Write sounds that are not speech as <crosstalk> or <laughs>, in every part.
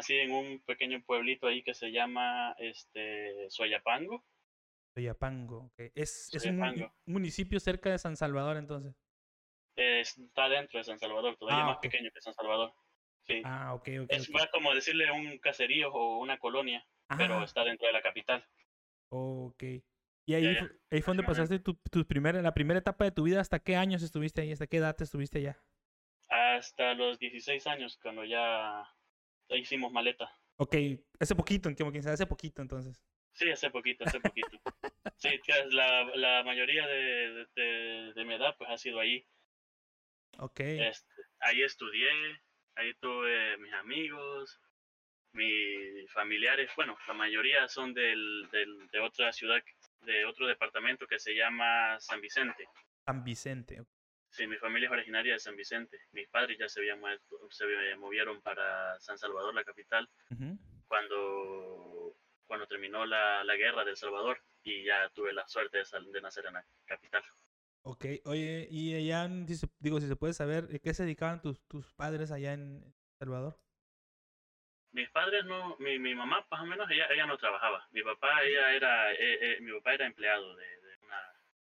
nací en un pequeño pueblito ahí que se llama este Soyapango. Soyapango, ok. Es, es un municipio cerca de San Salvador, entonces. Eh, está dentro de San Salvador, todavía Ah, más pequeño que San Salvador. Sí. Ah, ok, ok. es más como decirle un caserío o una colonia, pero Ah, está dentro de la capital. ok. Y ahí, Ya, ya, fu- ahí fue donde pasaste tu, tu primera, la primera etapa de tu vida. ¿Hasta qué años estuviste ahí? ¿Hasta qué edad estuviste allá? Hasta los 16 años, cuando ya hicimos maleta. Ok, hace poquito, quien sabe, hace poquito entonces. Sí, hace poquito, hace poquito. Sí, la, la mayoría de, de, de mi edad pues ha sido ahí. Ok. Este, ahí estudié, ahí tuve mis amigos, mis familiares, bueno, la mayoría son del, del, de otra ciudad, de otro departamento que se llama San Vicente. San Vicente. ok. Sí, mi familia es originaria de San Vicente. Mis padres ya se habían muerto, se movieron para San Salvador, la capital, cuando, cuando terminó la, la guerra de El Salvador y ya tuve la suerte de, sal- de nacer en la capital. Ok, oye, y allá, digo, si se puede saber, ¿a qué se dedicaban tus, tus padres allá en Salvador? Mis padres no, mi, mi mamá más o menos ella, ella no trabajaba. Mi papá ella era, eh, eh, mi papá era empleado de, de una,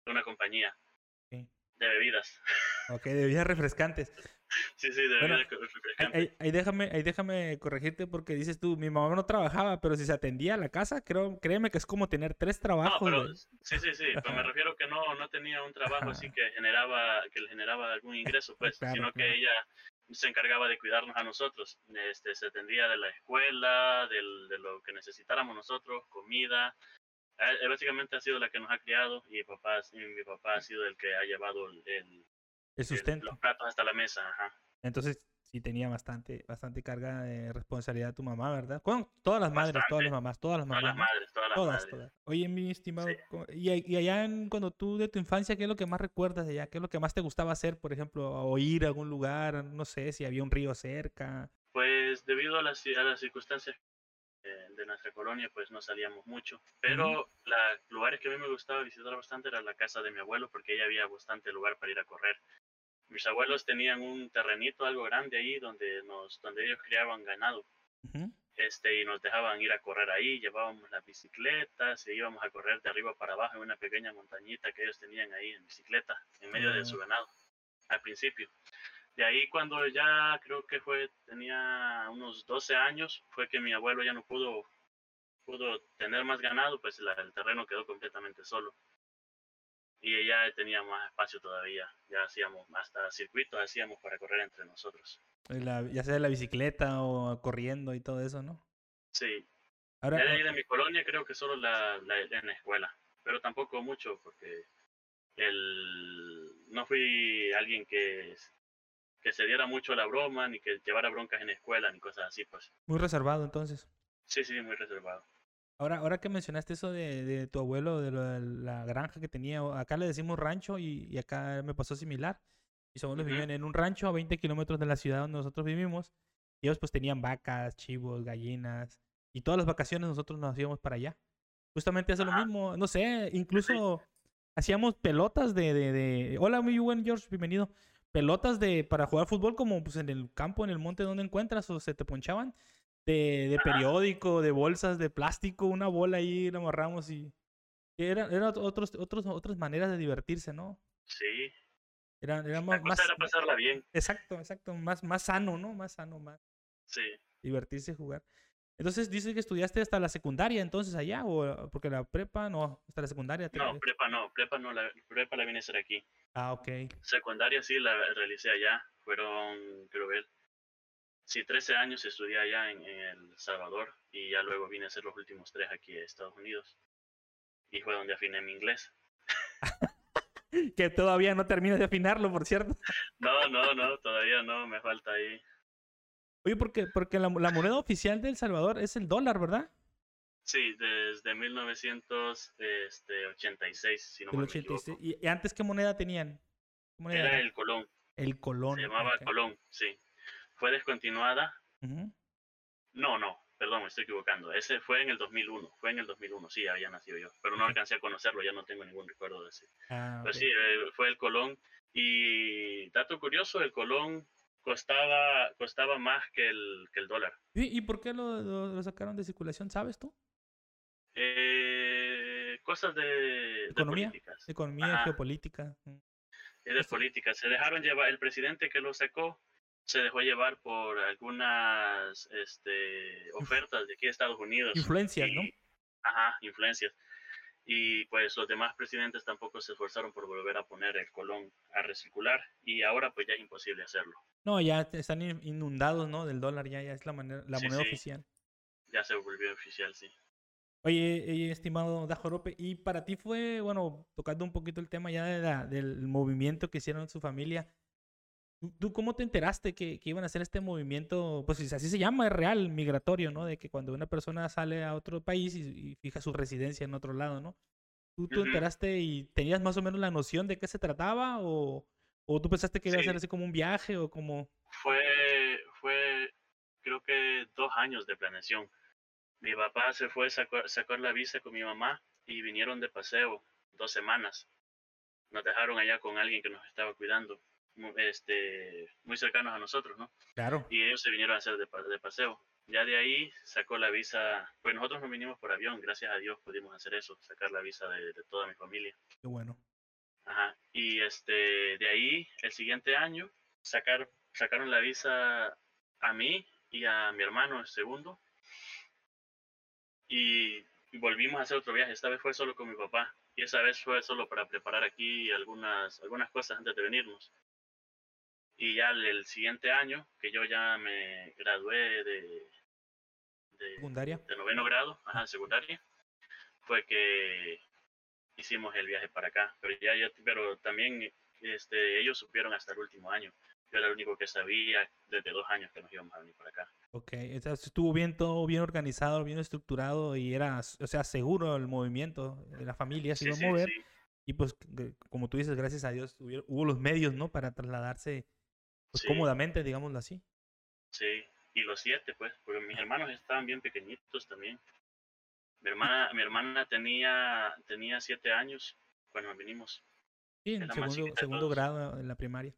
de una compañía. De bebidas. <laughs> Ok, de bebidas refrescantes. sí, sí, de Bueno, bebidas refrescantes. ahí- ahí déjame, ahí déjame corregirte porque dices tú, mi mamá no trabajaba, pero si se atendía a la casa, creo, créeme que es como tener tres No, trabajos. pero güey. sí, sí, sí, pero me refiero que no, no tenía un trabajo así que generaba, que le generaba algún ingreso, pues, <laughs> Claro, sino claro. que ella se encargaba de cuidarnos a nosotros. Este, se atendía de la escuela, del, de lo que necesitáramos nosotros, comida. Eh, básicamente ha sido la que nos ha criado y mi papá, y mi papá ha sido el que ha llevado el, el- El el- sustento. los platos hasta la mesa. Ajá. Entonces, sí tenía bastante, bastante carga de responsabilidad tu mamá, ¿verdad? Bueno, todas las madres, todas las Bastante. mamás, todas las Todas mamás. las ¿no? madres, todas las Todas, madres. todas. Oye, mi estimado, Sí. y, y allá en- cuando tú de tu infancia, ¿qué es lo que más recuerdas de allá? ¿Qué es lo que más te gustaba hacer, por ejemplo, o ir a algún lugar? No sé, si había un río cerca. Pues debido a las, a las circunstancias de nuestra colonia, pues no salíamos mucho. Pero los lugares que a mí me gustaba visitar bastante era la casa de mi abuelo, porque ahí había bastante lugar para ir a correr. Mis abuelos tenían un terrenito algo grande ahí donde, nos, donde ellos criaban ganado. Este, y nos dejaban ir a correr ahí, llevábamos las bicicletas y íbamos a correr de arriba para abajo en una pequeña montañita que ellos tenían ahí en bicicleta, en medio de Ah. su ganado, al principio. De ahí cuando ya creo que fue, tenía unos 12 años, fue que mi abuelo ya no pudo, pudo tener más ganado, pues la- el terreno quedó completamente solo. Y ya tenía más espacio todavía, ya hacíamos hasta circuitos hacíamos para correr entre nosotros. La- ya sea la bicicleta o corriendo y todo eso, ¿no? Sí, Ahora, Ya de ahí de mi colonia creo que solo la, la- en la escuela, pero tampoco mucho porque el, no fui alguien que, que se diera mucho la broma, ni que llevara broncas en la escuela, ni cosas así, pues. muy reservado entonces. Sí, sí, muy reservado. Ahora, ahora que mencionaste eso de, de tu abuelo, de, lo de la granja que tenía, acá le decimos rancho y, y acá me pasó similar. Mis abuelos Ujú. vivían en un rancho a 20 kilómetros de la ciudad donde nosotros vivimos. Y ellos pues tenían vacas, chivos, gallinas. Y todas las vacaciones nosotros nos íbamos para allá. Justamente eso es lo mismo. No sé, incluso hacíamos pelotas de, de, de... Hola, muy buen George, bienvenido. Pelotas de para jugar fútbol como pues en el campo, en el monte donde encuentras o se te ponchaban. De, de periódico, de bolsas de plástico, una bola ahí la amarramos y... Eran era otros, otros, otras maneras de divertirse, ¿no? Sí, era más, cosa era pasarla bien. Exacto, exacto. Más, más sano, ¿no? Más sano, más Sí, divertirse y jugar. Entonces dices que estudiaste hasta la secundaria entonces allá, o porque la prepa no, hasta la secundaria. te- no, prepa no, prepa no, la prepa la vine a hacer aquí. Ah, ok. Secundaria sí la realicé allá, fueron, creo ver, sí, 13 años estudié allá en, en El Salvador y ya luego vine a hacer los últimos tres aquí a Estados Unidos. Y fue donde afiné mi inglés. <laughs> Que todavía no terminas de afinarlo, por cierto. <laughs> No, no, no, todavía no, me falta ahí. Oye, porque, porque la, la moneda oficial de El Salvador es el dólar, ¿verdad? Sí, desde 1986, si no me 86. equivoco. ¿Y, antes qué moneda tenían? ¿Qué moneda Era era? el Colón, El colón. se llamaba. Colón, sí. Fue descontinuada. No, no, perdón, me estoy equivocando. Ese fue en el 2001, fue en el 2001, sí, había nacido yo. Pero no alcancé a conocerlo, ya no tengo ningún recuerdo de ese. Ah, ok. sí, eh, fue el Colón. Y dato curioso, el Colón costaba, costaba más que el, que el dólar. ¿Y, por qué lo, lo, sacaron de circulación? ¿Sabes tú? Eh, cosas de, economía, economía, geopolítica. Y de política. Se dejaron llevar, el presidente que lo sacó se dejó llevar por algunas este, ofertas de aquí de Estados Unidos. Influencias, ¿no? Ajá, influencias. Y pues los demás presidentes tampoco se esforzaron por volver a poner el colón a recircular y ahora pues ya es imposible hacerlo. No, ya están inundados, ¿no? Del dólar, ya, ya es la, manera, la moneda oficial. Ya se volvió oficial, sí. Oye, estimado Dajorope, y para ti fue, bueno, tocando un poquito el tema ya de del movimiento que hicieron su familia, ¿tú cómo te enteraste que, iban a hacer este movimiento? Pues así se llama, es real, migratorio, ¿no? De que cuando una persona sale a otro país y, fija su residencia en otro lado, ¿no? ¿Tú, tú enteraste y tenías más o menos la noción de qué se trataba o, o tú pensaste que iba a ser así como un viaje o como... Fue, fue, creo que dos años de planeación mi papá se fue, sacó, sacó la visa con mi mamá y vinieron de paseo dos semanas. Nos dejaron allá con alguien que nos estaba cuidando, este, muy cercanos a nosotros, ¿no? Claro. Y ellos se vinieron a hacer de, de paseo. Ya de ahí sacó la visa, pues nosotros no vinimos por avión, gracias a Dios pudimos hacer eso, sacar la visa de, de toda mi familia. Qué bueno. Ajá. Y este, de ahí, el siguiente año, sacar, sacaron la visa a mí y a mi hermano, el segundo, y, volvimos a hacer otro viaje. Esta vez fue solo con mi papá y esa vez fue solo para preparar aquí algunas, algunas cosas antes de venirnos. Y ya el, siguiente año, que yo ya me gradué de, de, ¿Secundaria? de noveno grado, ajá, secundaria, fue que hicimos el viaje para acá. Pero, ya, ya, pero también este, ellos supieron hasta el último año. Yo era el único que sabía desde dos años que nos íbamos a venir para acá. Ok, estuvo bien todo, bien organizado, bien estructurado y era, o sea, seguro el movimiento, de la familia se iba a mover. Y pues, como tú dices, gracias a Dios hubo, los medios, ¿no? Para trasladarse pues, cómodamente, digámoslo así. Sí, y los siete, pues, porque mis hermanos estaban bien pequeñitos también. Mi hermana, mi hermana tenía, tenía siete años cuando vinimos. Sí, en segundo, segundo grado en la primaria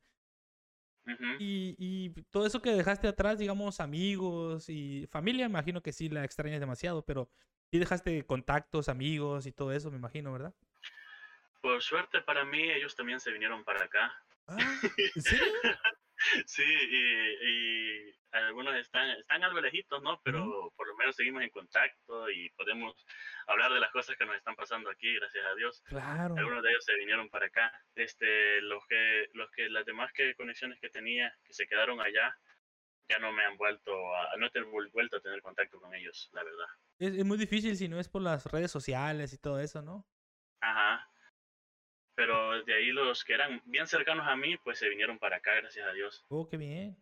y, y, todo eso que dejaste atrás, digamos, amigos y familia, imagino que sí la extrañas demasiado, pero sí dejaste contactos, amigos y todo eso, me imagino, ¿verdad? Por suerte para mí, ellos también se vinieron para acá. Ah, ¿sí? <laughs> <laughs> Sí, y, algunos están, están algo lejitos, ¿no? Pero por lo menos seguimos en contacto y podemos hablar de las cosas que nos están pasando aquí, gracias a Dios. Claro. Algunos de ellos se vinieron para acá. Este, los que, los que, las demás que conexiones que tenía, que se quedaron allá, ya no me han vuelto a, no he vuelto a tener contacto con ellos, la verdad. Es, es muy difícil si no es por las redes sociales y todo eso, ¿no? Ajá pero de ahí los que eran bien cercanos a mí, pues se vinieron para acá, gracias a Dios. Oh, qué bien,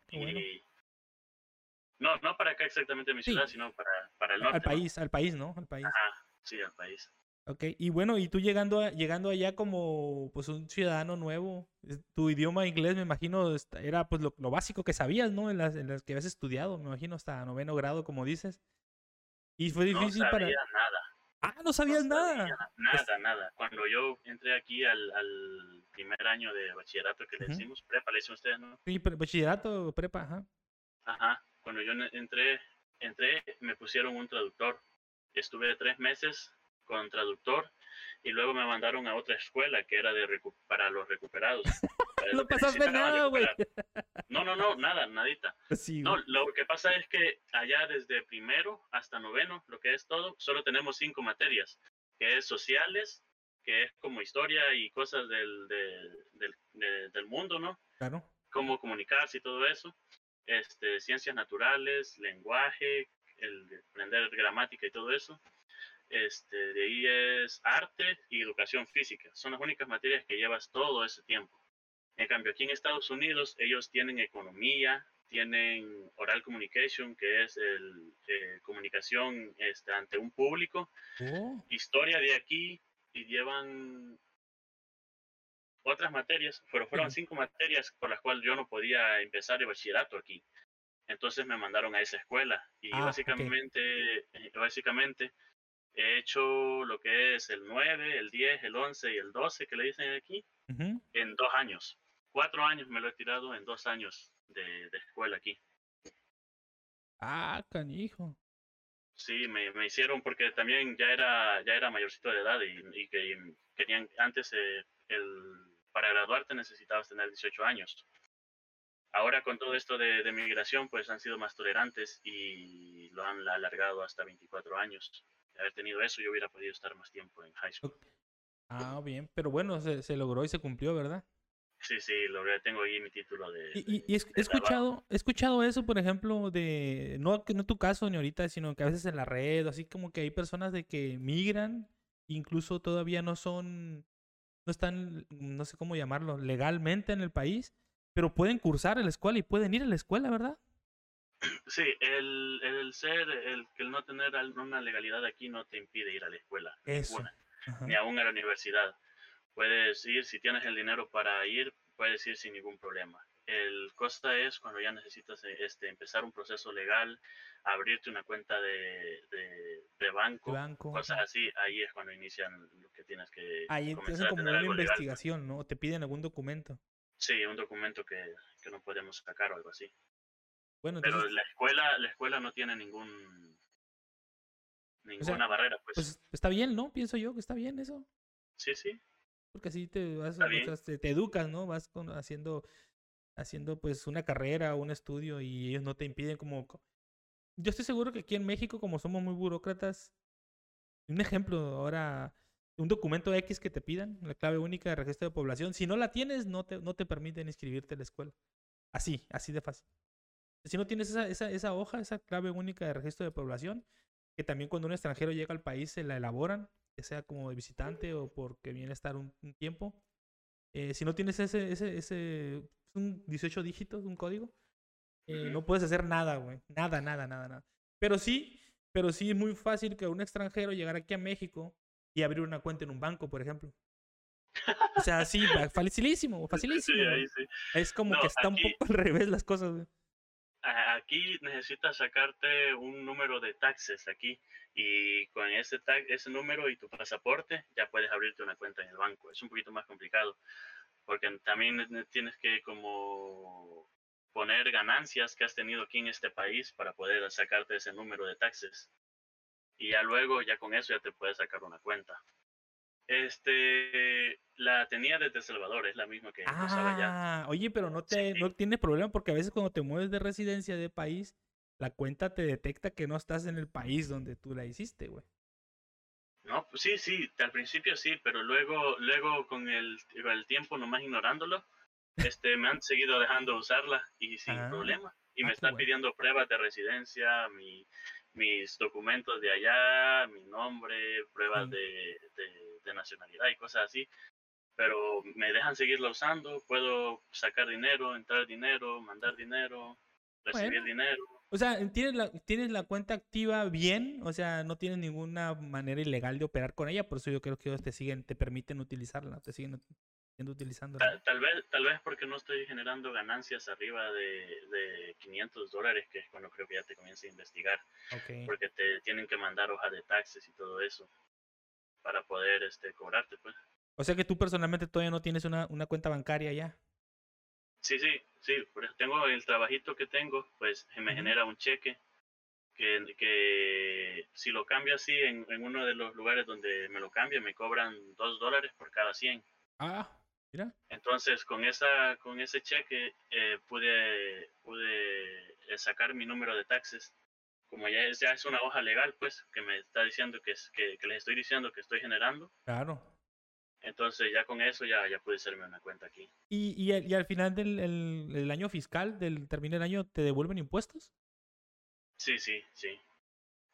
No, no para acá exactamente mi ciudad, sino para, para el norte. Al país, al país, ¿no? Al país. Ajá, sí, al país. Ok, y bueno, y tú llegando, llegando allá como pues un ciudadano nuevo, tu idioma inglés me imagino era pues lo, básico que sabías, ¿no? En las, en las que habías estudiado, me imagino hasta noveno grado, como dices. Y fue difícil no sabía nada. Ah, no sabías nada. Nada, nada. Cuando yo entré aquí al, al primer año de bachillerato que le decimos, prepa, le dicen ustedes, ¿no? Sí, bachillerato, prepa, ajá. Ajá. Cuando yo entré, entré, me pusieron un traductor. Estuve tres meses con traductor y luego me mandaron a otra escuela que era de para los recuperados. <laughs> no pasaste nada, güey. No, no, no, nada, nadita. No, lo que pasa es que allá desde primero hasta noveno, lo que es todo, solo tenemos cinco materias, que es sociales, que es como historia y cosas del, del, del, mundo, ¿no? Claro. Cómo comunicarse y todo eso. Este, ciencias naturales, lenguaje, el aprender gramática y todo eso. Este, de ahí es arte y educación física. Son las únicas materias que llevas todo ese tiempo. En cambio, aquí en Estados Unidos ellos tienen economía, tienen oral communication, que es el, eh, comunicación este, ante un público, oh. historia de aquí, y llevan otras materias, pero fueron cinco materias por las cuales yo no podía empezar el bachillerato aquí. Entonces me mandaron a esa escuela y ah, básicamente, eh, básicamente he hecho lo que es el 9, el 10, el 11 y el 12 que le dicen aquí en dos años cuatro años me lo he tirado en dos años de, de escuela aquí. Ah, canijo. Sí, me, me hicieron porque también ya era ya era mayorcito de edad y, y que querían antes eh, el para graduarte necesitabas tener 18 años. Ahora con todo esto de, de, migración, pues han sido más tolerantes y lo han alargado hasta 24 años. Haber tenido eso, yo hubiera podido estar más tiempo en high school. Ah, bien, pero bueno, se, se logró y se cumplió, ¿verdad? Sí, sí, logré, tengo ahí mi título de... Y, y, y he, he escuchado, he escuchado eso, por ejemplo, de, no, no tu caso ni ahorita, sino que a veces en la red, así como que hay personas de que migran, incluso todavía no son, no están, no sé cómo llamarlo, legalmente en el país, pero pueden cursar en la escuela y pueden ir a la escuela, ¿verdad? Sí, el, el ser, el, el no tener una legalidad aquí no te impide ir a la escuela, ninguna, ni aún a la universidad puedes ir, si tienes el dinero para ir, puedes ir sin ningún problema. El costa es cuando ya necesitas este, empezar un proceso legal, abrirte una cuenta de, de, de banco, banco, cosas así, ahí es cuando inician lo que tienes que... Ahí empiezan como una investigación, legal. ¿no? Te piden algún documento. Sí, un documento que, que no podemos sacar o algo así. Bueno, entonces... Pero la escuela, la escuela no tiene ningún ninguna o sea, barrera, pues. pues. Está bien, ¿no? Pienso yo que está bien eso. Sí, sí. Porque así te vas, te, te, educas, ¿no? Vas con, haciendo, haciendo pues una carrera o un estudio y ellos no te impiden como... Yo estoy seguro que aquí en México, como somos muy burócratas, un ejemplo, ahora un documento X que te pidan, la clave única de registro de población, si no la tienes, no te, no te permiten inscribirte en la escuela. Así, así de fácil. Si no tienes esa, esa, esa hoja, esa clave única de registro de población, que también cuando un extranjero llega al país se la elaboran, ya sea como de visitante o porque viene a estar un, un tiempo. Eh, si no tienes ese, ese, ese, un 18 dígitos, un código, eh, no puedes hacer nada, güey. Nada, nada, nada, nada. Pero sí, pero sí es muy fácil que un extranjero llegara aquí a México y abrir una cuenta en un banco, por ejemplo. O sea, sí, facilísimo, <laughs> facilísimo. Sí, sí. Es como no, que está aquí, un poco <laughs> al revés las cosas, güey. Aquí necesitas sacarte un número de taxes aquí y con ese, tag, ese número y tu pasaporte ya puedes abrirte una cuenta en el banco. Es un poquito más complicado porque también tienes que como poner ganancias que has tenido aquí en este país para poder sacarte ese número de taxes. Y ya luego, ya con eso ya te puedes sacar una cuenta. Este, la tenía desde El Salvador, es la misma que ah, usaba allá. Oye, pero no te, sí. no tiene problema porque a veces cuando te mueves de residencia de país, la cuenta te detecta que no estás en el país donde tú la hiciste, güey. No, pues sí, sí, al principio sí, pero luego, luego con el, con el tiempo nomás ignorándolo, este, me han seguido dejando usarla y sin ah, problema. Y ah, me están bueno. pidiendo pruebas de residencia, mi, mis documentos de allá, mi nombre, pruebas de, de, de, nacionalidad y cosas así. Pero me dejan seguirla usando, puedo sacar dinero, entrar dinero, mandar dinero, recibir bueno. dinero. O sea, ¿tienes la, tienes la cuenta activa bien, o sea, no tienes ninguna manera ilegal de operar con ella, por eso yo creo que ellos te siguen, te permiten utilizarla, te siguen utilizando. Tal, tal, vez, tal vez porque no estoy generando ganancias arriba de, de 500 dólares, que es cuando creo que ya te comienza a investigar. Okay. Porque te tienen que mandar hoja de taxes y todo eso para poder este, cobrarte, pues. O sea que tú personalmente todavía no tienes una, una cuenta bancaria ya. Sí, sí, sí. Tengo el trabajito que tengo, pues me genera un cheque que, que si lo cambio así en, en, uno de los lugares donde me lo cambio, me cobran dos dólares por cada 100. Ah, mira. Entonces, con, esa, con ese cheque eh, pude, pude sacar mi número de taxes. Como ya es, ya es una hoja legal, pues, que me está diciendo que, es, que, que les estoy diciendo que estoy generando. Claro. Entonces ya con eso ya, ya pude hacerme una cuenta aquí. ¿Y, y, y al final del el, el año fiscal, del termine el año, te devuelven impuestos? Sí, sí, sí.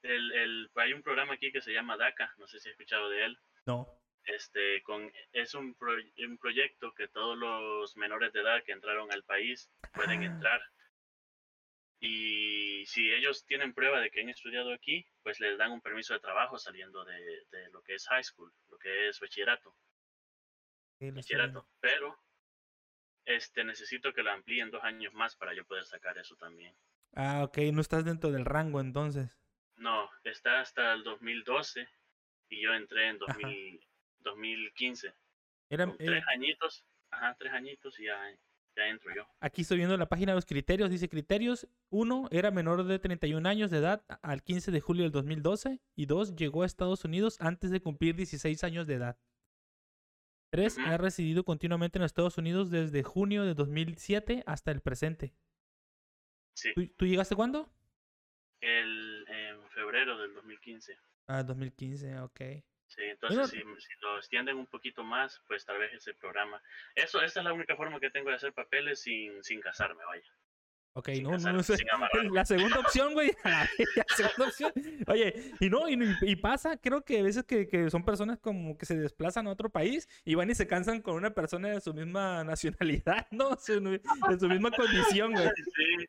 El, el, hay un programa aquí que se llama DACA, no sé si has escuchado de él. No. Este, con, es un, pro, un proyecto que todos los menores de edad que entraron al país pueden ah. entrar. Y si ellos tienen prueba de que han estudiado aquí, pues les dan un permiso de trabajo saliendo de, de lo que es high school, lo que es bachillerato. Bachillerato. Pero este, necesito que lo amplíen dos años más para yo poder sacar eso también. Ah, ok, no estás dentro del rango entonces. No, está hasta el 2012 y yo entré en 2000, 2015. Era, Con tres añitos, ajá, tres añitos y ya ya entro yo. Aquí estoy viendo la página de los criterios. Dice criterios. Uno, era menor de 31 años de edad al 15 de julio del 2012. Y dos, llegó a Estados Unidos antes de cumplir 16 años de edad. Tres, ha residido continuamente en Estados Unidos desde junio de 2007 hasta el presente. Sí, ¿Tú, tú llegaste cuándo? el, en febrero del 2015. Ah, 2015, ok. Sí, entonces si, si lo extienden un poquito más, pues tal vez ese programa. Eso, esa es la única forma que tengo de hacer papeles sin, sin casarme, vaya. Ok, Sin no, no, casarme, no sé. La segunda opción, güey. <laughs> La segunda opción. Oye, y no, y, y pasa, creo que a veces que, que son personas como que se desplazan a otro país y van y se cansan con una persona de su misma nacionalidad, <laughs> ¿no? De su misma condición, güey. <laughs> Sí,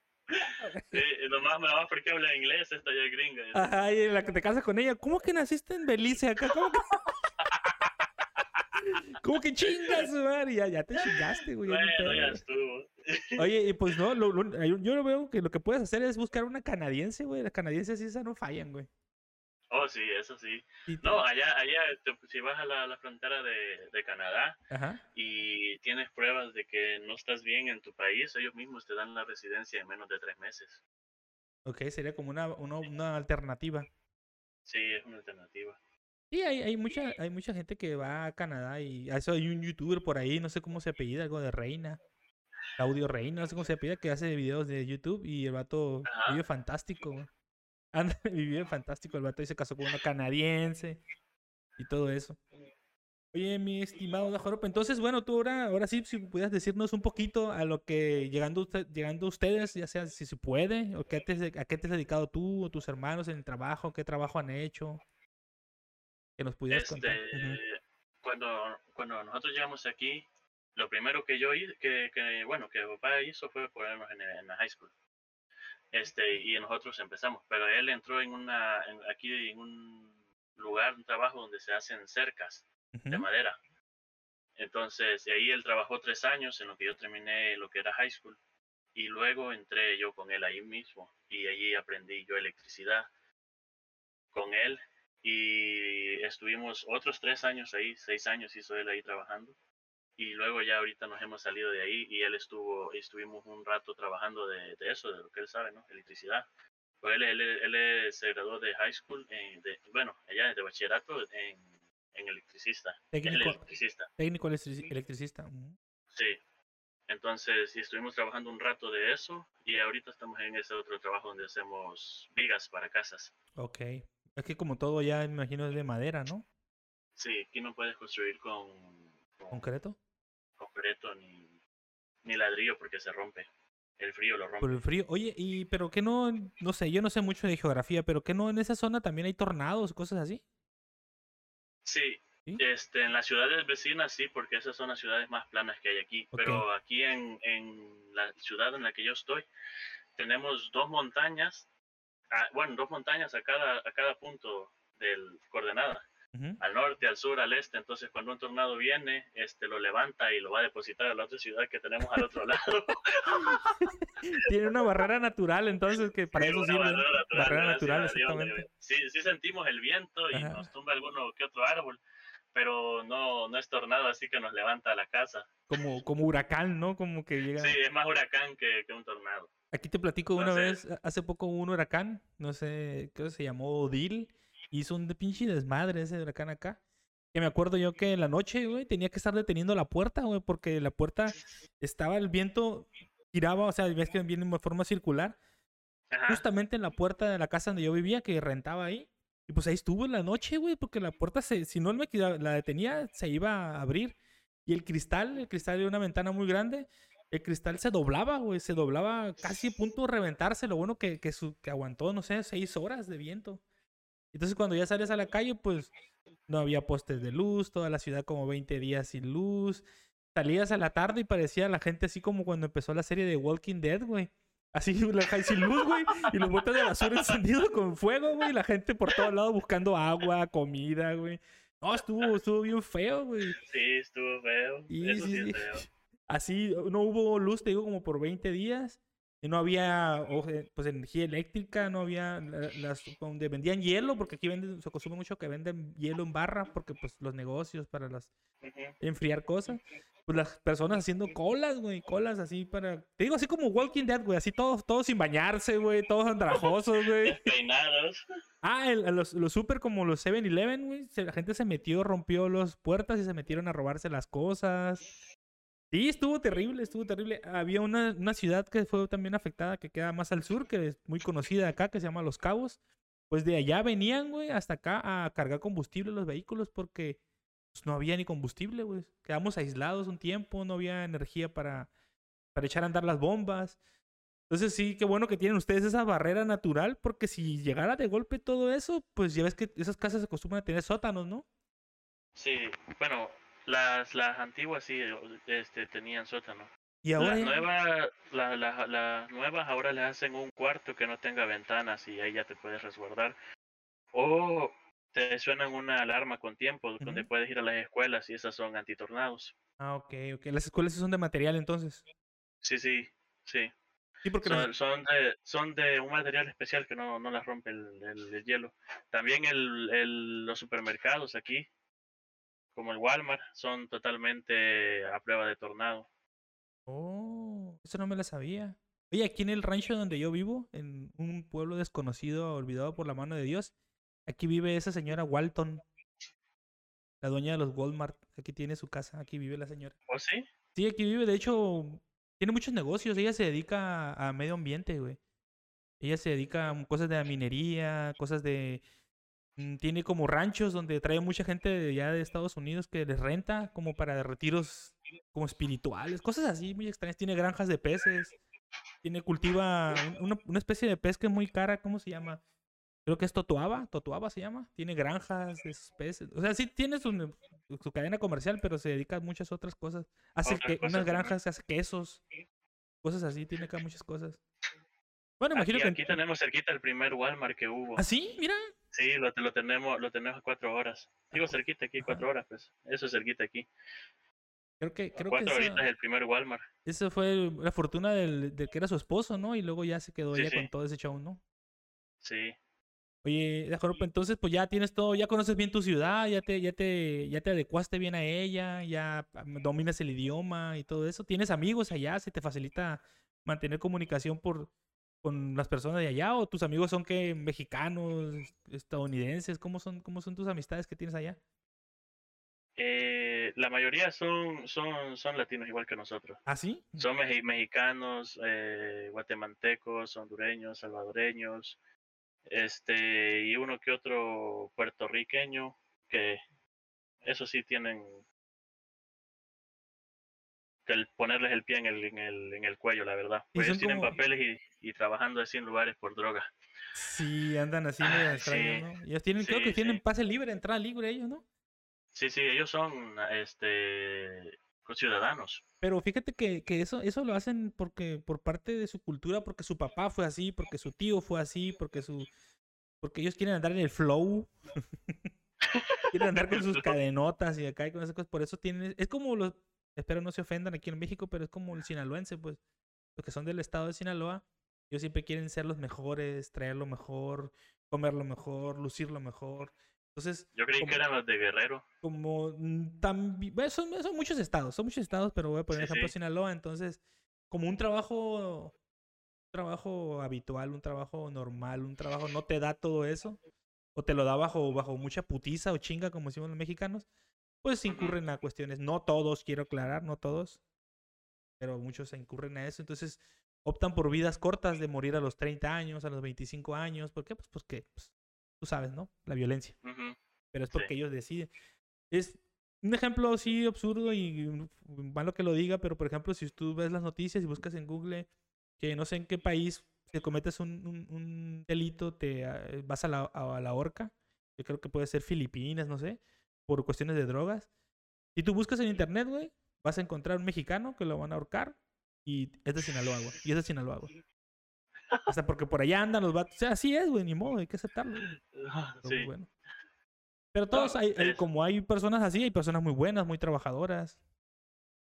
sí, y nomás, nomás porque habla inglés, esta ya es gringa. Ajá, y la que te casas con ella, ¿cómo que naciste en Belice acá? ¿Cómo que, <laughs> ¿Cómo que chingas, madre? Ya, ya te chingaste, güey. Bueno, pedo, ya güey. estuvo. Oye, y pues no, lo- lo- yo lo veo que lo que puedes hacer es buscar una canadiense, güey. Las canadienses esas no fallan, güey. Oh, sí, eso sí. No, allá, allá, te- si vas a la, la frontera de, de Canadá Ajá. y tienes pruebas de que no estás bien en tu país, ellos mismos te dan la residencia en menos de tres meses. Ok, sería como una, una, una alternativa. Sí, es una alternativa. Sí, hay, hay mucha, hay mucha gente que va a Canadá y a eso hay un youtuber por ahí, no sé cómo se apellida, algo de Reina. Claudio Reina, no sé cómo se apellida, que hace videos de YouTube y el vato Ajá. vive fantástico. Anda, <laughs> vive fantástico el vato y se casó con una canadiense y todo eso. Oye, mi estimado Dajorope, entonces, bueno, tú ahora, ahora sí, si pudieras decirnos un poquito a lo que llegando, usted- llegando ustedes, ya sea si se puede, o qué te, a qué te has dedicado tú o tus hermanos en el trabajo, qué trabajo han hecho, que nos pudieras Este, contar. Cuando, cuando nosotros llegamos aquí, lo primero que yo hice, que, que, bueno, que papá hizo fue ponernos en, en la high school. Este, y nosotros empezamos, pero él entró en una, en- aquí en un lugar, un trabajo donde se hacen cercas de madera. Entonces, y ahí él trabajó tres años en lo que yo terminé lo que era high school. Y luego entré yo con él ahí mismo. Y allí aprendí yo electricidad con él. Y estuvimos otros tres años ahí, seis años hizo él ahí trabajando. Y luego ya ahorita nos hemos salido de ahí y él estuvo, estuvimos un rato trabajando de, de eso, de lo que él sabe, ¿no? Electricidad. Pues él, él, él, se graduó de high school, en- de, bueno, allá de bachillerato en, en electricista. Técnico, electricista. técnico electrici- electricista. Sí. Entonces, sí, estuvimos trabajando un rato de eso y ahorita estamos en ese otro trabajo donde hacemos vigas para casas. Ok. Es que como todo ya me imagino es de madera, ¿no? Sí, aquí no puedes construir con, con Concreto. Concreto ni, ni ladrillo porque se rompe. El frío lo rompe. Por el frío. Oye, y pero que no, no sé, yo no sé mucho de geografía, pero que no en esa zona también hay tornados, cosas así. Sí, ¿Sí? este, en las ciudades vecinas sí, porque esas son las ciudades más planas que hay aquí. Pero aquí en, en la ciudad en la que yo estoy, tenemos dos montañas, ah, bueno, dos montañas a cada, a cada punto del coordenada, Ujú. al norte, al sur, al este. Entonces, cuando un tornado viene, este, lo levanta y lo va a depositar a la otra ciudad que tenemos al otro lado. <laughs> Tiene una barrera natural, entonces que para Sí, eso sirve. barrera natural, Barrera natural, exactamente. Sí, sí sentimos el viento y Ajá. nos tumba alguno que otro árbol, pero no, no es tornado así que nos levanta a la casa. Como, como huracán, ¿no? Como que llega. Sí, es más huracán que, que un tornado. Aquí te platico una Entonces- vez, hace poco hubo un huracán, no sé, creo que se llamó Odil, hizo un de pinche desmadre ese huracán acá. Que me acuerdo yo que en la noche, güey, tenía que estar deteniendo la puerta, güey, porque la puerta estaba, el viento giraba, o sea, ves que viene de forma circular, Ajá. justamente en la puerta de la casa donde yo vivía, que rentaba ahí. Y pues ahí estuvo en la noche, güey, porque la puerta, se, si no me la detenía, se iba a abrir. Y el cristal, el cristal de una ventana muy grande, el cristal se doblaba, güey, se doblaba casi a punto de reventarse. Lo bueno que, que, su- que aguantó, no sé, seis horas de viento. Entonces cuando ya sales a la calle, pues no había postes de luz, toda la ciudad como 20 días sin luz. Salías a la tarde y parecía la gente así como cuando empezó la serie de Walking Dead, güey. Así, <laughs> la calle sin luz, güey. Y los botes de basura encendidos con fuego, güey. y La gente por todos lados buscando agua, comida, güey. No, estuvo, estuvo bien feo, güey. Sí, estuvo feo. Y Eso sí, sí, sí. es feo. Así, no hubo luz, te digo, como por 20 días. Y no había pues energía eléctrica, no había las donde vendían hielo, porque aquí venden, se consume mucho que venden hielo en barra, porque pues los negocios para las enfriar cosas. Pues las personas haciendo colas, güey, colas así para. Te digo así como Walking Dead, güey, así todos, todos sin bañarse, güey, todos andrajosos, <laughs> güey. Peinados. Ah, los, los super como los 7-Eleven, güey. La gente se metió, rompió las puertas y se metieron a robarse las cosas. Sí, estuvo terrible, estuvo terrible. Había una, una, ciudad que fue también afectada, que queda más al sur, que es muy conocida acá, que se llama Los Cabos. Pues de allá venían, güey, hasta acá a cargar combustible los vehículos porque pues, no había ni combustible, güey. Quedamos aislados un tiempo, no había energía para, para echar a andar las bombas. Entonces sí, qué bueno que tienen ustedes esa barrera natural, porque si llegara de golpe todo eso, pues ya ves que esas casas se acostumbran a tener sótanos, ¿no? Sí, bueno, las, las antiguas sí este, tenían sótano. Y ahora las nuevas, la, la, nuevas ahora le hacen un cuarto que no tenga ventanas y ahí ya te puedes resguardar. O te suenan una alarma con tiempo donde puedes ir a las escuelas y esas son antitornados. Ah, ok, ok. Las escuelas son de material entonces. Sí, sí, sí. Sí, porque son, son, de, son de un material especial que no, no las rompe el, el, hielo. También el, el, los supermercados aquí como el Walmart, son totalmente a prueba de tornado. Oh, eso no me lo sabía. Oye, aquí en el rancho donde yo vivo, en un pueblo desconocido, olvidado por la mano de Dios, aquí vive esa señora Walton, la dueña de los Walmart. Aquí tiene su casa, aquí vive la señora. ¿Oh, sí? Sí, aquí vive. De hecho, tiene muchos negocios. Ella se dedica a medio ambiente, güey. Ella se dedica a cosas de minería, cosas de tiene como ranchos donde trae mucha gente de ya de Estados Unidos que les renta como para retiros como espirituales, cosas así muy extrañas. Tiene granjas de peces, tiene cultiva una, una especie de pez que es muy cara, ¿cómo se llama? Creo que es Totuaba, Totuaba se llama. Tiene granjas de esos peces. O sea, sí tiene su, su cadena comercial, pero se dedica a muchas otras cosas. Hace que, unas granjas, hace quesos, cosas así, tiene acá muchas cosas. Bueno, imagino que... Aquí tenemos cerquita el primer Walmart que hubo. ¿Ah, sí? Mira. Sí, lo, lo tenemos lo tenemos a cuatro horas. Digo cerquita aquí, cuatro horas, pues. Eso es cerquita aquí. Creo que, creo cuatro que horitas es el primer Walmart. Eso fue la fortuna del, de que era su esposo, ¿no? Y luego ya se quedó ella con todo ese show, ¿no? Sí. Oye, pues entonces pues ya tienes todo, ya conoces bien tu ciudad, ya te, ya te, ya te adecuaste bien a ella, ya dominas el idioma y todo eso. Tienes amigos allá, se te facilita mantener comunicación por, con las personas de allá o tus amigos son que mexicanos, estadounidenses? ¿Cómo son, cómo son tus amistades que tienes allá? Eh, la mayoría son, son, son latinos igual que nosotros. ¿Ah, sí? Son mexicanos, eh, guatemaltecos, hondureños, salvadoreños, este, y uno que otro puertorriqueño, que eso sí tienen que el ponerles el pie en el, en el, en el cuello, la verdad. Pues ellos tienen papeles y, y, trabajando así en lugares por droga. Sí, andan así medio extraños, ¿no? Ellos tienen, creo que tienen pase libre, entrada libre ellos, ¿no? Sí, sí, ellos son este ciudadanos. Pero fíjate que, que, eso, eso lo hacen porque, por parte de su cultura, porque su papá fue así, porque su tío fue así, porque su porque ellos quieren andar en el flow. <laughs> quieren andar con sus <laughs> cadenotas y acá y con esas cosas. Por eso tienen. Es como los espero no se ofendan aquí en México, pero es como el sinaloense, pues, los que son del estado de Sinaloa, ellos siempre quieren ser los mejores, traer lo mejor, comer lo mejor, lucir lo mejor. Entonces, yo creí que eran los de Guerrero. Como también, son, son, muchos estados, son muchos estados, pero voy a poner ejemplo Sinaloa, entonces, como un trabajo, un trabajo habitual, un trabajo normal, un trabajo no te da todo eso, o te lo da bajo, bajo mucha putiza o chinga, como decimos los mexicanos, pues incurren a cuestiones, no todos, quiero aclarar, no todos, pero muchos se incurren a eso, entonces optan por vidas cortas de morir a los 30 años, a los 25 años, ¿por qué? Pues porque, pues, tú sabes, ¿no? La violencia. Pero es porque ellos deciden. Es un ejemplo así absurdo y malo que lo diga, pero por ejemplo, si tú ves las noticias y buscas en Google que no sé en qué país si cometes un, un, delito, te ah, vas a la, a la horca. Yo creo que puede ser Filipinas, no sé por cuestiones de drogas. Si tú buscas en internet, güey, vas a encontrar un mexicano que lo van a ahorcar y es de Sinaloa, güey. Y es de Sinaloa, güey. <laughs> Hasta porque por allá andan los vatos. O sea, así es, güey, ni modo, hay que aceptarlo. Sí. Bueno. Pero todos, hay, como hay personas así, hay personas muy buenas, muy trabajadoras,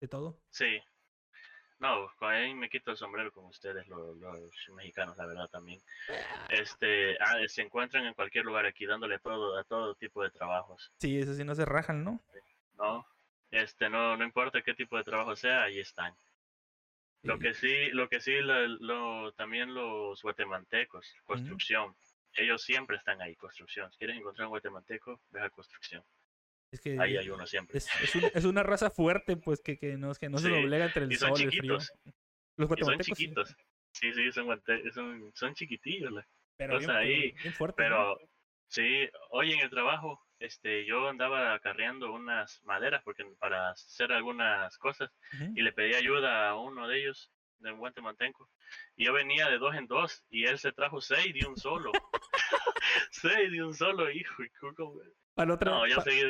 de todo. Sí. No, con él me quito el sombrero con ustedes, los, los mexicanos, la verdad también. Este, ah, se encuentran en cualquier lugar aquí dándole todo a todo tipo de trabajos. Sí, eso sí no se rajan, ¿no? No, este, no, no importa qué tipo de trabajo sea, ahí están. Lo que sí, lo que sí, lo, lo- también los guatemaltecos, construcción, ellos siempre están ahí, construcción. Si quieres encontrar un guatemalteco, ve a construcción. Es que Ahí hay uno siempre. es, es, un- es una raza fuerte, pues, que, que no, que no se Sí, doblega entre el Y son sol y el frío. chiquitos, Los son guatemaltecos, sí, chiquitos. Sí, sí, son, son, son chiquitillos. la- pero bien, ahí, bien fuerte, ¿no? Pero sí, hoy en el trabajo, este, yo andaba acarreando unas maderas porque para hacer algunas cosas y le pedí ayuda a uno de ellos, de un guatemalteco. Y yo venía de dos en dos y él se trajo seis de un solo. <laughs> seis de un solo, hijo. y cu- como- Para otra, No, yo pa- seguí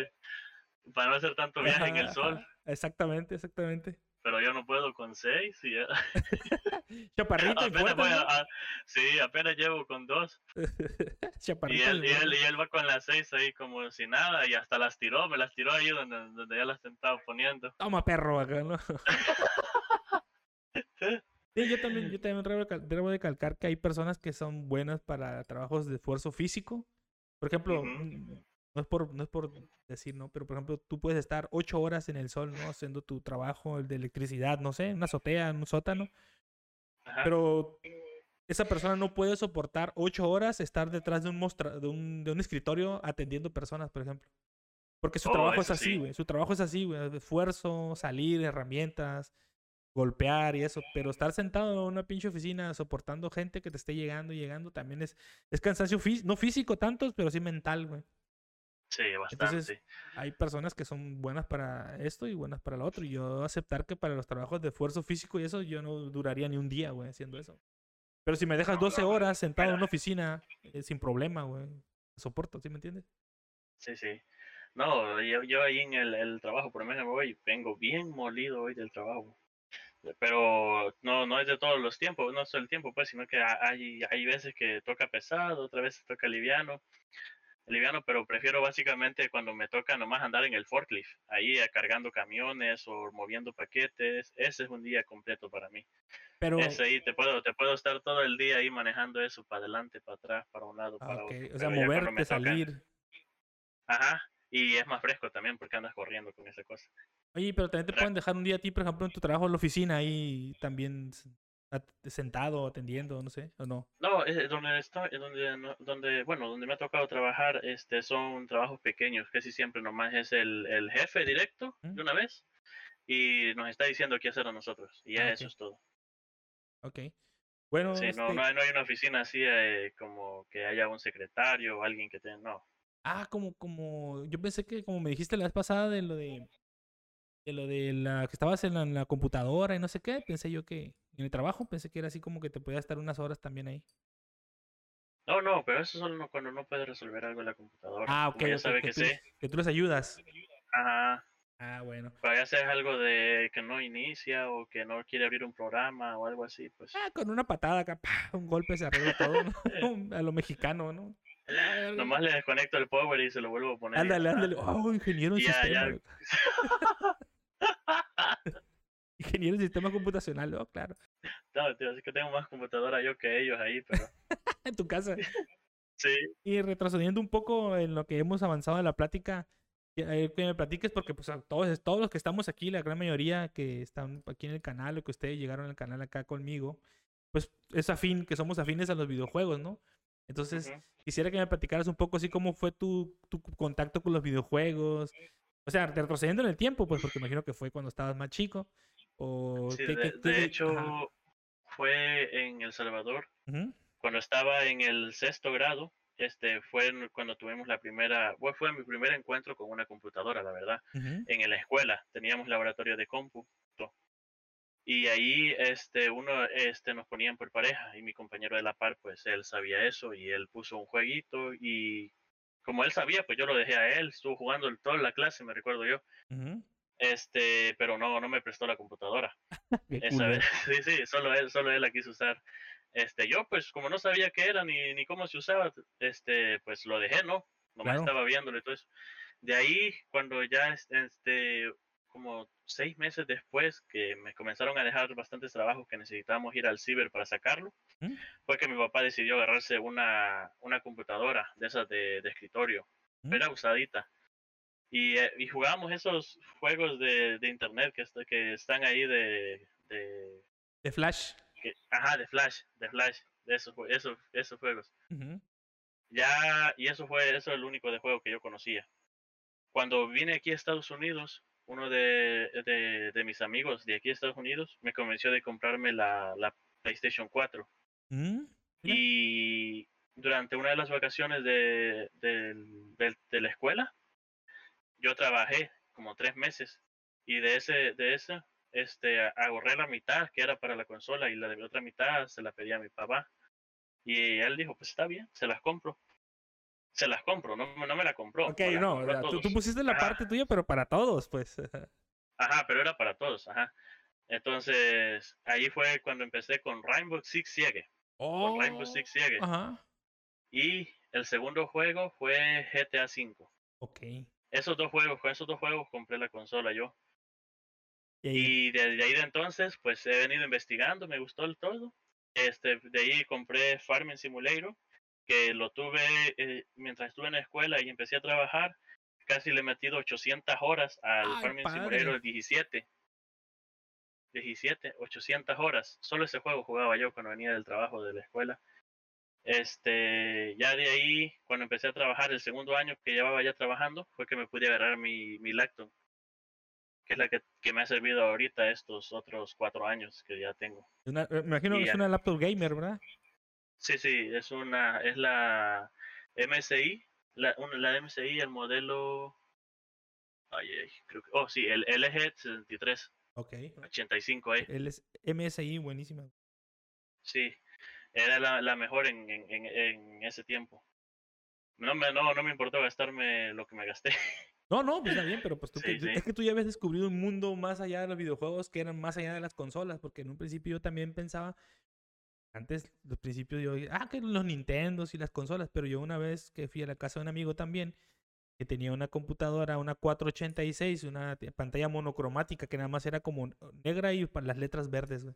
para no hacer tanto viaje en el sol, ajá, Exactamente, exactamente. Pero yo no puedo con seis. Y ya- <laughs> Chaparrito y apenas fuerte, voy a- ¿no? a- sí, apenas llevo con dos. <laughs> Y Chaparrito él, y y, él, y él va con las seis ahí como si nada y hasta las tiró, me las tiró ahí donde, donde ya las estaba poniendo. Toma perro acá, ¿no? <laughs> Sí, yo también, yo también debo, cal- debo de calcar que hay personas que son buenas para trabajos de esfuerzo físico. Por ejemplo, no es por, no es por decir, ¿no? Pero por ejemplo, tú puedes estar ocho horas en el sol, ¿no? Haciendo tu trabajo, el de electricidad, no sé, una azotea, en un sótano. Ajá. Pero esa persona no puede soportar ocho horas estar detrás de un, mostra de un, de un escritorio atendiendo personas, por ejemplo. Porque su Oh, trabajo es así, sí. güey. Su trabajo es así, güey. Esfuerzo, salir, herramientas, golpear y eso. Pero estar sentado en una pinche oficina soportando gente que te esté llegando y llegando también es, es cansancio fí- no físico tanto, pero sí mental, güey. Sí, bastante. Entonces, hay personas que son buenas para esto y buenas para lo otro. Y yo aceptar que para los trabajos de esfuerzo físico y eso, yo no duraría ni un día, güey, haciendo eso. Pero si me dejas No, 12 no, horas sentado en una oficina, eh, sin problema, güey. Soporto, ¿sí me entiendes? Sí, sí. No, yo, yo ahí en el, el trabajo, por lo menos hoy, vengo bien molido hoy del trabajo. Pero no, no es de todos los tiempos, no es todo el tiempo, pues, sino que ha- hay, hay veces que toca pesado, otras veces toca liviano. Liviano, pero prefiero básicamente cuando me toca nomás andar en el forklift, ahí cargando camiones o moviendo paquetes. Ese es un día completo para mí. Pero, Ese ahí te puedo, te puedo estar todo el día ahí manejando eso para adelante, para atrás, para un lado, ah, para otro. o sea, Pero moverte, toca- salir. Ajá, y es más fresco también porque andas corriendo con esa cosa. Oye, pero también te pueden dejar un día a ti, por ejemplo, en tu trabajo en la oficina, ahí también sentado, atendiendo, no sé, o no. No, es donde estoy, es donde, donde, bueno, donde me ha tocado trabajar, este, son trabajos pequeños, casi siempre nomás es el, el jefe directo ¿Mm? de una vez y nos está diciendo qué hacer a nosotros y ya Ah, eso es todo. Ok. Bueno, Sí, no, este, no, hay, no hay una oficina así eh, como que haya un secretario o alguien que te, no. Ah, como, como, yo pensé que como me dijiste la vez pasada de lo de, de lo de la que estabas en la, en la computadora y no sé qué, pensé yo que en el trabajo pensé que era así como que te podías estar unas horas también ahí. No, no, pero eso solo no- cuando no puedes resolver algo en la computadora. Ah, ok, ya sabe que, que tú, sé. que tú les ayudas. Ajá. Ah, bueno. Ya haces algo de que no inicia o que no quiere abrir un programa o algo así, pues Ah, con una patada acá, un golpe se arregla todo, ¿no? <laughs> A lo mexicano, ¿no? <laughs> nomás le desconecto el power y se lo vuelvo a poner. Ándale, ándale. Oh, ingeniero en Ya, sistema. ya. <laughs> ingeniero en sistema computacional, oh, claro. No, tío, es que tengo más computadora yo que ellos ahí, pero <laughs> En tu casa. sí. Y retrocediendo un poco en lo que hemos avanzado en la plática, que, eh, me platiques porque pues a todos, todos los que estamos aquí, la gran mayoría que están aquí en el canal o que ustedes llegaron al canal acá conmigo, pues es afín, que somos afines a los videojuegos, ¿no? Entonces, ujú. quisiera que me platicaras un poco así cómo fue tu, tu contacto con los videojuegos. O sea, retrocediendo en el tiempo, pues porque imagino que fue cuando estabas más chico. O Sí, qué- de, qué- qué- de hecho, ajá. fue en El Salvador, Ujú, cuando estaba en el sexto grado, este fue cuando tuvimos la primera, bueno, fue mi primer encuentro con una computadora, la verdad. ujú. En la escuela teníamos laboratorio de cómputo y ahí este uno este nos ponían por pareja y mi compañero de la par pues él sabía eso y él puso un jueguito y como él sabía pues yo lo dejé a él, estuvo jugando toda la clase, me recuerdo yo. Ujú. Este, pero no no me prestó la computadora. <laughs> Esa vez, <laughs> sí, sí, solo él, solo él la quiso usar. Este, yo pues como no sabía qué era ni, ni cómo se usaba, este, pues lo dejé, ¿no? Nomás Claro. estaba viéndolo y todo eso. De ahí, cuando ya es- este, como seis meses después que me comenzaron a dejar bastantes trabajos que necesitábamos ir al ciber para sacarlo, ¿Mm? fue que mi papá decidió agarrarse una, una computadora de esas de, de escritorio. ¿Mm? Era usadita. Y, eh, y jugábamos esos juegos de, de internet que, est- que están ahí de, de De Flash. que- ajá, de Flash, de Flash, de esos, jue- esos, esos juegos. Ya, y eso fue, eso es el único de juego que yo conocía. Cuando vine aquí a Estados Unidos, uno de, de, de mis amigos de aquí a Estados Unidos me convenció de comprarme la, la PlayStation 4. ¿Mm? Y durante una de las vacaciones de, del- de la escuela, yo trabajé como tres meses. Y de ese, de ese, este, ahorré la mitad que era para la consola y la de mi otra mitad se la pedí a mi papá. Y él dijo, pues está bien, se las compro. Se las compro, no, me- no me la compró. Ok, la no, compró tú, pusiste la Ajá. parte tuya, pero para todos, pues. <laughs> Ajá, pero era para todos, ajá. Entonces, ahí fue cuando empecé con Rainbow Six Siege. Oh. Con Rainbow Six Siege. Ajá. Y el segundo juego fue GTA V. Ok. Esos dos juegos, con esos dos juegos compré la consola yo. Y Y desde ahí de entonces, pues he venido investigando, me gustó el todo. Este, de ahí compré Farming Simulator, que lo tuve eh, mientras estuve en la escuela y empecé a trabajar. Casi le he metido 800 horas al Ay, Farming padre. Simulator 17. 17, 800 horas. Solo ese juego jugaba yo cuando venía del trabajo de la escuela. Este, ya de ahí, cuando empecé a trabajar, el segundo año que llevaba ya trabajando, fue que me pude agarrar mi, mi Lacton, que es la que, que me ha servido ahorita estos otros cuatro años que ya tengo. una- eh, me imagino y que es una laptop gamer, ¿verdad? Sí, sí, es una, es la MSI, la, una, la MSI, el modelo, ay, ay, creo que, oh sí, el LG 63, Ok. 85 ahí. Él es MSI, buenísima. Sí, era la, la mejor en, en, en, ese tiempo. No me, no, no me importó gastarme lo que me gasté. <laughs> No, no, pues está bien, pero pues tú, Sí, es que tú ya habías descubrido un mundo más allá de los videojuegos que eran más allá de las consolas, porque en un principio yo también pensaba, antes, los principios yo, ah, que los Nintendos y las consolas, pero yo una vez que fui a la casa de un amigo también, que tenía una computadora, una 486, una pantalla monocromática que nada más era como negra y las letras verdes, güey.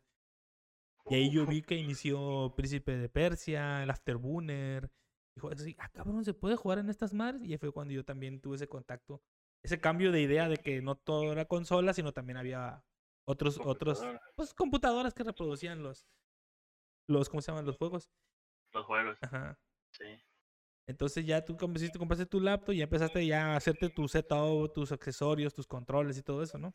Y ahí yo vi que inició Príncipe de Persia, el Afterburner. Dijo así, ah, cabrón, ¿se puede jugar en estas madres? Y ahí fue cuando yo también tuve ese contacto. Ese cambio de idea de que no todo era consola, sino también había otros, otros, pues computadoras que reproducían los, los, ¿cómo se llaman? Los juegos. Los juegos, Ajá. sí. Entonces ya tú compraste, compraste tu laptop y ya empezaste ya a hacerte tu setup, tus accesorios, tus controles y todo eso, ¿no?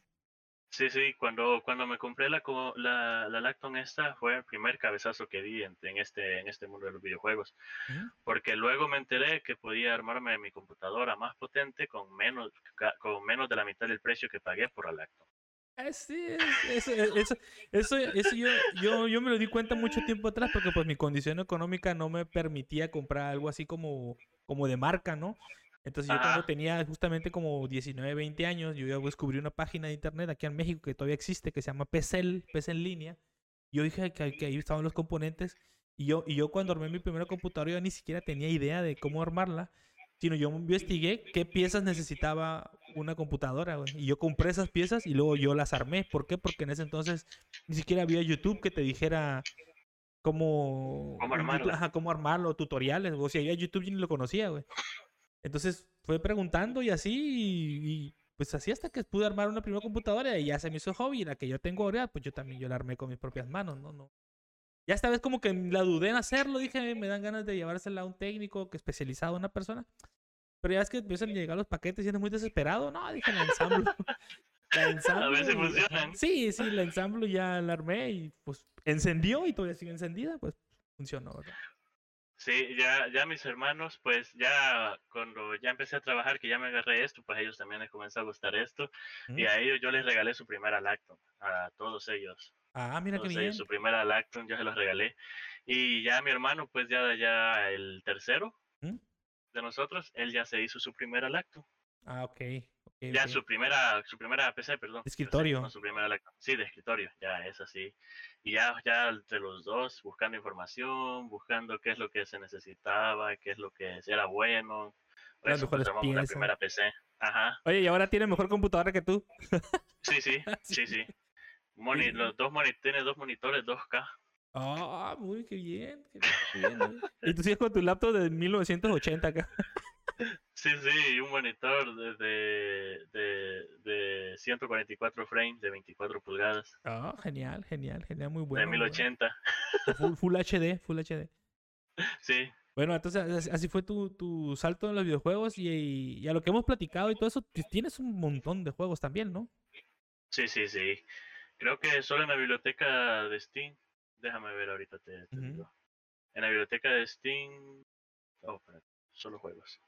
Sí, sí, cuando, cuando me compré la, la, la Lacton esta fue el primer cabezazo que di en, en este, en este mundo de los videojuegos. Ujú. Porque luego me enteré que podía armarme mi computadora más potente con menos, con menos de la mitad del precio que pagué por la Lacton. Eh, sí, es- eso, eso, eso, eso yo, yo, yo me lo di cuenta mucho tiempo atrás porque pues mi condición económica no me permitía comprar algo así como, como de marca, ¿no? Entonces yo cuando tenía justamente como 19, 20 años, yo descubrí una página de internet aquí en México que todavía existe, que se llama PCL, PC en línea. Yo dije que, que ahí estaban los componentes y yo, y yo cuando armé mi primera computadora yo ni siquiera tenía idea de cómo armarla, sino yo investigué qué piezas necesitaba una computadora, güey, Y yo compré esas piezas y luego yo las armé. ¿Por qué? Porque en ese entonces ni siquiera había YouTube que te dijera cómo, Cómo armarla. ajá, cómo armarlo, tutoriales. O si había YouTube yo ni lo conocía, güey. Entonces fue preguntando y así, y, y, pues así hasta que pude armar una primera computadora y ya se me hizo hobby. Y la que yo tengo ahora, pues yo también yo la armé con mis propias manos, ¿no? no Ya esta vez como que la dudé en hacerlo, dije, me dan ganas de llevársela a un técnico que especializado una persona. Pero ya es que empiezan a llegar los paquetes y eres muy desesperado. No, dije, la ensamblo. <laughs> la ensamblo. A ver si y- funcionan. Sí, sí, la ensamblo ya la armé y pues encendió y todavía sigue encendida, pues funcionó, ¿verdad? Sí, ya, ya mis hermanos, pues ya cuando ya empecé a trabajar, que ya me agarré esto, pues a ellos también les comenzó a gustar esto. Y Ujú. a ellos yo les regalé su primera Lacton, a todos ellos. Ah, mira qué Todos bien. su primera Lacton yo se los regalé. Y ya mi hermano, pues ya, ya el tercero ¿Mm? de nosotros, él ya se hizo su primera Lacton. Ah, ok. Ya su primera, su primera PC, perdón. De escritorio. PC, no, su primera. Sí, de escritorio, ya es así. Y ya, ya entre los dos, buscando información, buscando qué es lo que se necesitaba, qué es lo que era bueno. Por Las eso, la primera PC. Ajá. Oye, y ahora tiene mejor computadora que tú. <laughs> Sí, sí, <laughs> sí, sí. Moni, los dos monitores, tiene dos monitores 2K. Ah, muy qué bien. Qué <laughs> bien ¿eh? y tú sigues con tu laptop de 1980 acá. Sí, sí, un monitor de, de, de, 144 frames de 24 pulgadas. Ah, genial, genial, genial, muy bueno. De 1080. Full, full, HD, Full HD. <laughs> Sí. Bueno, entonces así fue tu, tu salto en los videojuegos y, y, a lo que hemos platicado y todo eso, tienes un montón de juegos también, ¿no? Sí, sí, sí. Creo que solo en la biblioteca de Steam, déjame ver ahorita te, digo. En la biblioteca de Steam, oh, solo juegos.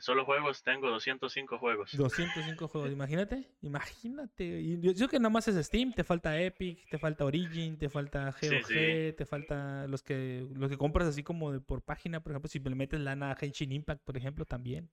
Solo juegos tengo 205 juegos. 205 juegos, <laughs> imagínate, imagínate. Y yo que nada más es Steam, te falta Epic, te falta Origin, te falta GOG, te falta los que los que compras así como de por página, por ejemplo, si le metes lana a Genshin Impact, por ejemplo, también.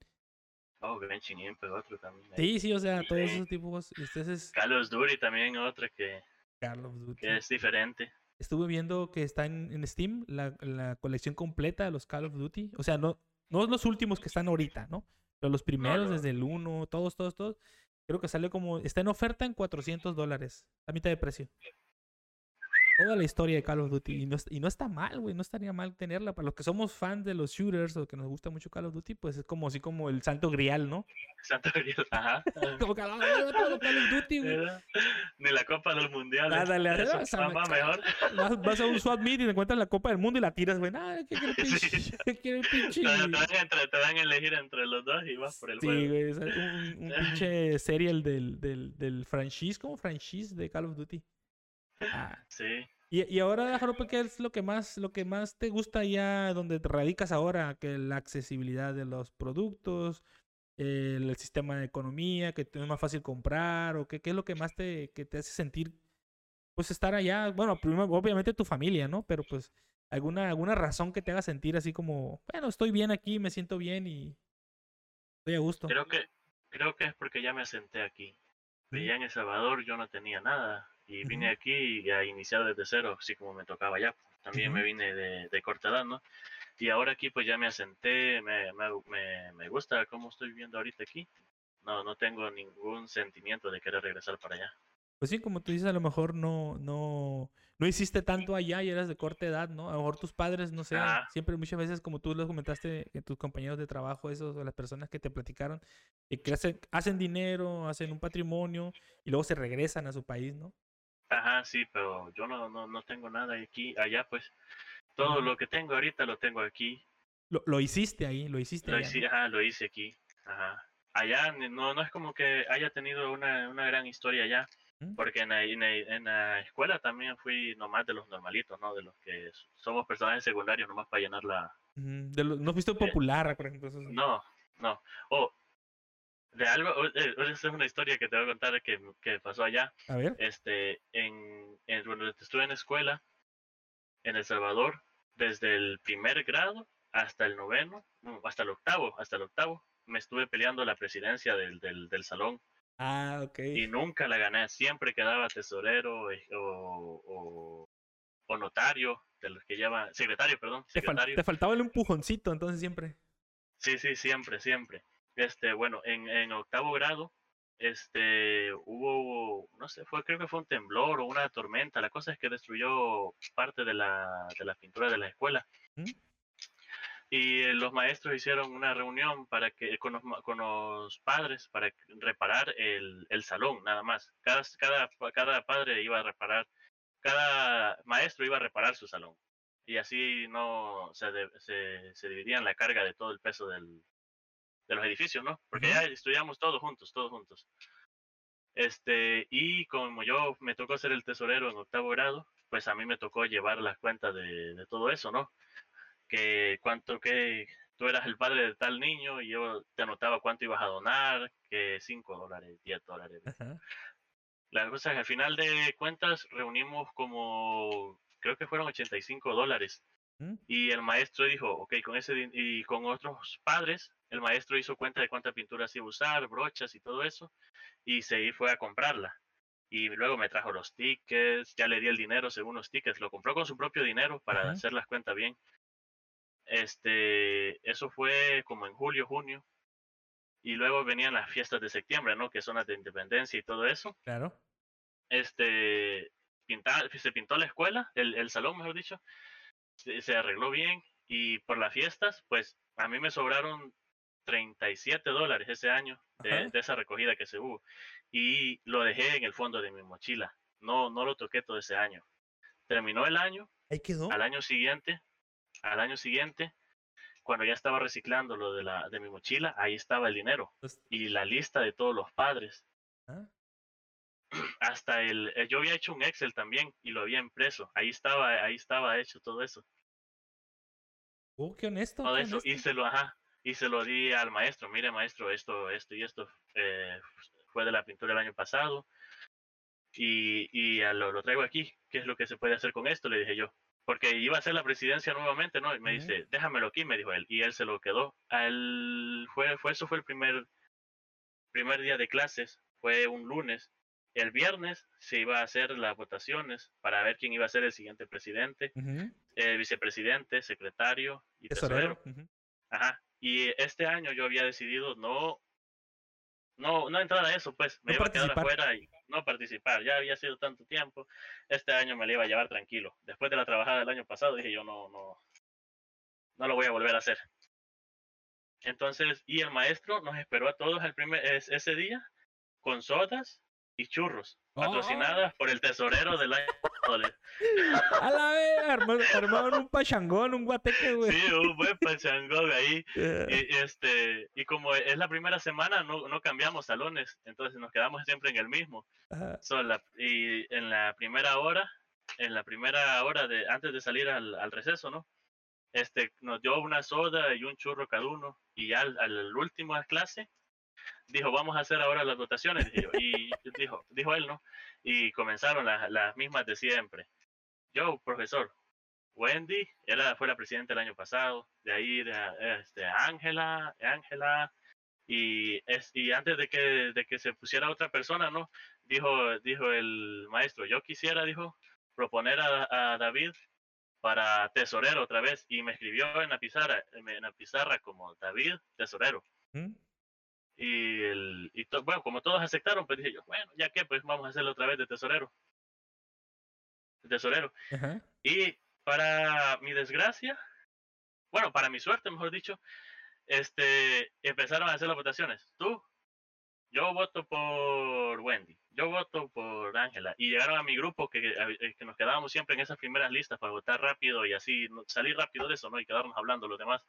Oh, Genshin Impact, otro también. Sí, sí, o sea, todos esos tipos. Entonces, Carlos Duty también, otra que, Carlos Duty. que es diferente. Estuve viendo que está en, en Steam la, la colección completa de los Call of Duty. O sea, no, no los últimos que están ahorita, ¿no? Pero los primeros, desde el 1, todos, todos, todos. Creo que sale como. Está en oferta en 400 dólares. A mitad de precio toda la historia de Call of Duty. Y no, y no está mal, güey. No estaría mal tenerla. Para los que somos fans de los shooters o que nos gusta mucho Call of Duty, pues es como así como el santo grial, ¿no? <laughs> Santo grial, ajá. <laughs> como Call of Duty, güey. Ni la Copa del Mundial. Ah, dale, vas, a, mejor. Vas, vas, a un SWAT meet y te encuentras la Copa del Mundo y la tiras, güey. Ah, ¿qué quiere <laughs> pinche? ¿Qué quiere pinche? Te, dan a elegir entre los dos y vas por el. Sí, güey. Un, un pinche serial del, del, del franchise, como franchise de Call of Duty. Ah. Sí. Y, y ahora, Jarope, ¿qué es lo que más, lo que más te gusta ya donde te radicas ahora? Que la accesibilidad de los productos, el, el, sistema de economía, que es más fácil comprar, o qué, qué es lo que más te, que te hace sentir, pues estar allá, bueno, primero, obviamente tu familia, ¿no? Pero pues alguna, alguna razón que te haga sentir así como, bueno, estoy bien aquí, me siento bien y estoy a gusto. Creo que, creo que es porque ya me asenté aquí. Ya en El Salvador yo no tenía nada y vine aquí a iniciar desde cero, así como me tocaba ya. También me vine de, de, corta edad, ¿no? Y ahora aquí pues ya me asenté, me, me, me, gusta cómo estoy viviendo ahorita aquí. No, no tengo ningún sentimiento de querer regresar para allá. Pues sí, como tú dices, a lo mejor no, no, no hiciste tanto allá y eras de corta edad, ¿no? A lo mejor tus padres, no sé, ah. siempre muchas veces, como tú lo comentaste, que tus compañeros de trabajo, esos, o las personas que te platicaron, que hacen, hacen dinero, hacen un patrimonio y luego se regresan a su país, ¿no? Ajá, sí, pero yo no, no, no tengo nada aquí, allá pues. Todo lo que tengo ahorita lo tengo aquí. Lo, lo hiciste ahí, lo hiciste lo allá, hice, Ajá, lo hice aquí. Ajá. Allá no, no es como que haya tenido una, una gran historia allá. Porque en la, en, la, en la, escuela también fui nomás de los normalitos, ¿no? De los que somos personajes secundarios nomás para llenar la... De lo, ¿No fuiste popular, por ejemplo? No, no. Oh, de algo, esa es una historia que te voy a contar que, que pasó allá. A ver. Este, en, en, cuando estuve en escuela, en El Salvador, desde el primer grado hasta el noveno, hasta el octavo, hasta el octavo, me estuve peleando la presidencia del, del, del salón. Ah, ok. Y nunca la gané, siempre quedaba tesorero o, o, o notario, de los que llaman, secretario, perdón. Secretario. Te, fal te faltaba el empujoncito, entonces siempre. Sí, sí, siempre, siempre. Este, bueno, en, en octavo grado, este, hubo, no sé, fue, creo que fue un temblor o una tormenta. La cosa es que destruyó parte de la, de la pintura de la escuela. ¿Mm? Y los maestros hicieron una reunión para que, con, los, con los padres para reparar el, el salón, nada más. Cada, cada, cada padre iba a reparar, cada maestro iba a reparar su salón. Y así no se, se, se dividían la carga de todo el peso del, de los edificios, ¿no? Porque ya estudiamos todos juntos, todos juntos. Este, y como yo me tocó ser el tesorero en octavo grado, pues a mí me tocó llevar las cuentas de, de todo eso, ¿no? Que cuánto que tú eras el padre de tal niño y yo te anotaba cuánto ibas a donar, que 5 dólares, 10 dólares. La cosa es que al final de cuentas reunimos como, creo que fueron 85 dólares. Y el maestro dijo, ok, con ese y con otros padres, el maestro hizo cuenta de cuántas pinturas iba a usar, brochas y todo eso, y se fue a comprarla. Y luego me trajo los tickets, ya le di el dinero según los tickets, lo compró con su propio dinero para hacer las cuentas bien. Este, eso fue como en julio, junio. y luego venían las fiestas de septiembre, ¿no? Que son las de independencia y todo eso. Claro. Este, pinta, se pintó la escuela, el, el salón, mejor dicho, se, se arregló bien y por las fiestas, pues a mí me sobraron 37 dólares ese año de, esa recogida que se hubo y lo dejé en el fondo de mi mochila. No, no lo toqué todo ese año. Terminó el año, Ahí quedó. al año siguiente, al año siguiente, cuando ya estaba reciclando lo de la de mi mochila, ahí estaba el dinero y la lista de todos los padres. ah, Hasta el, eh, yo había hecho un Excel también y lo había impreso. Ahí estaba, ahí estaba hecho todo eso. Oh, qué honesto. todo qué eso y se lo ajá y se lo di al maestro mire maestro esto esto y esto eh, fue de la pintura del año pasado y, y lo, lo traigo aquí qué es lo que se puede hacer con esto le dije yo porque iba a ser la presidencia nuevamente no y me dice déjamelo aquí me dijo él y él se lo quedó a él fue fue eso fue el primer primer día de clases fue un lunes el viernes se iba a hacer las votaciones para ver quién iba a ser el siguiente presidente el vicepresidente secretario y tesorero. Ajá. Y este año yo había decidido no, no, no entrar a eso, pues me No iba a quedar afuera y no participar. Ya había sido tanto tiempo. Este año me lo iba a llevar tranquilo. Después de la trabajada del año pasado dije yo no, no, no lo voy a volver a hacer. Entonces, y el maestro nos esperó a todos el primer, es- ese día con sodas y churros, Oh. patrocinadas por el tesorero del año. <laughs> A la vez, armaron, armaron un pachangón, un guateque, güey. Sí, un buen pachangón ahí. Eh, Y, y este, y como es la primera semana, no, no cambiamos salones, entonces nos quedamos siempre en el mismo. So, la- y en la primera hora, en la primera hora de antes de salir al, al receso, ¿no? Este, nos dio una soda y un churro cada uno, y ya al, al último de clase, dijo, vamos a hacer ahora las votaciones, y <laughs> dijo, dijo él, ¿no? Y comenzaron las, las mismas de siempre. Yo, profesor, Wendy, era, fue la presidenta el año pasado, de ahí este, Ángela, Ángela, y, es, y antes de que, de que se pusiera otra persona, ¿no? Dijo, dijo el maestro, yo quisiera, dijo, proponer a, a David para tesorero otra vez, y me escribió en la pizarra, en la pizarra como David Tesorero. ¿Mm? Y, el, y to- bueno, como todos aceptaron, pues dije yo, bueno, ya que, pues vamos a hacerlo otra vez de tesorero. De tesorero. Ajá. Y para mi desgracia, bueno, para mi suerte, mejor dicho, este, empezaron a hacer las votaciones. Tú, yo voto por Wendy, yo voto por Ángela. Y llegaron a mi grupo que, eh, que nos quedábamos siempre en esas primeras listas para votar rápido y así salir rápido de eso, ¿no? Y quedarnos hablando los demás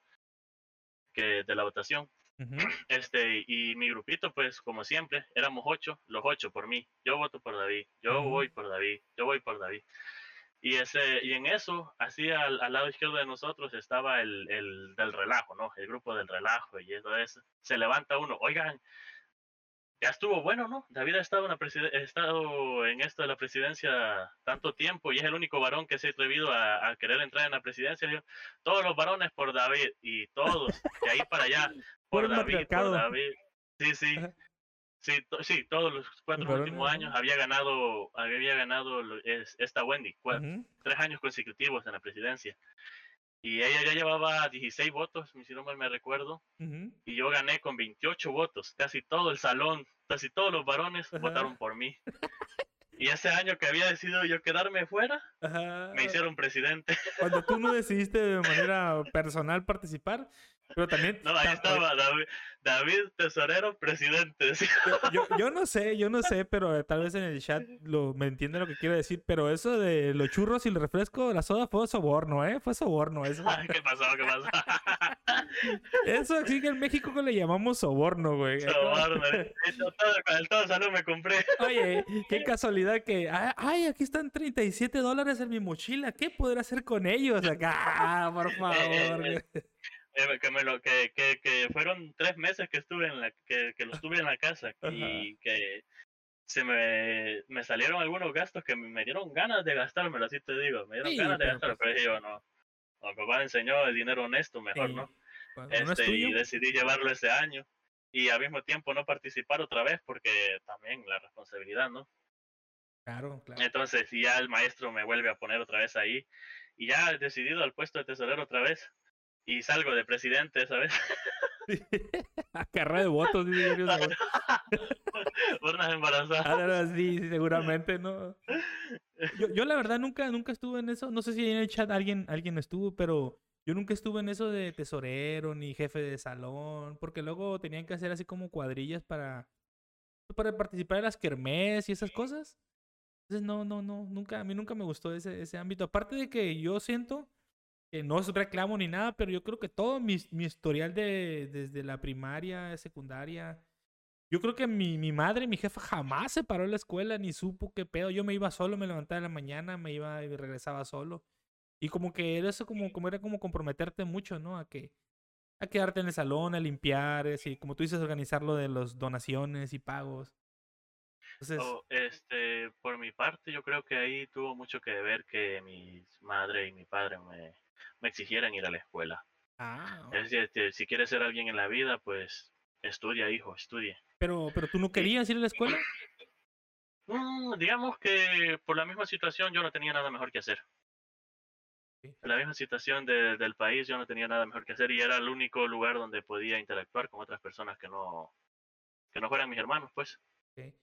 que de la votación. Este, y mi grupito, pues, como siempre, éramos ocho, los ocho por mí. Yo voto por David, yo voy por David, yo voy por David. Y ese, y en eso, así al, al lado izquierdo de nosotros estaba el, el del relajo, ¿no? El grupo del relajo y eso es. Se levanta uno, oigan, ya estuvo bueno, ¿no? David ha estado en, la estado en esto de la presidencia tanto tiempo y es el único varón que se ha atrevido a, a querer entrar en la presidencia. Digo, todos los varones por David y todos, de ahí para allá, por David, por. David. Sí, sí. Sí, to- sí, todos los cuatro últimos años había ganado, había ganado es- esta Wendy, cua- Ujú. tres años consecutivos en la presidencia. Y ella ya llevaba 16 votos, si no mal me recuerdo, Ujú. y yo gané con 28 votos. Casi todo el salón, casi todos los varones Ajá. votaron por mí. <laughs> Y ese año que había decidido yo quedarme fuera, Ajá. me hicieron presidente. Cuando tú no decidiste de manera <laughs> personal participar, pero también... No, ahí ta- estaba David, David Tesorero, presidente. Yo, yo no <laughs> sé, yo no sé, pero eh, tal vez en el chat lo, me entiende lo que quiero decir, pero eso de los churros y el refresco, la soda fue soborno, ¿eh? Fue soborno eso. <laughs> ¿Qué pasó? ¿Qué pasó? <laughs> Eso aquí que en México le llamamos soborno, güey. Soborno, ¿eh? Con el todo salón me compré. Oye, qué casualidad que, ay, aquí están 37 dólares en mi mochila, ¿qué podré hacer con ellos acá? Ah, por favor. Eh, que, me lo, que, que, que fueron tres meses que estuve en la que, que lo estuve en la casa <laughs> y que se me, me salieron algunos gastos que me, dieron ganas de gastármelo, así te digo, me dieron Sí, ganas de gastarlo, pues- pero dije yo no, mi papá me enseñó el dinero honesto mejor, ¿no? cuando no es Este, y decidí llevarlo ese año y al mismo tiempo no participar otra vez porque también la responsabilidad, ¿no? claro, claro. Entonces, ya el maestro me vuelve a poner otra vez ahí. Y ya he decidido al puesto de tesorero otra vez. Y salgo de presidente, ¿sabes? <laughs> Carrera de votos, dice Yorio Zamora. <laughs> Urnas embarazadas. Ah, no, sí, sí, seguramente, ¿no? Yo, yo la verdad nunca, nunca estuve en eso. No sé si en el chat alguien, alguien estuvo, pero yo nunca estuve en eso de tesorero ni jefe de salón, porque luego tenían que hacer así como cuadrillas para, para participar en las kermés y esas cosas. Entonces, no, no, no, nunca, a mí nunca me gustó ese, ese ámbito. Aparte de que yo siento que no es reclamo ni nada, pero yo creo que todo mi, mi historial de, desde la primaria, secundaria, yo creo que mi, mi madre, mi jefa jamás se paró en la escuela ni supo qué pedo. Yo me iba solo, me levantaba en la mañana, me iba y regresaba solo. Y como que era eso como, como era como comprometerte mucho, ¿no? A que a quedarte en el salón, a limpiar, así, como tú dices, organizar lo de las donaciones y pagos. Entonces, Oh, este, por mi parte, yo creo que ahí tuvo mucho que ver que mi madre y mi padre me, me exigieran ir a la escuela. ah, Es decir, si quieres ser alguien en la vida, pues estudia, hijo, estudie. pero, pero tú no querías ir a la escuela. Mm, digamos que por la misma situación yo no tenía nada mejor que hacer. La misma situación de- del país yo no tenía nada mejor que hacer y era el único lugar donde podía interactuar con otras personas que no, que no fueran mis hermanos, pues. Ok.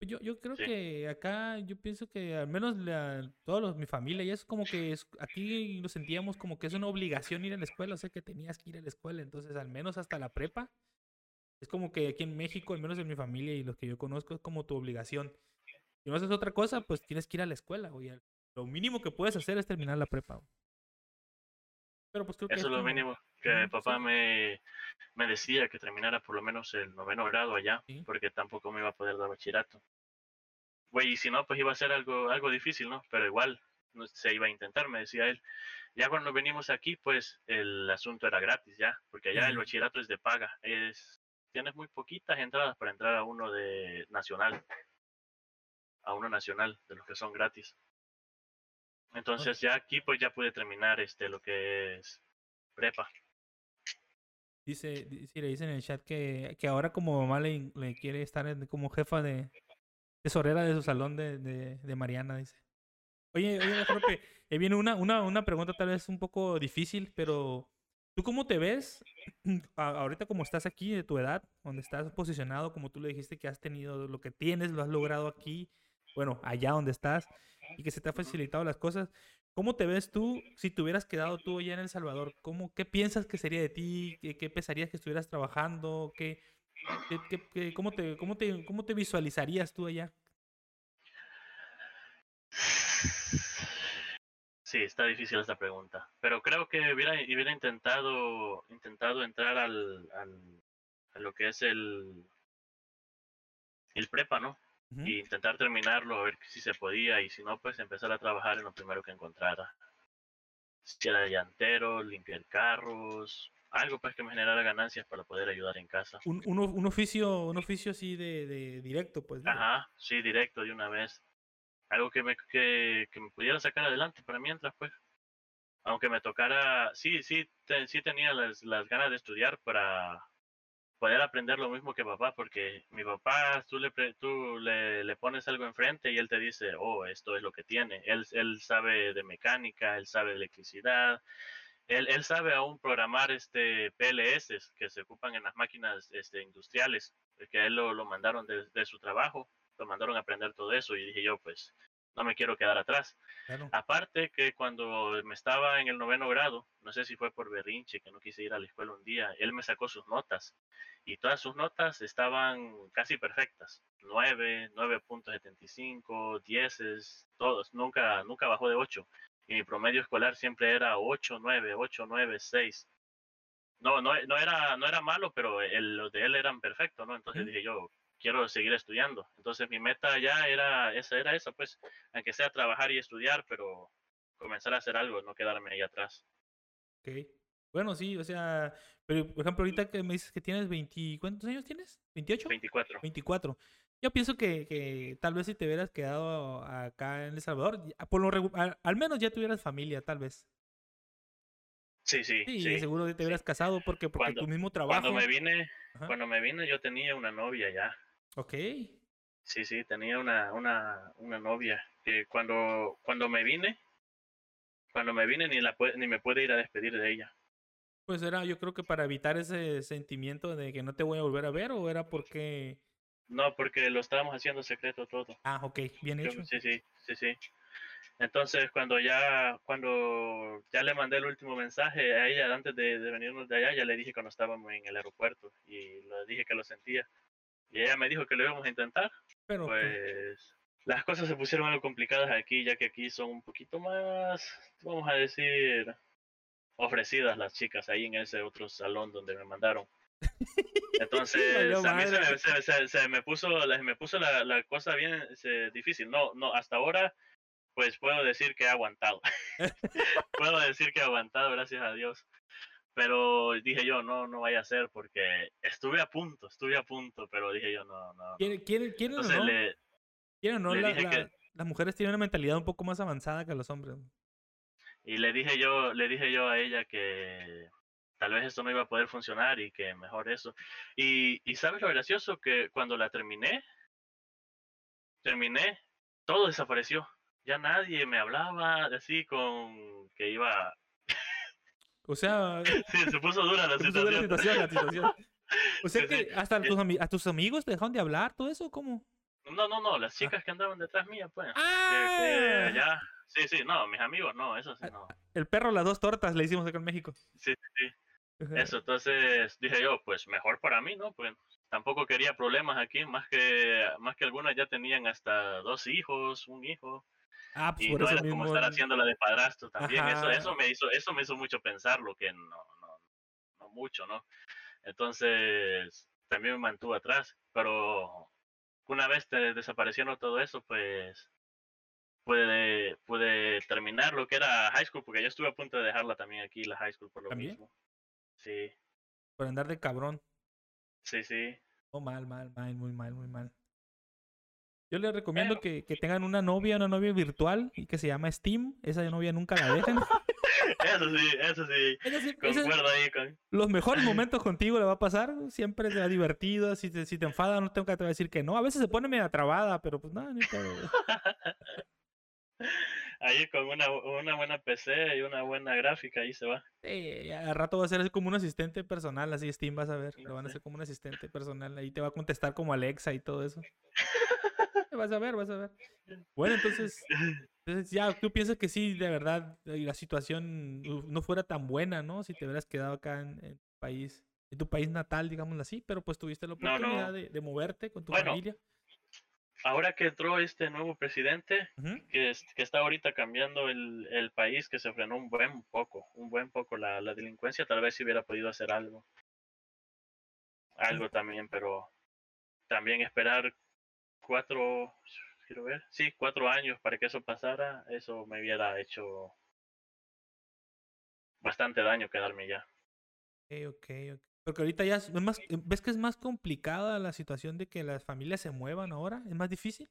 Yo, yo creo Sí. que acá, yo pienso que al menos la, todos los, mi familia, y es como que es, aquí lo sentíamos como que es una obligación ir a la escuela, o sea que tenías que ir a la escuela, entonces al menos hasta la prepa, es como que aquí en México, al menos en mi familia y los que yo conozco, es como tu obligación. Si no haces otra cosa, pues tienes que ir a la escuela, güey. Lo mínimo que puedes hacer es terminar la prepa. güey. Pero pues creo que Eso es lo mínimo que papá me, me decía que terminara por lo menos el noveno grado allá, Sí. porque tampoco me iba a poder dar bachillerato. Güey, y si no, pues iba a ser algo, algo difícil, ¿no? Pero igual no se iba a intentar, me decía él. Ya cuando venimos aquí, pues el asunto era gratis ya, porque allá el bachillerato es de paga. Es, tienes muy poquitas entradas para entrar a uno de nacional, a uno nacional, de los que son gratis. Entonces ya aquí pues ya pude terminar este lo que es prepa. Dice, di- sí, le dicen en el chat que, que ahora como mamá le, le quiere estar en- como jefa de tesorera de su salón de, de, de Mariana, dice. Oye, oye, Jorge, <laughs> eh, viene una, una, una pregunta tal vez un poco difícil, pero ¿tú cómo te ves <clears throat> a- ahorita como estás aquí de tu edad, donde estás posicionado, como tú le dijiste que has tenido lo que tienes, lo has logrado aquí, bueno, allá donde estás, y que se te ha facilitado las cosas? ¿Cómo te ves tú si te hubieras quedado tú allá en El Salvador? ¿Cómo, ¿Qué piensas que sería de ti? ¿Qué, qué pensarías que estuvieras trabajando? ¿Qué, qué- qué- cómo, te, cómo, te, ¿Cómo te visualizarías tú allá? Sí, está difícil esta pregunta, pero creo que hubiera, hubiera intentado intentado entrar al, al a lo que es el el prepa, ¿no? Y intentar terminarlo, a ver si se podía y si no, pues empezar a trabajar en lo primero que encontrara. Si era llantero, limpiar carros, algo pues que me generara ganancias para poder ayudar en casa. Un, un, un oficio, un oficio así de, de directo, pues. de- Ajá, sí, directo de una vez. Algo que me, que, que me pudiera sacar adelante para mientras, pues. Aunque me tocara, sí, sí, te- sí tenía las, las ganas de estudiar para poder aprender lo mismo que papá, porque mi papá, tú le, tú le, le pones algo enfrente y él te dice, oh, esto es lo que tiene. Él, él sabe de mecánica, él sabe de electricidad, él, él sabe aún programar este PLS que se ocupan en las máquinas este, industriales, que a él lo, lo mandaron de, de su trabajo, lo mandaron a aprender todo eso y dije yo, pues, no me quiero quedar atrás. claro. Aparte que cuando me estaba en el noveno grado, no sé si fue por berrinche, que no quise ir a la escuela un día, él me sacó sus notas y todas sus notas estaban casi perfectas. 9, 9.75, 10, todos, nunca, nunca bajó de 8. Y mi promedio escolar siempre era 8, 9, 8, 9, 6. No, no, no era, no era malo, pero el, los de él eran perfectos, ¿no? Entonces Ujú. dije yo, quiero seguir estudiando. Entonces mi meta ya era esa, era esa, pues, aunque sea trabajar y estudiar, pero comenzar a hacer algo, no quedarme ahí atrás. Ok. Bueno, sí, o sea, pero por ejemplo, ahorita que me dices que tienes 20, ¿cuántos años tienes? ¿28? 24. 24. Yo pienso que, que tal vez si te hubieras quedado acá en El Salvador, por lo al, al menos ya tuvieras familia, tal vez. Sí, sí, Sí, seguro te hubieras casado porque, porque Cuando- tu mismo trabajo. Cuando me vine, Ajá. cuando me vine yo tenía una novia ya. Ok. Sí, sí, tenía una, una, una novia que cuando, cuando me vine, cuando me vine ni la ni me pude ir a despedir de ella. Pues era, yo creo que para evitar ese sentimiento de que no te voy a volver a ver, o era porque. No, porque lo estábamos haciendo secreto todo. Ah, ok, bien hecho. Sí, sí, sí, sí. Entonces, cuando ya, cuando ya le mandé el último mensaje a ella antes de, venirnos de allá, ya le dije cuando estábamos en el aeropuerto y le dije que lo sentía. Y ella me dijo que lo íbamos a intentar. Pero pues, pues las cosas se pusieron algo complicadas aquí, ya que aquí son un poquito más, vamos a decir, ofrecidas las chicas ahí en ese otro salón donde me mandaron. <laughs> Entonces, a mí se me, puso, me puso la, la cosa bien difícil. No, no, hasta ahora pues puedo decir que he aguantado. <laughs> <laughs> puedo decir que he aguantado, gracias a Dios. Pero dije yo, no, no vaya a ser porque estuve a punto, estuve a punto, pero dije yo, no, no. ¿Quieren, quieren, quieren no? Le, ¿Quieren no? las mujeres tienen una mentalidad un poco más avanzada que los hombres. Y le dije yo, le dije yo a ella que tal vez esto no iba a poder funcionar y que mejor eso. Y, y sabes lo gracioso que cuando la terminé, terminé, todo desapareció ya nadie me hablaba así con que iba... O sea... <laughs> sí, se puso dura la situación. la situación, <laughs> O sea que hasta tus a tus amigos te dejaron de hablar, todo eso, ¿cómo? No, no, no, las ah. chicas que andaban detrás mía, pues. ¡Ah! ya, sí, sí, no, mis amigos, no, eso sí, ah, no. El perro, las dos tortas le hicimos acá en México. Sí, sí, sí. Eso, entonces dije yo, pues mejor para mí, ¿no? Pues tampoco quería problemas aquí, más que, más que algunas ya tenían hasta dos hijos, un hijo. Ah, pues y no era como estar haciendo la de padrastro también. Eso, eso me hizo, eso me hizo mucho pensar lo que no, no, no mucho, ¿no? Entonces, también me mantuvo atrás. Pero una vez te desapareciendo todo eso, pues pude, pude terminar lo que era high school, porque yo estuve a punto de dejarla también aquí, la high school, por lo mismo. Sí. Por andar de cabrón. Sí, sí. Oh, mal, mal, mal, muy mal, muy mal. Yo les recomiendo que, que, tengan una novia, una novia virtual y que se llama Steam. Esa novia nunca la dejen. <laughs> eso sí, eso sí. Concuerdo ahí con... Los mejores <laughs> momentos contigo le va a pasar. Siempre va divertido. Si te, si te enfada, no tengo que decir que no. A veces se pone media trabada, pero pues nada, ni <laughs> Ahí con una, una buena PC y una buena gráfica, ahí se va. Sí, al rato va a ser como un asistente personal, así Steam vas a ver. Lo van a hacer como un asistente personal. Ahí te va a contestar como Alexa y todo eso. <laughs> vas a ver, vas a ver. Bueno, entonces, entonces ya tú piensas que sí, de verdad, la situación no fuera tan buena, ¿no? Si te hubieras quedado acá en, el país, en tu país natal, digámoslo así, pero pues tuviste la oportunidad De, moverte con tu familia. Ahora que entró este nuevo presidente, que, que está ahorita cambiando el, el, país, que se frenó un buen poco, un buen poco la, la delincuencia, tal vez si hubiera podido hacer algo. Algo también, pero también esperar cuatro, quiero ver, sí, cuatro años para que eso pasara, eso me hubiera hecho bastante daño quedarme ya. Ok, ok, ok. Porque ahorita ya es más, ¿ves que es más complicada la situación de que las familias se muevan ahora? ¿Es más difícil?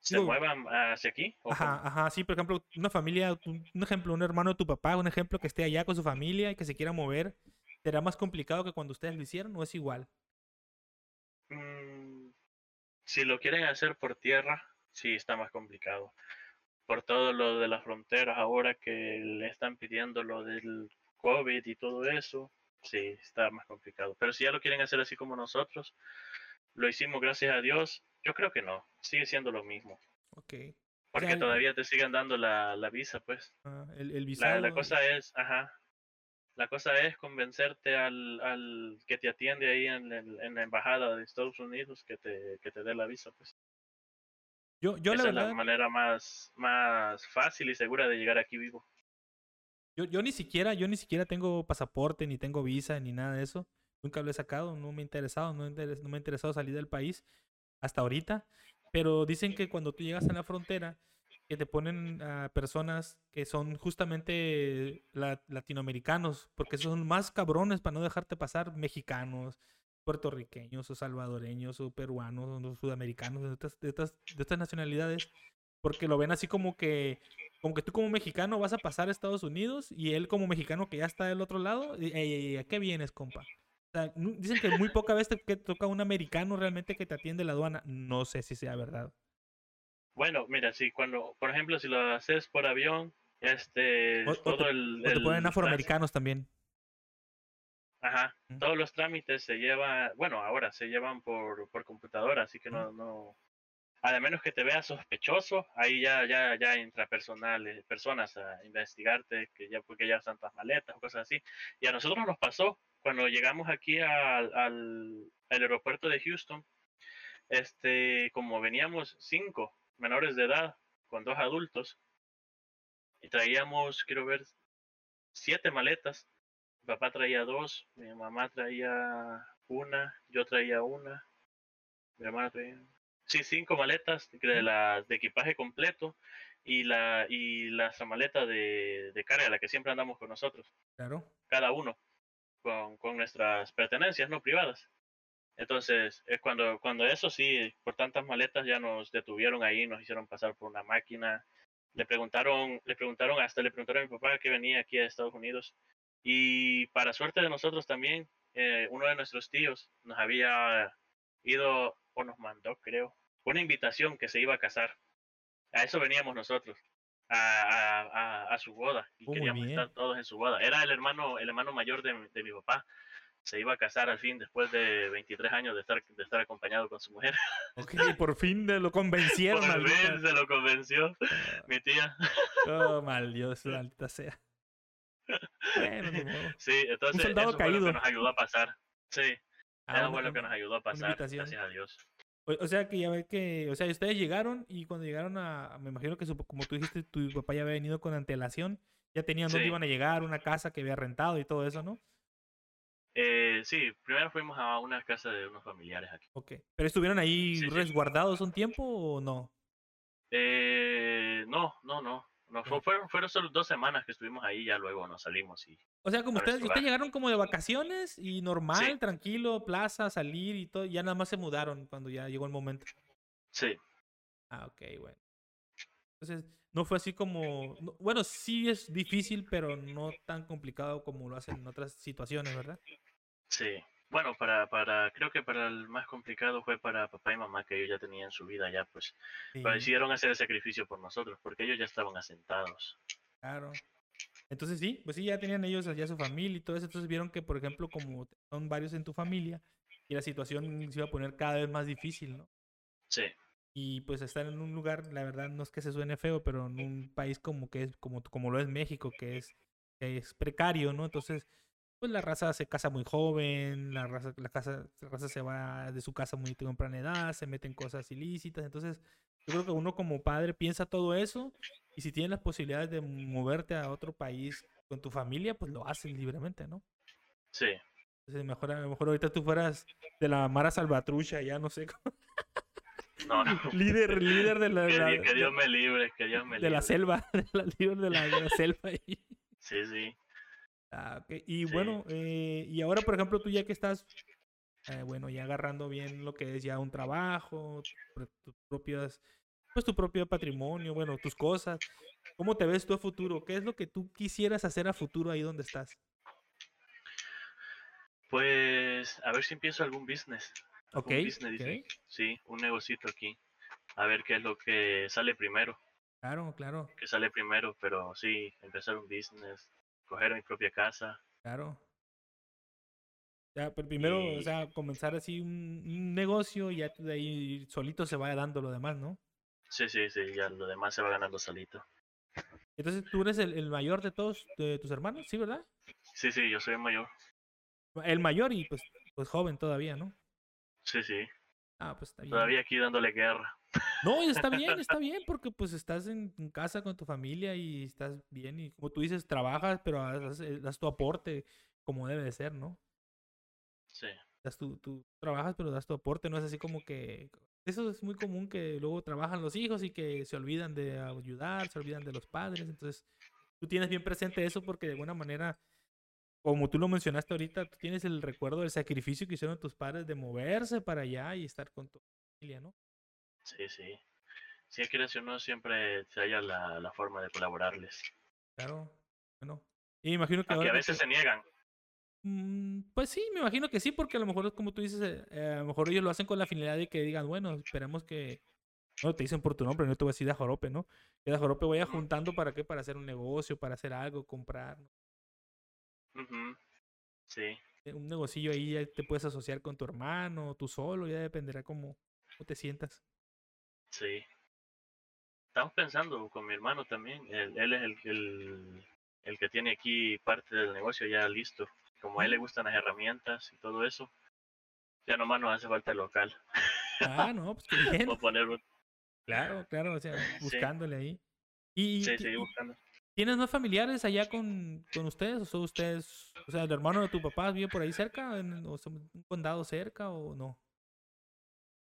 ¿Se muevan hacia aquí? Ajá, ajá, sí, por ejemplo, una familia, un ejemplo, un hermano de tu papá, un ejemplo que esté allá con su familia y que se quiera mover, ¿será más complicado que cuando ustedes lo hicieron o es igual? Si lo quieren hacer por tierra, sí está más complicado. Por todo lo de las fronteras ahora que le están pidiendo lo del COVID y todo eso, sí está más complicado. Pero si ya lo quieren hacer así como nosotros, lo hicimos gracias a Dios, yo creo que no, sigue siendo lo mismo. Ok. Porque todavía te siguen dando la, la visa, pues. Ah, el, el visado. La, la, cosa es, ajá, la cosa es convencerte al, al que te atiende ahí en, en, la embajada de Estados Unidos que te, que te dé la visa, pues. Yo, yo Esa la es la manera más, más fácil y segura de llegar aquí vivo. Yo, yo ni siquiera, yo ni siquiera tengo pasaporte, ni tengo visa, ni nada de eso. Nunca lo he sacado, no me ha interesado, no, me ha interesado salir del país hasta ahorita. Pero dicen que cuando tú llegas a la frontera, que te ponen a personas que son justamente latinoamericanos, porque son más cabrones para no dejarte pasar mexicanos, puertorriqueños o salvadoreños o peruanos o sudamericanos de estas nacionalidades, porque lo ven así como que, como que tú como mexicano vas a pasar a Estados Unidos y él como mexicano que ya está del otro lado, ¿a qué vienes, compa? dicen que muy poca vez te que toca un americano realmente que te atiende la aduana. No sé si sea verdad. Bueno, mira, si cuando, por ejemplo, si lo haces por avión, Este, O, o todo te, el, o te el ponen afroamericanos también. Ajá, Mm. todos los trámites se llevan, bueno, ahora se llevan por, por computadora, así que no, no, a menos que te veas sospechoso, ahí ya, ya, ya entra personal, eh, personas a investigarte, que ya, porque ya están tantas maletas o cosas así. Y a nosotros nos pasó, cuando llegamos aquí al, al, al aeropuerto de Houston, este, como veníamos cinco menores de edad con dos adultos, y traíamos, quiero ver, siete maletas. Mi papá traía dos, mi mamá traía una, yo traía una, mi hermana traía... Sí, cinco maletas de, la, de equipaje completo y la y la maleta de, de carga, la que siempre andamos con nosotros, Claro. cada uno, con, con nuestras pertenencias no privadas. Entonces, es cuando, cuando eso sí, por tantas maletas ya nos detuvieron ahí, nos hicieron pasar por una máquina. Le preguntaron, le preguntaron, hasta le preguntaron a mi papá que venía aquí a Estados Unidos. Y para suerte de nosotros también, eh, uno de nuestros tíos nos había ido, o nos mandó, creo, una invitación que se iba a casar. A eso veníamos nosotros, a, a, a, a su boda. Y queríamos bien. estar todos en su boda. Era el hermano, el hermano mayor de, mi- de mi papá. Se iba a casar al fin después de 23 años de estar, de estar acompañado con su mujer. <laughs> Ok, por fin de- lo convencieron. Por fin se lo convenció mi tía. <laughs> Oh, mal Dios, maldita sea. Bueno. Sí, entonces soldado eso fue lo caído. que nos ayudó a pasar. Sí, Ah, eso fue lo que nos ayudó a pasar, gracias a Dios. O, o sea que ya ve que, o sea, ustedes llegaron y cuando llegaron a, me imagino que su- como tú dijiste, tu papá ya había venido con antelación, ya tenían dónde Sí. iban a llegar, una casa que había rentado y todo eso, ¿no? Eh, sí, primero fuimos a una casa de unos familiares aquí. Ok. ¿Pero estuvieron ahí Sí, sí. resguardados un tiempo o no? Eh, no, no, no. No fue- fueron, fueron solo dos semanas que estuvimos ahí, ya luego nos salimos y O sea, como ustedes, ustedes llegaron como de vacaciones y normal, Sí. tranquilo, plaza, salir y todo, ya nada más se mudaron cuando ya llegó el momento. sí, Ah, ok, bueno. Entonces, no fue así como, no- bueno, sí es difícil, pero no tan complicado como lo hacen en otras situaciones, ¿verdad? sí. Bueno, para, para, creo que para el más complicado fue para papá y mamá que ellos ya tenían su vida ya, pues, pero decidieron hacer el sacrificio por nosotros, porque ellos ya estaban asentados. Claro. Entonces sí, pues sí, ya tenían ellos ya su familia y todo eso. Entonces vieron que, por ejemplo, como son varios en tu familia, y la situación se iba a poner cada vez más difícil, ¿no? Sí, Y pues estar en un lugar, la verdad, no es que se suene feo, pero en un país como que es, como, como lo es México, que es, que es precario, ¿no? Entonces, pues la raza se casa muy joven, la raza, la casa, la raza se va de su casa muy temprana edad, se meten cosas ilícitas. Entonces, yo creo que uno como padre piensa todo eso y si tienes las posibilidades de moverte a otro país con tu familia, pues lo haces libremente, ¿no? sí. Entonces, mejor, a lo mejor ahorita tú fueras de la Mara Salvatrucha, ya no sé, cómo- No, no. <laughs> líder, líder de la, Que, la- que Dios me libre, que Dios me de la libre. selva, <laughs> de la, líder de la, de la selva. Y, Sí, sí. Ah, ok. Y Sí. bueno, eh, y ahora, por ejemplo, tú ya que estás, eh, bueno, ya agarrando bien lo que es ya un trabajo, tus propias, pues tu propio patrimonio, bueno, tus cosas. ¿Cómo te ves tú a futuro? ¿Qué es lo que tú quisieras hacer a futuro ahí donde estás? Pues a ver si empiezo algún business. Ok, Un business, dice. ok. Sí, un negocito aquí. A ver qué es lo que sale primero. Claro, claro, Que sale primero, pero sí, empezar un business, coger mi propia casa. claro. Ya, pero primero, o sea, comenzar así un, un negocio y ya de ahí solito se vaya dando lo demás, ¿no? Sí, sí, sí, ya lo demás se va ganando solito. Entonces, tú eres el, el mayor de todos de tus hermanos, ¿sí, verdad? Sí, sí, yo soy el mayor. El mayor y pues, pues joven todavía, ¿no? Sí, sí. Ah, pues está bien. Todavía aquí dándole guerra. No, está <laughs> bien, está bien, porque pues estás en, en casa con tu familia y estás bien y como tú dices, trabajas, pero das, eh, das tu aporte como debe de ser, ¿no? Sí, Das tu, tú trabajas, pero das tu aporte, no es así como que... Eso es muy común que luego trabajan los hijos y que se olvidan de ayudar, se olvidan de los padres, entonces tú tienes bien presente eso porque de alguna manera, como tú lo mencionaste ahorita, tú tienes el recuerdo del sacrificio que hicieron tus padres de moverse para allá y estar con tu familia, ¿no? sí, sí. Si quieres o no, siempre se haya la, la forma de colaborarles. Claro, bueno. Y imagino que Aunque a veces se niegan. Mm, pues sí, me imagino que sí, porque a lo mejor es como tú dices, eh, eh, a lo mejor ellos lo hacen con la finalidad de que digan, bueno, esperemos que, No, te dicen por tu nombre, no te voy a decir de Jorope, ¿no? Que de Jorope voy a juntando para qué, para hacer un negocio, para hacer algo, comprar. ¿no? Ujú. Sí, Eh, Un negocillo ahí ya te puedes asociar con tu hermano, tú solo, ya dependerá cómo, cómo te sientas. sí. Estamos pensando con mi hermano también. Él, él es el, el, el que tiene aquí parte del negocio ya listo. Como a él le gustan las herramientas y todo eso, ya nomás nos hace falta el local. Ah, no, pues qué <laughs> bien. Poner un... Claro, claro, o sea, Sí. buscándole ahí. ¿Y Sí, ti- sí, y- buscando. Tienes más familiares allá con, con ustedes? ¿O son ustedes, o sea, el hermano de tu papá vive por ahí cerca? en- ¿O son un condado cerca o no?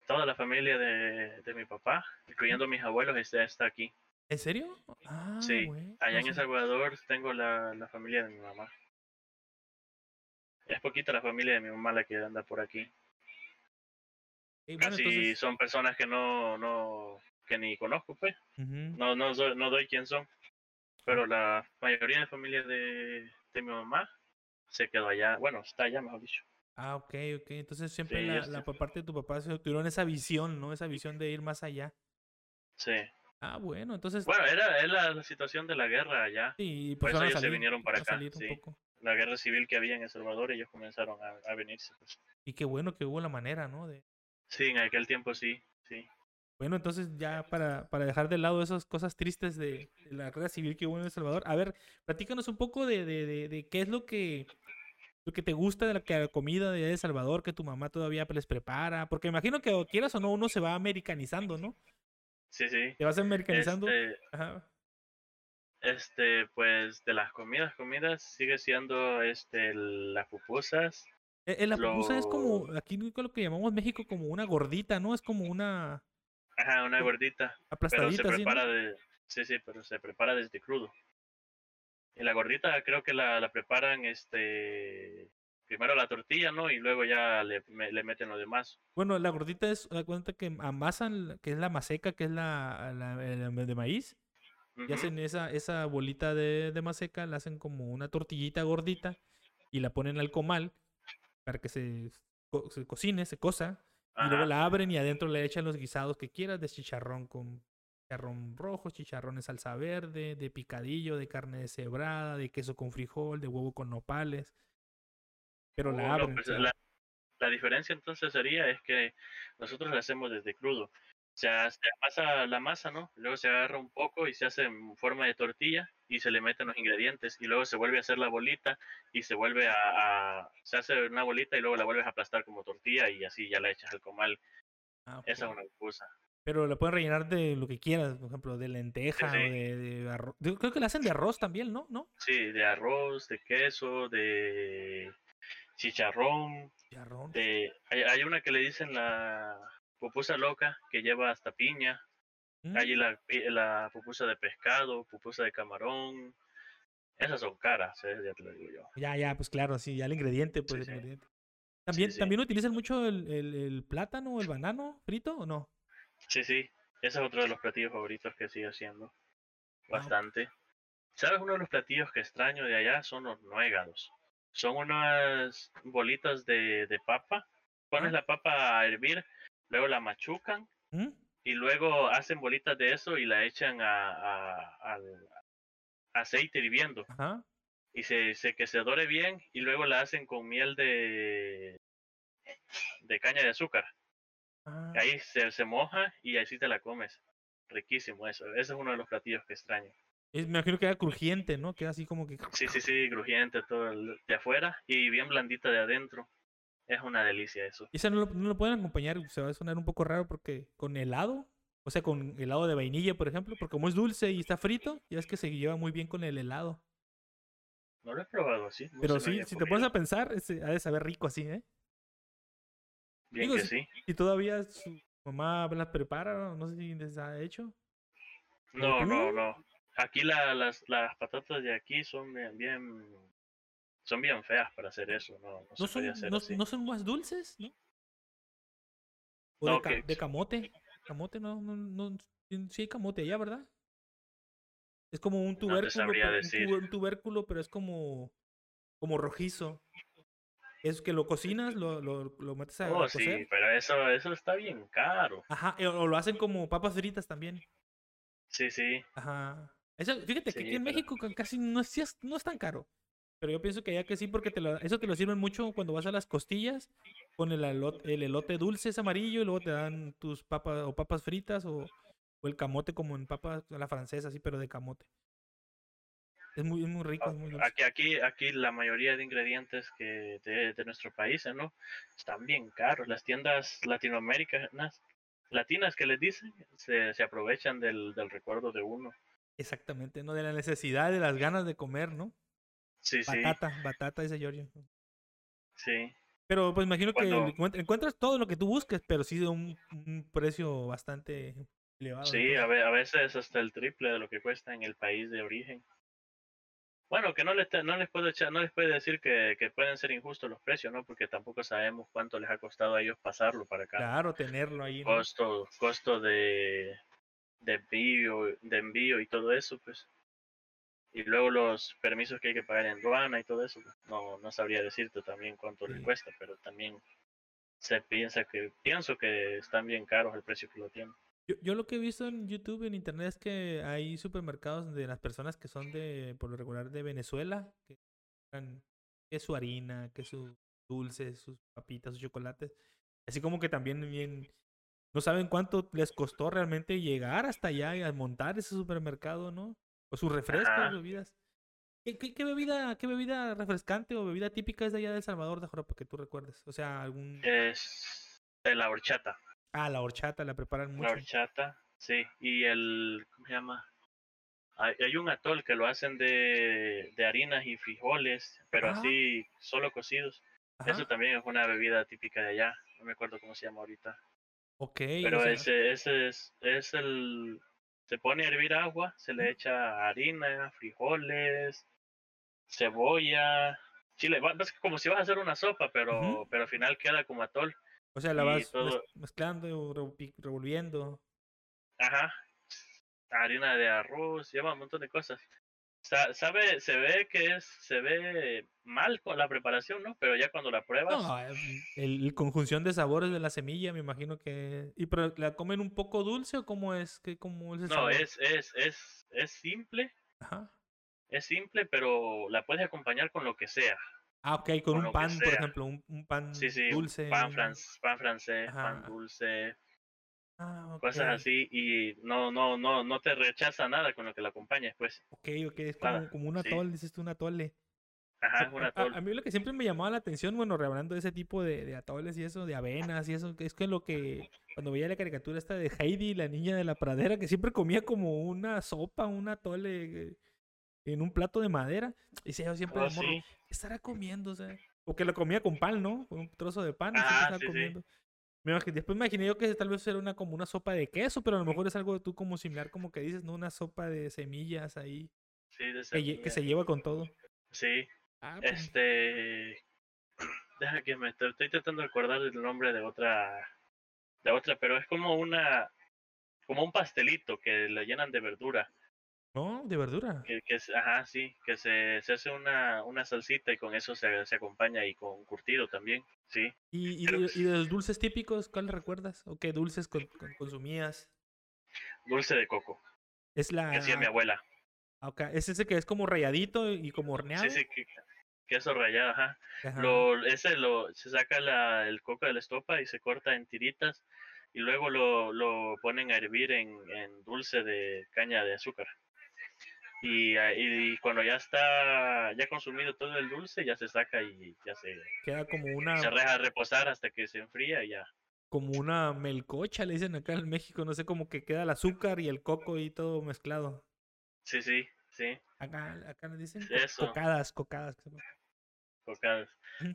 Toda la familia de, de mi papá, incluyendo mis abuelos, está, está aquí. ¿En serio? Ah, Sí, güey, Allá en El. Salvador tengo la, la familia de mi mamá. Es poquita la familia de mi mamá la que anda por aquí. Bueno, Casi entonces, son personas que no, no, que ni conozco, pues. No, no doy quién son. Pero la mayoría de familia de, de mi mamá se quedó allá. Bueno, está allá, mejor dicho. Ah, ok, ok. Entonces siempre Sí, la, la parte de tu papá se tuvieron esa visión, ¿no? Esa visión de ir más allá. Sí. Ah, bueno, entonces Bueno, era, era la situación de la guerra allá. sí, por pues eso ellos se vinieron para acá, sí. La guerra civil que había en El Salvador, ellos comenzaron a, a venirse. pues. Y qué bueno que hubo la manera, ¿no? De... Sí, en aquel tiempo sí, sí. Bueno, entonces ya para, para dejar de lado esas cosas tristes de, de la guerra civil que hubo en El Salvador, a ver, platícanos un poco de, de, de, qué es lo que, lo que te gusta de la, comida de El Salvador que tu mamá todavía les prepara, porque imagino que o quieras o no uno se va americanizando, ¿no? Sí, sí. Te vas americanizando. Este, Ajá. este, pues de las comidas, comidas sigue siendo este las pupusas. Eh, eh, la pupusa es como, aquí lo que llamamos México como una gordita, ¿no? Es como una Ajá, una gordita. Pero se aplastadita así, ¿no? prepara de. Sí, sí, pero se prepara desde crudo. Y la gordita creo que la, la preparan este. Primero la tortilla, ¿no? Y luego ya le, me- le meten lo demás. Bueno, la gordita es, da cuenta que amasan, que es la maseca, que es la, la- de maíz, y hacen esa, esa bolita de, de maseca, la hacen como una tortillita gordita y la ponen al comal para que se, co- se cocine, se cosa, y luego la abren y adentro le echan los guisados que quieras de chicharrón con chicharrón rojo, chicharrón de salsa verde, de picadillo, de carne deshebrada, de queso con frijol, de huevo con nopales. Pero la Oh, abren. pues, la, la diferencia entonces sería es que nosotros la hacemos desde crudo. O sea, se amasa la masa, ¿no? Luego se agarra un poco y se hace en forma de tortilla y se le meten los ingredientes y luego se vuelve a hacer la bolita y se vuelve a, a- se hace una bolita y luego la vuelves a aplastar como tortilla y así ya la echas al comal. ah, Esa es una pupusa. Pero la pueden rellenar de lo que quieras, por ejemplo, de lenteja sí. o de, de arroz. Creo que la hacen de arroz también, ¿no? ¿No? Sí, de arroz, de queso, de chicharrón, Chicharrón. de hay, hay una que le dicen la pupusa loca que lleva hasta piña. Mm, Hay la, pupusa de pescado, pupusa de camarón. Esas son caras, ¿eh? ya te lo digo yo. Ya, ya, pues claro, sí, ya el ingrediente, pues Sí, el sí. ingrediente. También, sí. también utilizan mucho el, el, el plátano o el banano frito o no? Sí, sí, ese es otro de los platillos favoritos que sigue haciendo. Bastante. ¿Sabes? Uno de los platillos que extraño de allá son los nuegados. Son unas bolitas de, de papa. Pones la papa a hervir, luego la machucan ¿Mm? y luego hacen bolitas de eso y la echan a, a- al aceite hirviendo. Ajá. y se, se que se dore bien y luego la hacen con miel de de caña de azúcar. Ah, Ahí se, se moja y así te la comes. Riquísimo eso. Ese es uno de los platillos que extraño. es- me imagino que queda crujiente, ¿no? Queda así como que... Sí, sí, sí, crujiente todo el- de afuera y bien blandita de adentro. Es una delicia eso. Y eso no lo, no lo pueden acompañar, se va a sonar un poco raro porque con helado, o sea, con helado de vainilla, por ejemplo, porque como es dulce y está frito, ya es que se lleva muy bien con el helado. No lo he probado así. no Pero sí, si te pones a pensar, ha de saber rico así, ¿eh? Bien digo, que sí. sí. Y todavía su mamá las prepara, no sé si les ha hecho. No, no, no. Aquí la- las, las patatas de aquí son bien, bien son bien feas para hacer eso. No, no, ¿No se podía son, hacer no, así. no son más dulces? ¿No? O de, ca- que- de camote. Camote, no, no, no. sí- hay camote allá, ¿verdad? Es como un tubérculo, pero, un, decir. un tubérculo, pero es como, como rojizo. Es que lo cocinas, lo, lo, lo metes a, Oh, a cocer. sí, pero eso, eso está bien caro. Ajá, eh, o lo hacen como papas fritas también. Sí, sí. Ajá. Eso, fíjate que aquí en pero- México ca- casi no es- no es tan caro. Pero yo pienso que ya que sí, porque te lo- eso te lo sirven mucho cuando vas a las costillas con el elote, el elote dulce es amarillo y luego te dan tus papas o papas fritas o, o el camote como en papas a la francesa, así, pero de camote. Es muy, es muy rico, es muy dulce. Aquí, aquí, aquí la mayoría de ingredientes que de, de nuestro país, ¿no? Están bien caros. Las tiendas latinoamericanas, latinas que les dicen, se, se aprovechan del, del recuerdo de uno. Exactamente, ¿no? De la necesidad, de las ganas de comer, ¿no? Sí, sí, Batata, batata, dice Giorgio. sí. Pero pues imagino que Cuando- encuentras todo lo que tú busques, pero sí de un, un precio bastante elevado. Sí, a, ve- a veces hasta el triple de lo que cuesta en el país de origen. Bueno, que no les, no les puedo echar, no les puedo decir que, que pueden ser injustos los precios, ¿no? Porque tampoco sabemos cuánto les ha costado a ellos pasarlo para acá. Claro, tenerlo ahí. ¿no? Costo, costo de, de envío, de envío y todo eso, pues. Y luego los permisos que hay que pagar en aduana y todo eso, pues, no, no sabría decirte también cuánto Sí. cuesta, pero también se piensa que, pienso que están bien caros el precio que lo tienen. Yo, yo lo que he visto en YouTube, en internet, es que hay supermercados de las personas que son de, por lo regular, de Venezuela, que compran que su harina, que sus dulces, sus papitas, sus chocolates. Así como que también bien, no saben cuánto les costó realmente llegar hasta allá y montar ese supermercado, ¿no? O sus refrescos, Ajá. bebidas. ¿Qué, qué, qué bebida, qué bebida refrescante o bebida típica es de allá de El Salvador, de para que tú recuerdes? O sea, algún... Es de la horchata. Ah, la horchata, la preparan La mucho. horchata, sí. Y el, ¿cómo se llama? Hay, hay un atol que lo hacen de, de harinas y frijoles, pero Ah. así solo cocidos. Ajá. Eso también es una bebida típica de allá. No me acuerdo cómo se llama ahorita. Ok. Pero o sea, ese, ese es, es el... Se pone a hervir agua, se le echa harina, frijoles, cebolla, chile. Es como si vas a hacer una sopa, pero, pero al final queda como atol. O sea, la vas todo- mezclando, revolviendo. Ajá. Harina de arroz, lleva un montón de cosas. Sa- sabe, se ve que es, se ve mal con la preparación, ¿no? Pero ya cuando la pruebas, No, eh, el, el conjunción de sabores de la semilla, me imagino que... ¿Y pero la comen un poco dulce o cómo es? ¿Qué, cómo es el no, sabor? es, es, es, es simple, Ajá. es simple, pero la puedes acompañar con lo que sea. Ah, ok, con Con un pan, por ejemplo, un, un pan Sí, sí, un dulce. pan, un- fran- pan francés, pan dulce, Ah, ok. cosas así, y no, no, no, no te rechaza nada con lo que la acompañes, pues. Ok, ok, es como, Nada, como un sí. atole, dices tú, un atole. Ajá, A- es un a- mí lo que siempre me llamaba la atención, bueno, hablando de ese tipo de, de atoles y eso, de avenas y eso, es que lo que cuando veía la caricatura esta de Heidi, la niña de la pradera, que siempre comía como una sopa, un atole eh, en un plato de madera, y decía yo siempre Oh, de morro, sí. ¿qué estará comiendo? O sea, o que lo comía con pan, ¿no? Con un trozo de pan y Ah, sí. comiendo. Me imagi- después me imaginé yo que tal vez era una como una sopa de queso, pero a lo mejor es algo tú como similar, como que dices, ¿no? Una sopa de semillas ahí, Sí, de que, lle- que se lleva con todo. Sí, Ah, pues, Este. <clears throat> Deja que me estoy, estoy tratando de acordar el nombre de otra. De otra, pero es como una. Como un pastelito que le llenan de verdura. No, de verdura. Que, que es- ajá, sí. Que se, se hace una, una salsita y con eso se, se acompaña y con curtido también. Sí. ¿Y, y, Pero- de, y de los dulces típicos, cuál recuerdas? ¿O qué dulces con- con- consumías? Dulce de coco. Es la... Que hacía mi abuela. ah, ok, Es ese que es como rayadito y como horneado. Sí, sí. Que, queso rallado, ajá. Ajá. Lo, ese lo, se saca la, el coco de la estopa y se corta en tiritas y luego lo, lo ponen a hervir en, en dulce de caña de azúcar. Y, ah, y cuando ya está ya consumido todo el dulce, ya se saca y ya se, Queda como una, se deja reposar hasta que se enfría y ya. como una melcocha, le dicen acá en México. No sé, como que queda el azúcar y el coco y todo mezclado. Sí, sí, sí, Acá, acá le dicen Eso. cocadas, cocadas. cocadas.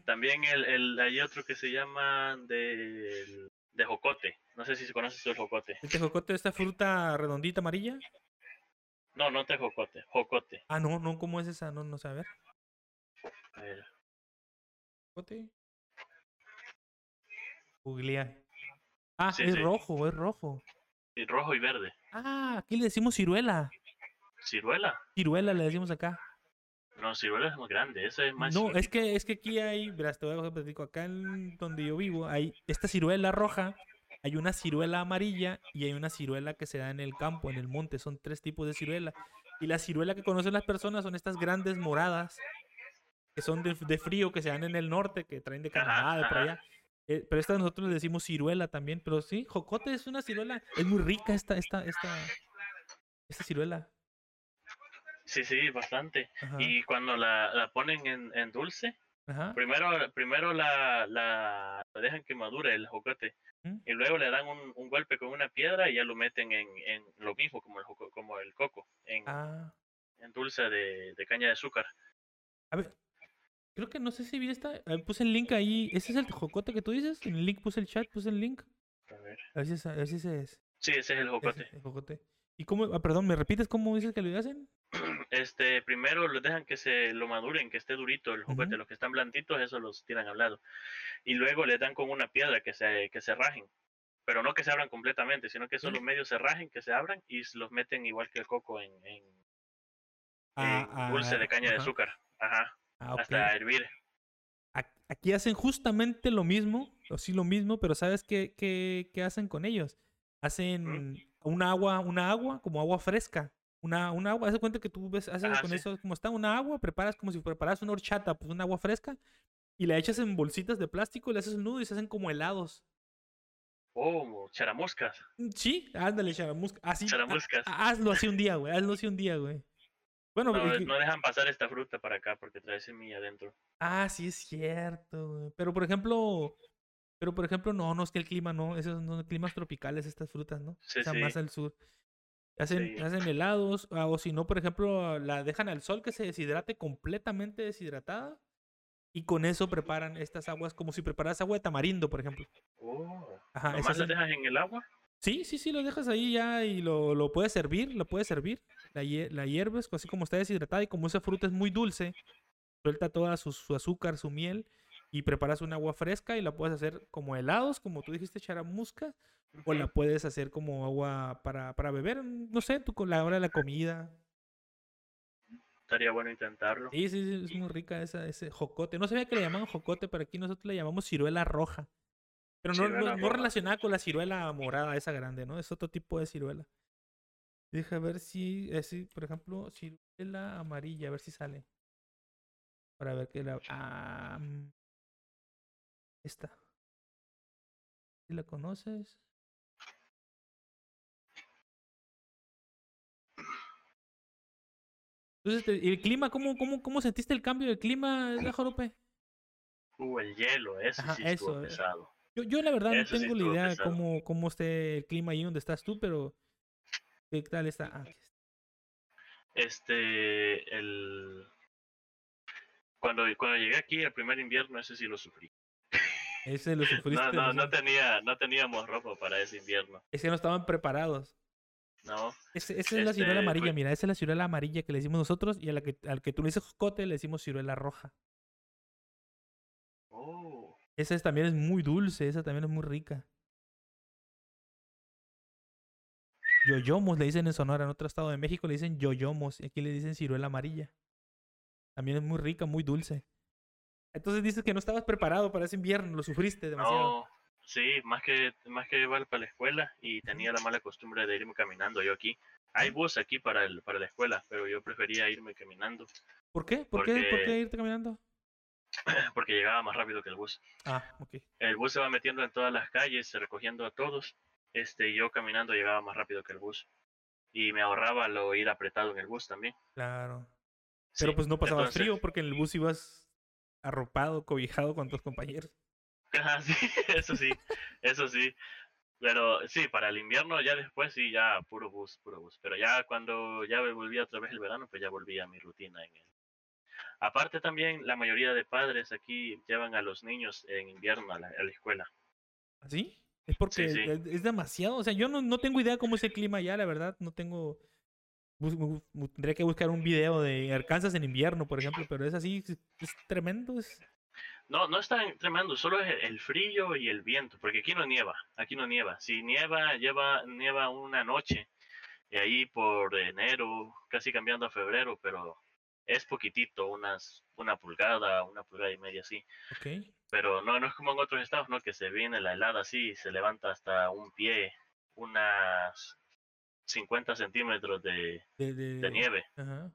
También el, el, hay otro que se llama de, de jocote. No sé si se conoce el jocote. ¿El tejocote, esta fruta redondita amarilla? No, no te jocote, jocote. Ah, no, no, ¿cómo es esa? No, no sé, a ver. A ver, ¿Jocote? Googlea. Ah, Sí, es sí. rojo, es rojo. y rojo y verde. Ah, aquí le decimos ciruela. Ciruela. Ciruela le decimos acá. No, ciruela es más grande, esa es más No, es que, es que aquí hay, verás, te voy a platico, acá en donde yo vivo, hay esta ciruela roja, hay una ciruela amarilla y hay una ciruela que se da en el campo, en el monte. Son tres tipos de ciruela. Y la ciruela que conocen las personas son estas grandes moradas, que son de, de frío, que se dan en el norte, que traen de Canadá, de por allá. Eh, pero esta nosotros le decimos ciruela también. Pero sí, jocote es una ciruela. Es muy rica esta, esta, esta, esta ciruela. Sí, sí, bastante. Ajá, Y cuando la, la ponen en, en dulce, ajá. primero, primero la, la, la dejan que madure el jocote. ¿Mm? Y luego le dan un, un golpe con una piedra y ya lo meten en, en lo mismo como el, como el coco, en, Ah, en dulce de, de caña de azúcar. a ver. Creo que no sé si vi esta. eh, Puse el link ahí. ¿Ese es el jocote que tú dices? En el link puse el chat, puse el link. A ver. A ver si, es- a ver si ese es. Sí, ese es el jocote. Ese, el jocote. ¿Y cómo? ah, perdón, ¿me repites cómo dices que lo hacen? <clears throat> Este, primero lo dejan que se lo maduren, que esté durito el jocote. Ujú. Los que están blanditos, eso los tiran al lado. Y luego le dan con una piedra que se, que se rajen. Pero no que se abran completamente, sino que solo medio se rajen, que se abran y los meten igual que el coco en, en, Ah, en dulce de caña de azúcar. Ajá. Ah. Hasta hervir. Aquí hacen justamente lo mismo, o sí lo mismo, pero ¿sabes qué, qué, qué hacen con ellos? Hacen un agua, una agua, como agua fresca. Una, un agua, haz de cuenta que tú ves, haces Ajá, con sí. eso, como está una agua, preparas como si preparas una horchata, pues un agua fresca, y la echas en bolsitas de plástico, y le haces un nudo y se hacen como helados. Oh, charamuscas. Mm, Sí, ándale, charamusca. Así, ha- Charamuscas. ha- hazlo así un día, güey, hazlo así un día, güey. Bueno, No, que- no dejan pasar esta fruta para acá porque trae semilla adentro. Ah, sí es cierto, güey. Pero por ejemplo, pero por ejemplo, no, no es que el clima no, esos son climas tropicales estas frutas, ¿no? Sí, o sea, sí. más al sur. Hacen, Sí. hacen helados, ah, o si no, por ejemplo, la dejan al sol que se deshidrate completamente deshidratada. Y con eso preparan estas aguas como si preparas agua de tamarindo, por ejemplo. Oh. Ajá, ¿Nomás dejas en el agua? Sí, sí, sí, lo dejas ahí ya y lo, lo puedes servir, lo puedes servir. La, la hierves, así como está deshidratada y como esa fruta es muy dulce, suelta toda su, su azúcar, su miel y preparas un agua fresca y la puedes hacer como helados, como tú dijiste, charamusca, o la puedes hacer como agua para, para beber, no sé, tú con la hora de la comida. Estaría bueno intentarlo. Sí, sí, sí, es muy rica esa, ese jocote. No sabía que le llamaban jocote, pero aquí nosotros le llamamos ciruela roja. Pero no, no, relacionada con la ciruela morada, esa grande, ¿no? Es otro tipo de ciruela. Deja ver si, eh, si, por ejemplo, ciruela amarilla, a ver si sale. Para ver qué la... Ah, mm, esta. ¿Si la conoces? Entonces, te- ¿y el clima? ¿Cómo, cómo, ¿Cómo sentiste el cambio del clima, <laughs> Jorope? Uh, el hielo, eso Ajá, sí estuvo eso, eh. pesado. Yo, yo la verdad Eso no sí tengo la idea pesado. cómo, cómo esté el clima ahí donde estás tú, pero ¿qué tal está? Ah, aquí está. Este, el... Cuando, cuando llegué aquí, el primer invierno, ese sí lo sufrí. Ese lo sufriste. No, no, ¿no? tenía, no teníamos ropa para ese invierno. Es que no estaban preparados. No, Ese- esa es la ciruela Este, amarilla, mira, esa es la ciruela amarilla que le decimos nosotros y a la que, al que tú le dices jocote le decimos ciruela roja. oh, Esa es- también es muy dulce, esa también es muy rica. Yoyomos le dicen en Sonora, en otro estado de México le dicen yoyomos y aquí le dicen ciruela amarilla. También es muy rica, muy dulce. Entonces dices que no estabas preparado para ese invierno, lo sufriste demasiado. no, sí, más que, más que iba para la escuela y tenía la mala costumbre de irme caminando yo aquí. Hay bus aquí para, el, para la escuela, pero yo prefería irme caminando ¿Por qué? ¿Por qué? ¿Por porque- qué irte caminando? <clears throat> porque llegaba más rápido que el bus. Ah, ok. El bus se va metiendo en todas las calles, recogiendo a todos. Este, yo caminando llegaba más rápido que el bus. Y me ahorraba lo ir apretado en el bus también. Claro. Pero Sí, pues no pasabas entonces- frío porque en el bus ibas arropado, cobijado con tus compañeros. Ajá, sí, <laughs> eso sí, eso sí. Pero sí, para el invierno ya después sí, ya puro bus, puro bus. Pero ya cuando ya volví otra vez el verano, pues ya volví a mi rutina en él. Aparte también, la mayoría de padres aquí llevan a los niños en invierno a la, a la escuela. ¿Así? Es porque sí. Es, es demasiado. O sea, yo no, no tengo idea cómo es el clima allá, la verdad. No tengo. Tendría que buscar un video de Arkansas en invierno, por ejemplo, pero es así, es, tremendo. Es... No, no es tan tremendo, solo es el- frío y el viento, porque aquí no nieva, aquí no nieva. Si nieva, lleva, nieva una noche, y ahí por enero, casi cambiando a febrero, pero es poquitito, unas, una pulgada, una pulgada y media así. Ok. Pero no, no es como en otros estados, ¿no? Que se viene la helada así se levanta hasta un pie, unas 50 centímetros de, De, de, de nieve. Ajá.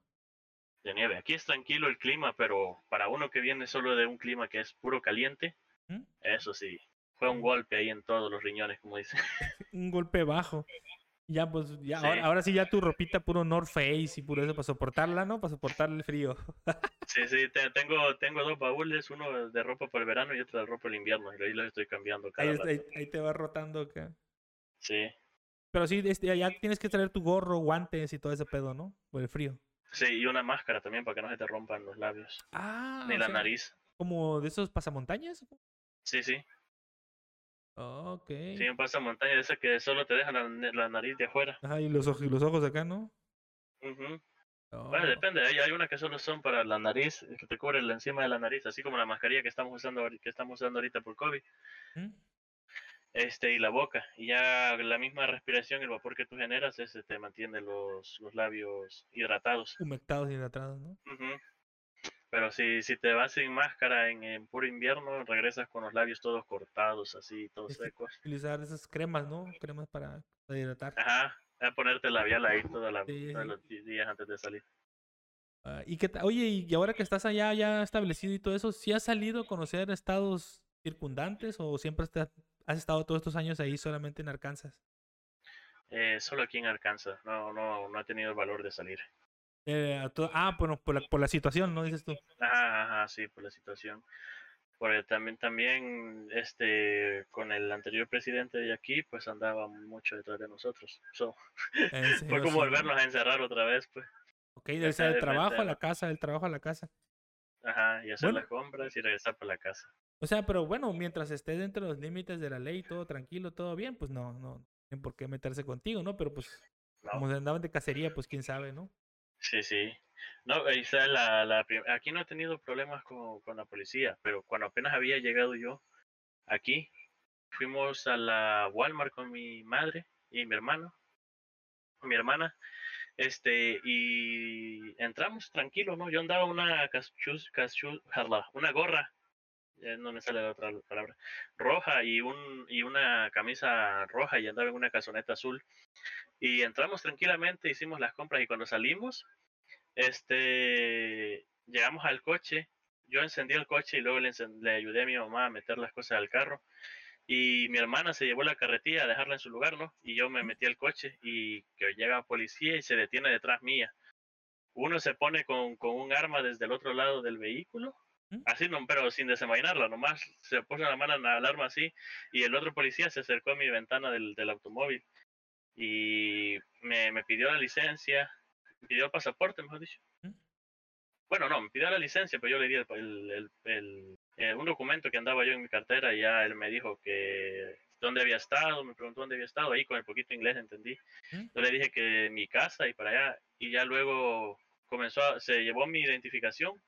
De nieve. Aquí es tranquilo el clima, pero para uno que viene solo de un clima que es puro caliente, ¿Mm? eso sí, fue un golpe ahí en todos los riñones, como dicen. <laughs> Un golpe bajo. Ya, pues, ya, Sí. ahora, ahora sí, ya tu ropita puro North Face y puro eso para soportarla, ¿no? Para soportar el frío. <laughs> Sí, sí, te- tengo, tengo dos baúles, uno de ropa para el verano y otro de ropa para el invierno, y ahí los estoy cambiando cada Ahí, rato. ahí, ahí te va rotando acá. Sí, Pero sí, este, ya tienes que traer tu gorro, guantes y todo ese pedo, ¿no? Por el frío. sí, y una máscara también para que no se te rompan los labios, Ah, ni la sea, nariz. Como de esos pasamontañas. Sí, sí, Ok. sí, un pasamontaña de ese que solo te deja la, la nariz de afuera. Ajá, y los, ojos, y los ojos acá, ¿no? Ujú. Oh, Bueno, depende, hay, hay unas que solo son para la nariz, que te cubre la encima de la nariz, así como la mascarilla que estamos usando, que estamos usando ahorita por COVID, ¿Mm? Este, y la boca. Y ya la misma respiración, el vapor que tú generas, ese te mantiene los, los labios hidratados. Humectados y hidratados, ¿no? Pero si, si te vas sin máscara en, en puro invierno, regresas con los labios todos cortados, así, todos secos. Utilizar esas cremas, ¿no? Cremas para, para hidratar. Ajá, a ponerte labial ahí todos sí. los días antes de salir. Ah, y ta- Oye, y ahora que estás allá ya establecido y todo eso, ¿sí has salido a conocer estados circundantes o siempre has estado todos estos años ahí solamente en Arkansas? Eh, solo aquí en Arkansas, no, no, no he tenido el valor de salir. Eh, a ah, bueno, por la, por la situación, ¿no? Dices tú. Ajá, ajá, sí, por la situación. Porque también, también, este, con el anterior presidente de aquí, pues andaba mucho detrás de nosotros. So, <laughs> fue como sí. volvernos a encerrar otra vez, pues. Ok, del de trabajo a la casa, del trabajo a la casa. Ajá, y hacer Bueno. las compras y regresar para la casa. O sea, pero bueno, mientras esté dentro de los límites de la ley, todo tranquilo, todo bien, pues no, no tienen por qué meterse contigo, ¿no? Pero pues, ¿no? como andaban de cacería, pues quién sabe, ¿no? Sí, sí. No, esa es la, la aquí no he tenido problemas con, con la policía, pero cuando apenas había llegado yo aquí, fuimos a la Walmart con mi madre y mi hermano, mi hermana, este, y entramos tranquilos, ¿no? Yo andaba una cachuz, jala, una gorra, no me sale la otra palabra, roja y un y una camisa roja y andaba en una casoneta azul. Y entramos tranquilamente, hicimos las compras y cuando salimos, este, llegamos al coche, yo encendí el coche y luego le, le ayudé a mi mamá a meter las cosas al carro. Y mi hermana se llevó la carretilla a dejarla en su lugar, ¿no? Y yo me metí al coche y que llega policía y se detiene detrás mía. Uno se pone con, con un arma desde el otro lado del vehículo. Así, no, pero sin desenvainarla, nomás se puso la mano en la alarma así y el otro policía se acercó a mi ventana del, del automóvil y me, me pidió la licencia, me pidió el pasaporte, mejor dicho. ¿Mm? Bueno, no, me pidió la licencia, pero yo le di el, el- eh, un documento que andaba yo en mi cartera y ya él me dijo que dónde había estado, me preguntó dónde había estado, ahí con el poquito inglés entendí. ¿Mm? Yo le dije que mi casa y para allá, y ya luego comenzó, a- se llevó mi identificación.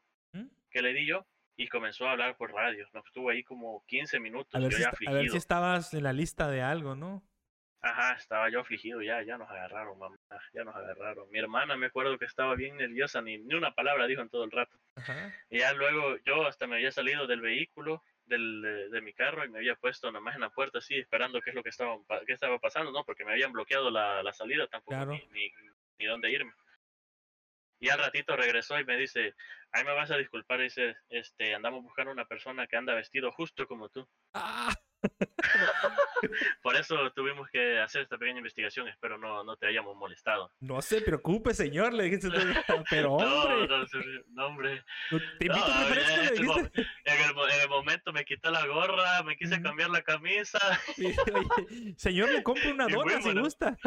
Que le di yo y comenzó a hablar por radio. Nos estuvo ahí como 15 minutos, A ver, yo si, ya esta- a ver si afligido. estabas en la lista de algo, ¿no? Ajá, estaba yo afligido ya, ya nos agarraron, mamá, ya nos agarraron. Mi hermana me acuerdo que estaba bien nerviosa, ni, ni una palabra dijo en todo el rato. Ajá. Y ya luego yo hasta me había salido del vehículo, del, de, de mi carro, y me había puesto nomás en la puerta así, esperando qué es lo que estaba, qué estaba pasando, ¿no? Porque me habían bloqueado la, la salida, tampoco Claro. ni, ni, ni dónde irme. Y al ratito regresó y me dice, ahí me vas a disculpar, dice, este, andamos buscando una persona que anda vestido justo como tú. ¡Ah! <laughs> Por eso tuvimos que hacer esta pequeña investigación, espero no, no te hayamos molestado. No se preocupe, señor, le dijiste. <laughs> Pero, hombre, No, no, no, hombre. te invito a No, le en, en el mo- en el momento me quité la gorra, me quise cambiar la camisa. Sí, oye, señor, le compro una <laughs> dona si gusta.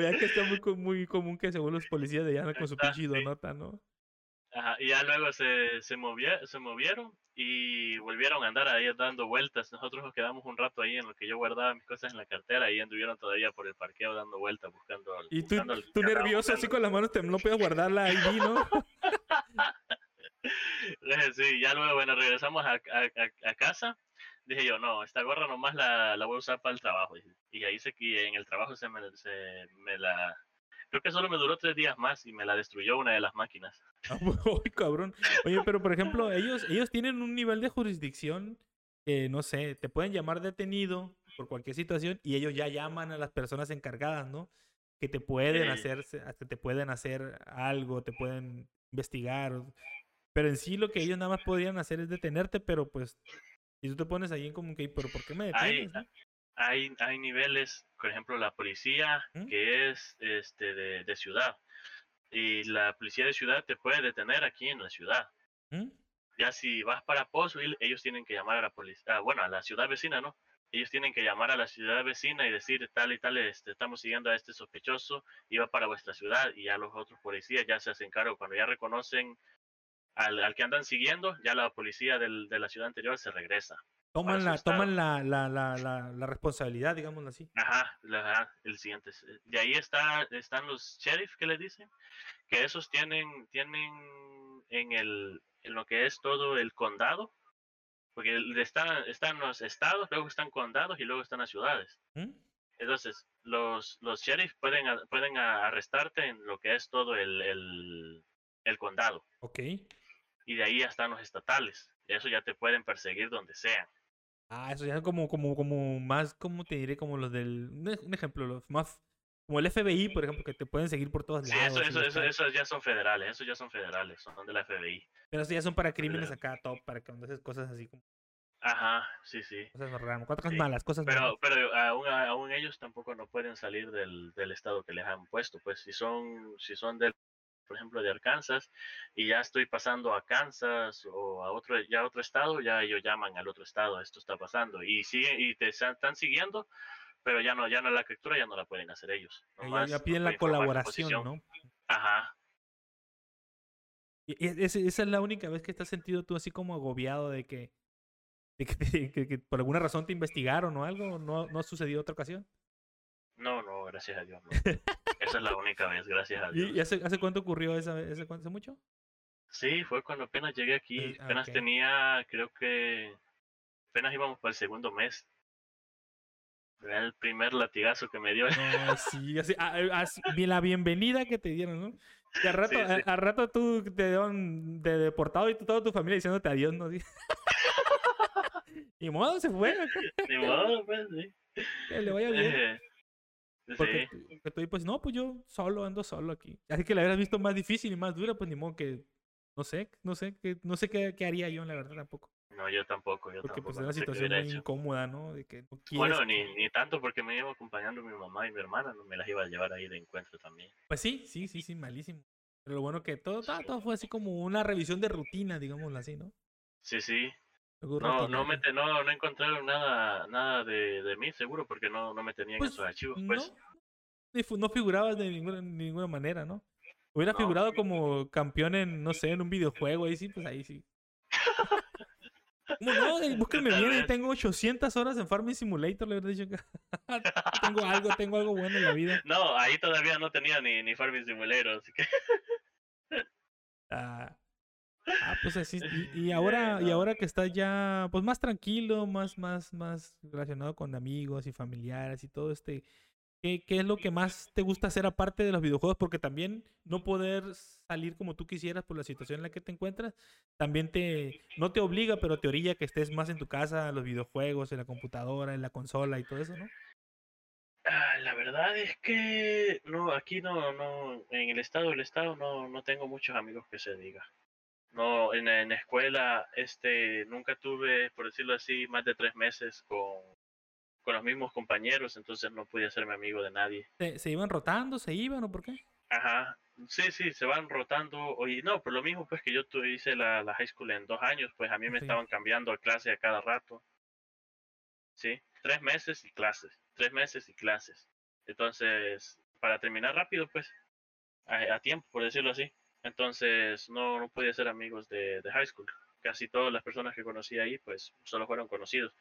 Es que está muy, muy común que se vuelvan los policías de allá con su pinche donota, ¿no? Ajá, y ya luego se, se, movie- se movieron y volvieron a andar ahí dando vueltas. Nosotros nos quedamos un rato ahí en lo que yo guardaba mis cosas en la cartera y anduvieron todavía por el parqueo dando vueltas buscando. al- Y tú, buscando al tú nervioso así con las manos, te, no puedes guardar la ID, ¿no? <laughs> Sí, ya luego, bueno, regresamos a, a- a- a casa. Dije yo, no, esta gorra nomás la, la voy a usar para el trabajo. Y ahí se, y en el trabajo se me, se me la Creo que solo me duró tres días más y me la destruyó una de las máquinas. <laughs> Ah, uy, cabrón. Oye, pero por ejemplo, ellos, ellos tienen un nivel de jurisdicción que, no sé, te pueden llamar detenido por cualquier situación y ellos ya llaman a las personas encargadas, ¿no? Que te pueden Sí. hacer, hasta te pueden hacer algo, te pueden investigar. Pero en sí lo que ellos nada más podrían hacer es detenerte, pero pues, si tú te pones ahí en como que, pero ¿por qué me Hay, detienes? no?" hay, hay niveles, por ejemplo, la policía ¿Mm? que es este de, de ciudad. Y la policía de ciudad te puede detener aquí en la ciudad. ¿Mm? Ya si vas para Postville, ellos tienen que llamar a la policía, bueno, a la ciudad vecina, ¿no? Ellos tienen que llamar a la ciudad vecina y decir tal y tal, este, estamos siguiendo a este sospechoso, y va para vuestra ciudad y ya los otros policías ya se hacen cargo. Cuando ya reconocen al, al que andan siguiendo, ya la policía del- de la ciudad anterior se regresa. Toman, la, toman la, la, la, la, la responsabilidad, digámoslo así. Ajá, el siguiente. eh, De ahí está, están los sheriff que les dicen, que esos tienen, tienen en el, en lo que es todo el condado, porque están, están los estados, luego están condados y luego están las ciudades. ¿Mm? Entonces, los, los sheriff pueden, pueden arrestarte en lo que es todo el, el, el condado. Ok. Y de ahí ya están los estatales. Eso ya te pueden perseguir donde sean. Ah, eso ya es como, como, como más, como te diré, como los del. Un ej- un ejemplo, los más. Como el FBI, por ejemplo, que te pueden seguir por todos Sí, lados. eso, eso, eso, esos ya son federales, esos ya son federales, son de la FBI. Pero eso ya son para crímenes acá, top, para que cuando haces cosas así como Ajá, sí, sí. cosas raras, cosas Sí, malas, cosas malas. Pero, pero aún, aún ellos tampoco no pueden salir del, del estado que les han puesto. Pues si son, si son del, por ejemplo, de Arkansas y ya estoy pasando a Kansas o a otro, ya a otro estado, ya ellos llaman al otro estado, esto está pasando y siguen y te están siguiendo, pero ya no, ya no la captura ya no la pueden hacer ellos. Ya- nomás ya piden la colaboración. ¿no? Ajá. Y esa es la única vez que te has sentido tú así como agobiado de que, de que, te- que- que por alguna razón te investigaron o algo, no, no ha sucedido otra ocasión. No, no, gracias a Dios. no. <laughs> Esa es la única vez, gracias a Dios. ¿Y, hace, hace cuánto ocurrió esa vez? ¿Hace, hace mucho? Sí, fue cuando apenas llegué aquí. Eh, ah, Apenas ok. tenía, creo que apenas íbamos para el segundo mes. Era el primer latigazo que me dio. No, sí, así, a- a- así, bien- la bienvenida que te dieron, ¿no? Y al rato, Sí, sí. a- al rato tú te dieron de deportado y toda tu familia diciéndote adiós, ¿no? <laughs> y modo, se fue, Ni modo, pues, sí. que le vaya bien. Eh, Porque, sí. tú- porque tú, pues, no, pues yo solo, ando solo aquí. Así que la hubieras visto más difícil y más dura, pues ni modo que, no sé, no sé, que, no sé qué, qué haría yo, la verdad, tampoco. No, yo tampoco, yo Porque pues tampoco. es una situación muy hecho. incómoda, ¿no? De que no quieres Bueno, ni, ni tanto porque me iba acompañando mi mamá y mi hermana, no me las iba a llevar ahí de encuentro también. Pues sí, sí, sí, sí, malísimo. Pero lo bueno que todo, todo, todo fue así como una revisión de rutina, digámoslo así, ¿no? Sí, sí. No, no, me te- no, no encontraron nada, nada de, de mí, seguro, porque no, no me tenían Pues, esos archivos. no, Pues fu- no figurabas de ninguna, de ninguna manera, ¿no? Hubiera No. figurado como campeón en, no sé, en un videojuego, ahí sí, pues ahí sí. ¿Cómo no? <laughs> Eh, Búsquenme bien, tengo 800 horas en Farming Simulator, le hubiera dicho que <laughs> tengo algo, tengo algo bueno en la vida. No, ahí todavía no tenía ni, ni Farming Simulator, así que Ah, ah, pues así. Y, y ahora, y ahora que estás ya, pues más tranquilo, más, más, más relacionado con amigos y familiares y todo este, ¿qué, qué es lo que más te gusta hacer aparte de los videojuegos? Porque también no poder salir como tú quisieras por la situación en la que te encuentras, también te, no te obliga, pero te orilla que estés más en tu casa, en los videojuegos, en la computadora, en la consola y todo eso, ¿no? Ah, la verdad es que no, aquí no, no, en el estado del estado no, no tengo muchos amigos que se diga. No, en, en la escuela, este, nunca tuve, por decirlo así, más de tres meses con, con los mismos compañeros, entonces no pude hacerme amigo de nadie. ¿Se, se iban rotando, se iban o por qué? Ajá, sí, sí, se van rotando. Oye, no, por lo mismo pues que yo tu- hice la, la high school en dos años, pues a mí me Sí. estaban cambiando de clase a cada rato. Sí, tres meses y clases, tres meses y clases. Entonces, para terminar rápido, pues, a, a tiempo, por decirlo así. Entonces, no, no podía ser amigos de, de high school. Casi todas las personas que conocí ahí, pues, solo fueron conocidos.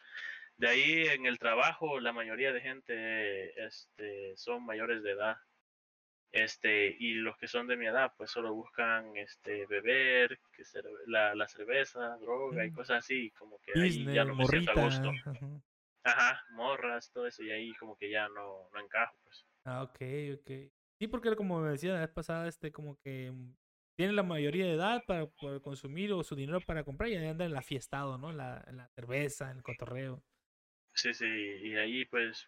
De ahí, en el trabajo, la mayoría de gente este, son mayores de edad este y los que son de mi edad pues solo buscan este beber que la, la cerveza droga y Mm. cosas así como que ahí ya no me siento a gusto ajá. ajá morras todo eso y ahí como que ya no no encajo pues Ah, ok, ok. Sí, porque como me decía la vez pasada, este, como que mm, tiene la mayoría de edad para poder consumir o su dinero para comprar y anda en la fiestado, ¿no? En la, en la cerveza, en el cotorreo. Sí, sí, y ahí pues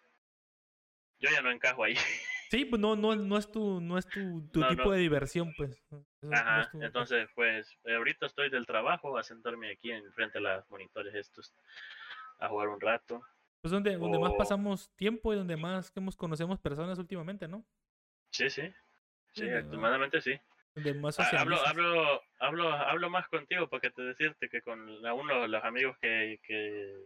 yo ya no encajo ahí. <laughs> Sí, pues no, no, no es tu, no es tu, tu No, tipo no. de diversión, pues. Eso no es Ajá, tu- entonces pues eh, ahorita estoy del trabajo a sentarme aquí en frente a los monitores estos a jugar un rato. Pues donde, donde más pasamos tiempo y donde más que hemos conocemos personas últimamente, ¿no? Sí, sí. Sí, últimamente sí. Más Ah, hablo, hablo, hablo, hablo más contigo porque te decirte que con aún los, los amigos que, que,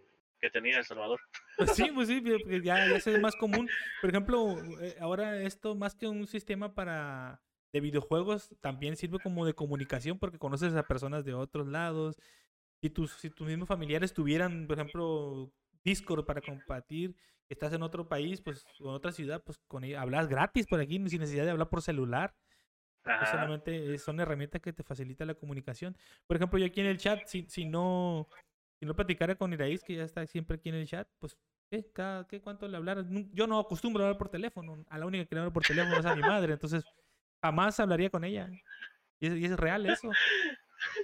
que tenía en El Salvador. Pues <laughs> sí, pues sí, <laughs> porque ya, ya es más común. Por ejemplo, eh, ahora esto más que un sistema para de videojuegos también sirve como de comunicación porque conoces a personas de otros lados. Si tus, si tus mismos familiares tuvieran, por ejemplo, Discord para compartir, estás en otro país, pues, o en otra ciudad, pues con ella hablas gratis por aquí, sin necesidad de hablar por celular. Ajá. solamente es- son herramientas que te facilitan la comunicación. Por ejemplo, yo aquí en el chat, si, si no si no platicara con Iraíz, que ya está siempre aquí en el chat, pues, ¿qué? Cada, ¿qué? ¿Cuánto le hablara? Yo no acostumbro a hablar por teléfono. A la única que le hablo por teléfono es a mi madre. Entonces, jamás hablaría con ella. Y es, y es real eso.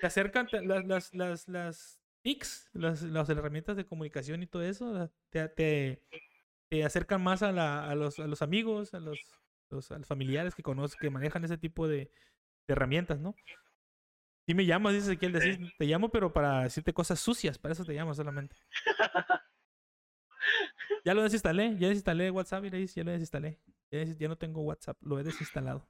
Te acercan te- las, las, las, las TICs, las, las herramientas de comunicación y todo eso, te, te, te acercan más a, la, a, los, a los amigos, a los, los- a los familiares que conocen, que manejan ese tipo de, de herramientas, ¿no? Si me llamas, dice Ezequiel, decir, te llamo, pero para decirte cosas sucias, para eso te llamo solamente. <laughs> Ya lo desinstalé, ya desinstalé WhatsApp, y le ya lo desinstalé. Ya, des- ya no tengo WhatsApp, lo he desinstalado.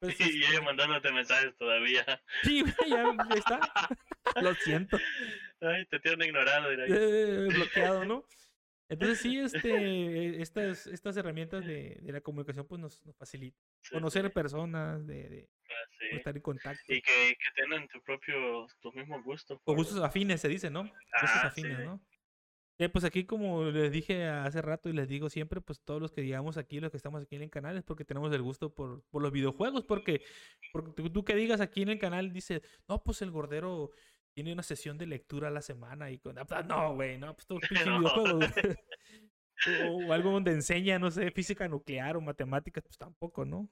Pues, <laughs> Y ella mandándote mensajes todavía. sí, ya, está. <laughs> Lo siento. Ay, te tienen ignorado. eh, bloqueado, ¿no? Entonces sí, <laughs> este, estas, estas herramientas de, de la comunicación pues nos, nos facilitan. Sí, Conocer sí, personas, de, de sí. estar en contacto. Y que, que tienen tu propio, tus mismos gustos. O por- gustos afines se dice, ¿no? Gustos Ajá, afines, sí. ¿no? Eh, pues aquí como les dije hace rato y les digo siempre, pues todos los que digamos aquí, los que estamos aquí en el canal es porque tenemos el gusto por, por los videojuegos, porque, porque tú, tú que digas aquí en el canal, dice, no, pues el gordero tiene una sesión de lectura a la semana y con... ah, No, güey, no, pues todo <laughs> No. videojuego. güey. <laughs> o, o algo donde enseña, no sé, física nuclear o matemáticas, pues tampoco, ¿no?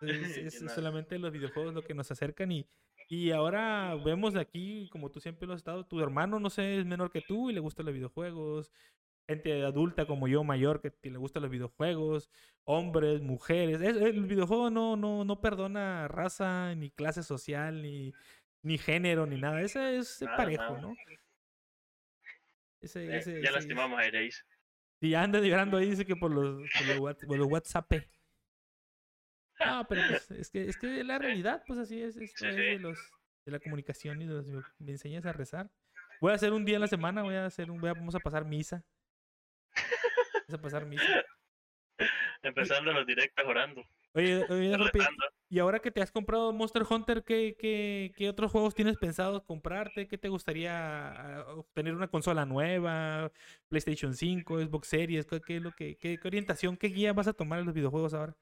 Entonces, es, <laughs> es solamente los videojuegos lo que nos acercan y, y ahora vemos aquí, como tú siempre lo has estado, tu hermano, no sé, es menor que tú y le gustan los videojuegos. Gente adulta como yo, mayor, que, que le gustan los videojuegos. Hombres, mujeres. Es- el videojuego no, no, no perdona raza, ni clase social, ni, ni género, ni nada. Ese es Nada, parejo, nada. ¿no? Ese, Eh, ese, ya ese- lastimamos a Ireis. Sí, ya anda llorando ahí, dice que por los, por los, Whats- por los WhatsApp. Ah, pero pues, es que es que la realidad, pues así es, esto Sí, es sí. de los de la comunicación y de los, me enseñas a rezar. Voy a hacer un día a la semana, voy a hacer un, voy a- vamos a pasar misa. Vamos a pasar misa. <laughs> Empezando los directos orando. Oye, oye, y ahora que te has comprado Monster Hunter, ¿qué, qué, qué otros juegos tienes pensado comprarte? ¿Qué te gustaría ah, obtener una consola nueva? PlayStation 5, Xbox Series, ¿qué, qué es lo que, qué, qué orientación, qué guía vas a tomar en los videojuegos ahora?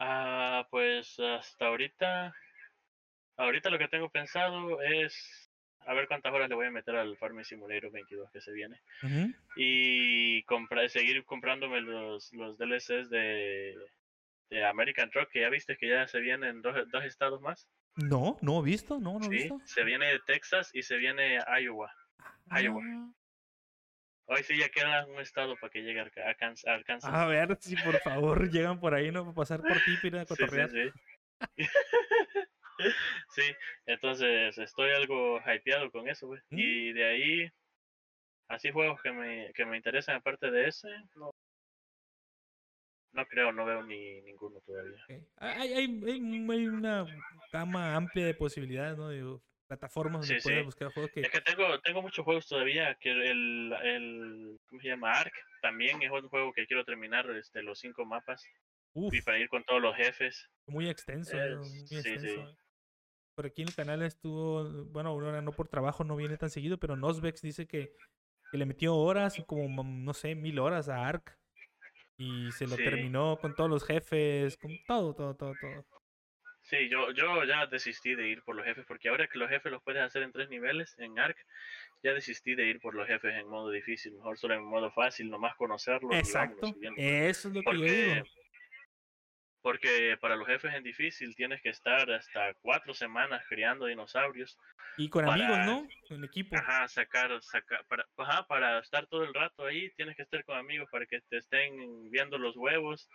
Ah, pues hasta ahorita, ahorita lo que tengo pensado es a ver cuántas horas le voy a meter al Farming Simulator 22 que se viene y comprar, seguir comprándome los, los DLCs de, de American Truck que ya viste que ya se vienen dos, dos estados más. No, no he visto, no, no he Sí, visto. se viene de Texas y se viene Iowa. Iowa. Ah, Hoy sí ya queda un estado para que llegue a Arkansas. A ver si por favor <laughs> llegan por ahí, ¿no? Para pasar por ti, para Sí, sí, cotorrear. sí. <laughs> Sí, entonces estoy algo hypeado con eso, güey. Mm. Y de ahí, así juegos que me, que me interesan aparte de ese, no, no creo, no veo ni ninguno todavía. Ok. Hay, hay, hay- una gama amplia de posibilidades, ¿no? De plataformas donde Sí, puedes sí. buscar juegos que... Es que tengo, tengo muchos juegos todavía, que el, el, ¿cómo se llama? Ark también es un juego que quiero terminar, este, los cinco mapas, Uf, y para ir con todos los jefes. muy extenso, Eh, ¿no? muy sí, extenso. Por aquí en el canal estuvo, bueno, ahora no por trabajo, no viene tan seguido, pero Nosbex dice que, que le metió horas, como, no sé, mil horas a Ark. Y se lo Sí. terminó con todos los jefes, con todo, todo, todo, todo. Sí, yo, yo ya desistí de ir por los jefes, porque ahora que los jefes los puedes hacer en tres niveles en ARC, ya desistí de ir por los jefes en modo difícil, mejor solo en modo fácil, nomás conocerlos. Exacto, eso es lo que yo digo. Porque, para los jefes en difícil tienes que estar hasta cuatro semanas criando dinosaurios. Y con Para- amigos, ¿no? En equipo. Ajá, sacar, sacar, para, ajá, para estar todo el rato ahí tienes que estar con amigos para que te estén viendo los huevos.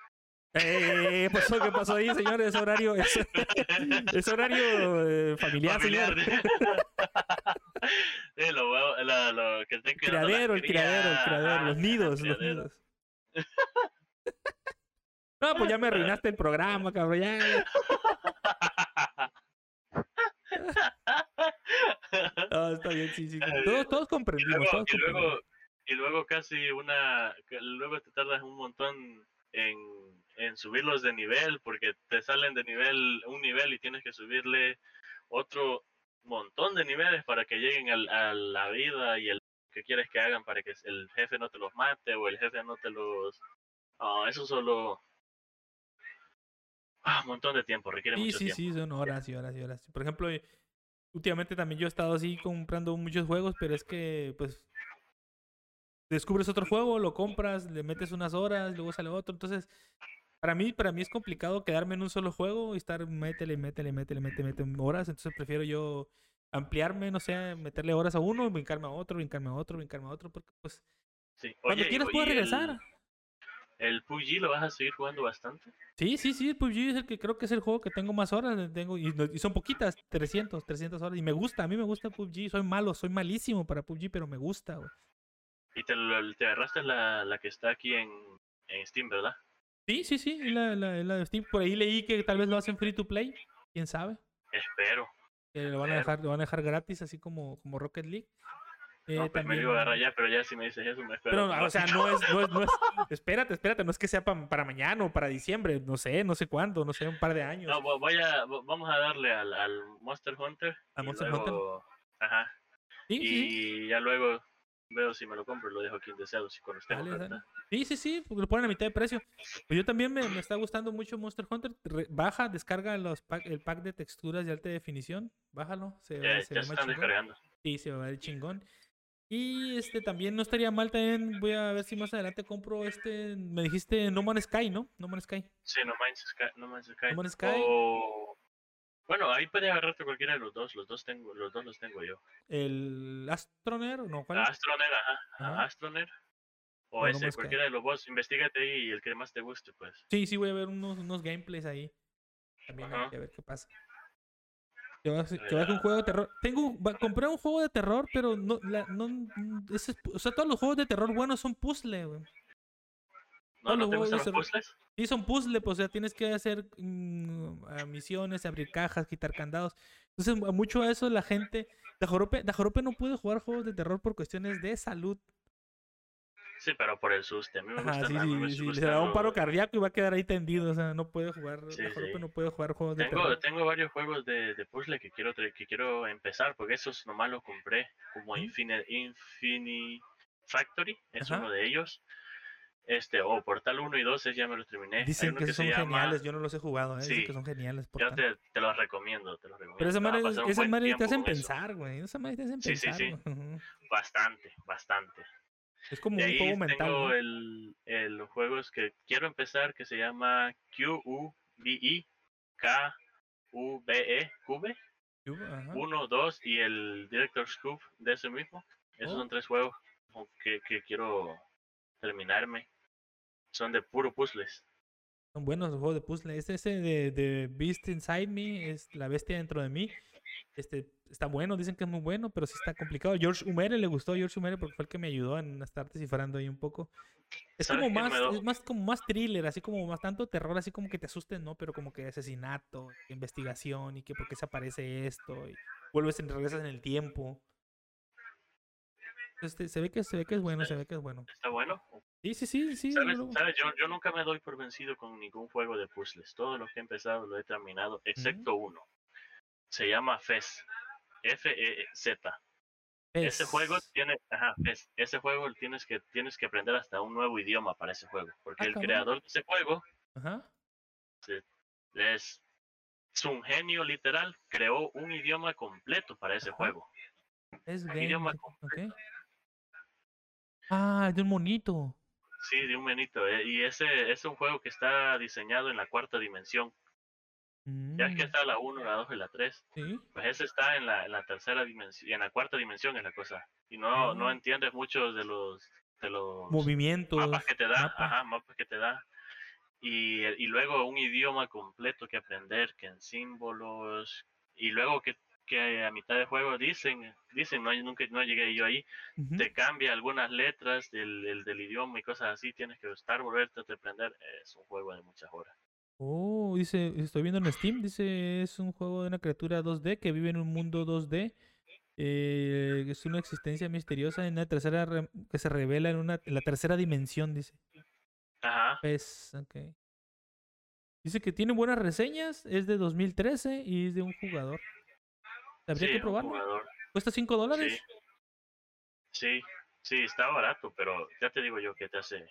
Eh, eh, eh, ¿Qué pasó? ¿Qué pasó ahí, señor? Es horario, es, <laughs> es horario eh, familiar, Familiar. señor. <laughs> Sí, lo huevos- la- lo que estén Criadero, el criadero, el criadero, los nidos, los nidos. <laughs> No, pues ya me arruinaste el programa, cabrón. Ya, ya. <laughs> No, está bien, sí, sí. Todos, todos Y comprendimos, luego, todos y luego, y luego casi una, luego te tardas un montón en, en subirlos de nivel porque te salen de nivel, un nivel y tienes que subirle otro montón de niveles para que lleguen al- a la vida y el que quieres que hagan para que el jefe no te los mate o el jefe no te los... Ah, eso solo... Ah, un montón de tiempo, requiere Sí, mucho sí, tiempo. sí, son horas y horas y horas. Por ejemplo, eh, últimamente también yo he estado así comprando muchos juegos, pero es que, pues, descubres otro juego, lo compras, le metes unas horas, luego sale otro. Entonces, para mí, para mí es complicado quedarme en un solo juego y estar métele, métele, métele, métele, métele horas. Entonces prefiero yo ampliarme, no sé, meterle horas a uno, brincarme a otro, brincarme a otro, brincarme a otro, porque pues Sí. cuando Oye, quieras puedes el- regresar. ¿El PUBG lo vas a seguir jugando bastante? Sí, sí, sí, el PUBG es el que creo que es el juego que tengo más horas, tengo y, y son poquitas, 300, 300 horas y me gusta, a mí me gusta PUBG, soy malo, soy malísimo para PUBG, pero me gusta, güey. Y te, te agarraste la, la que está aquí en, en Steam, ¿verdad? Sí, sí, sí, la, la, de Steam, por ahí leí que tal vez lo hacen free to play, quién sabe, Espero. que lo van a dejar, lo van a dejar gratis así como, como Rocket League. Eh, no, pues me lo iba a agarrar ya, pero ya si me dices eso me espero. Pero, o sea, no es, no es, no es, <laughs> espérate, espérate, no es que sea pa- para mañana o para diciembre, no sé, no sé cuándo, no sé, un par de años. No, vo- voy a, vamos a darle al, al Monster Hunter. ¿A y Monster luego- Ajá. Sí, sí, sí. Y ya luego veo si me lo compro y lo dejo aquí en deseados y cuando esté. Sí, sí, sí, porque lo ponen a mitad de precio. Pues yo también me, me está gustando mucho Monster Hunter. Re- baja, descarga los pack- el pack de texturas de alta definición. Bájalo, se, ve- se ya se están descargando. Sí, se va a ver chingón. Y este también no estaría mal también. Voy a ver si más adelante compro este. Me dijiste No Man's Sky, ¿no? No Man's Sky. Sí, No Man's Sky. No Man's Sky. No Man's Sky. O- Bueno, ahí puedes agarrarte cualquiera de los dos. Los dos tengo, los dos los tengo yo. El Astroner, ¿no? ¿Cuál es? Astroner, ajá. ajá, Ajá. Astroner. O No ese, Sky. cualquiera de los dos. Investígate ahí y el que más te guste, pues. Sí, sí, voy a ver unos, unos gameplays ahí. También a ver qué pasa. Que va, a ser- que va a ser un juego de terror. Tengo, va- compré un juego de terror, pero no, la, no, es o sea, todos los juegos de terror buenos son puzzle, güey. ¿No, No, no te a gustan los puzzles? Sí, son puzzle, pues, o sea, tienes que hacer mm, misiones, abrir cajas, quitar candados. Entonces, mu- mucho de eso la gente. Dajorope, Dajorope no puede jugar juegos de terror por cuestiones de salud. Sí, pero por el susto. A mí me Ajá, gustan, sí, a mí me sí, sí, Le da un paro cardíaco y va a quedar ahí tendido. O sea, no puede jugar. Sí, sí. no puede jugar juegos de Tengo, terror. tengo varios juegos de, de puzzle que quiero que quiero empezar porque esos nomás los compré como Ujú. Infini, Factory es Ajá. uno de ellos este o Portal 1 y 2 ese ya me los terminé Dicen que son llama- geniales, yo no los he jugado, ¿eh? Dicen Sí. que son geniales. yo te, te los recomiendo te los recomiendo Pero esa Te vas a madre, esas madres te hacen pensar, güey. Esas madres te hacen Sí, sí, pensar. sí. güey. Ujú. bastante bastante Es como de un ahí juego mental. el, el los juegos que quiero empezar que se llama Q U B I K U B E Cube. 1, 2 y el Director's Cube de ese mismo. Esos Oh. son tres juegos que, que quiero terminarme. Son de puro puzzles. Son buenos los juegos de puzzle. Este ese de, de Beast Inside Me, es la bestia dentro de mí. Este está bueno, dicen que es muy bueno, pero sí está complicado. George Humere le gustó George Humere porque fue el que me ayudó en estar descifrando ahí un poco. Es ¿Sabes como más, es más como más thriller, así como más tanto terror, así como que te asusten, ¿no? Pero como que asesinato, investigación y que por qué se aparece esto y vuelves en regresas en el tiempo. Este, se ve que se ve que es bueno, se ve que es bueno. Está bueno. Sí, sí, sí, sí. ¿Sabes? ¿Sabes? Yo, yo nunca me doy por vencido con ningún juego de puzzles. Todos los que he empezado lo he terminado, excepto uno. Se llama Fez. F-E-Z. Ese juego tiene, ajá, Fez. Ese juego tienes que, tienes que aprender hasta un nuevo idioma para ese juego. Porque Ah, el cabrón. creador de ese juego Ajá. es, es un genio literal. Creó un idioma completo para ese Ajá. juego. Es Un idioma ok. Ah, es de un monito. Sí, de un menito. eh, Y ese es un juego que está diseñado en la cuarta dimensión. Ya es que Mm, está la 1, la 2 y la 3. sí. Pues ese está en la, en la tercera dimensión, en la cuarta dimensión es la cosa. Y no, no Ah. entiendes muchos de los, de los Movimientos. mapas que te da, mapa. ajá, mapas que te da. Y, y luego un idioma completo que aprender, que en símbolos, y luego que, que a mitad de juego dicen, dicen, no, nunca no llegué yo ahí, Ujú. te cambia algunas letras del, del, del idioma y cosas así, tienes que estar, volverte a aprender, es un juego de muchas horas. Oh, dice, estoy viendo en Steam, dice, es un juego de una criatura 2D que vive en un mundo 2D. eh, es una existencia misteriosa en una tercera re- que se revela en una en la tercera dimensión, dice. Ajá, Pues, ok. Dice que tiene buenas reseñas, es de 2013 y es de un jugador. Habría sí, que probarlo. ¿Cuesta 5 dólares? Sí, sí, está barato, pero ya te digo yo que te hace,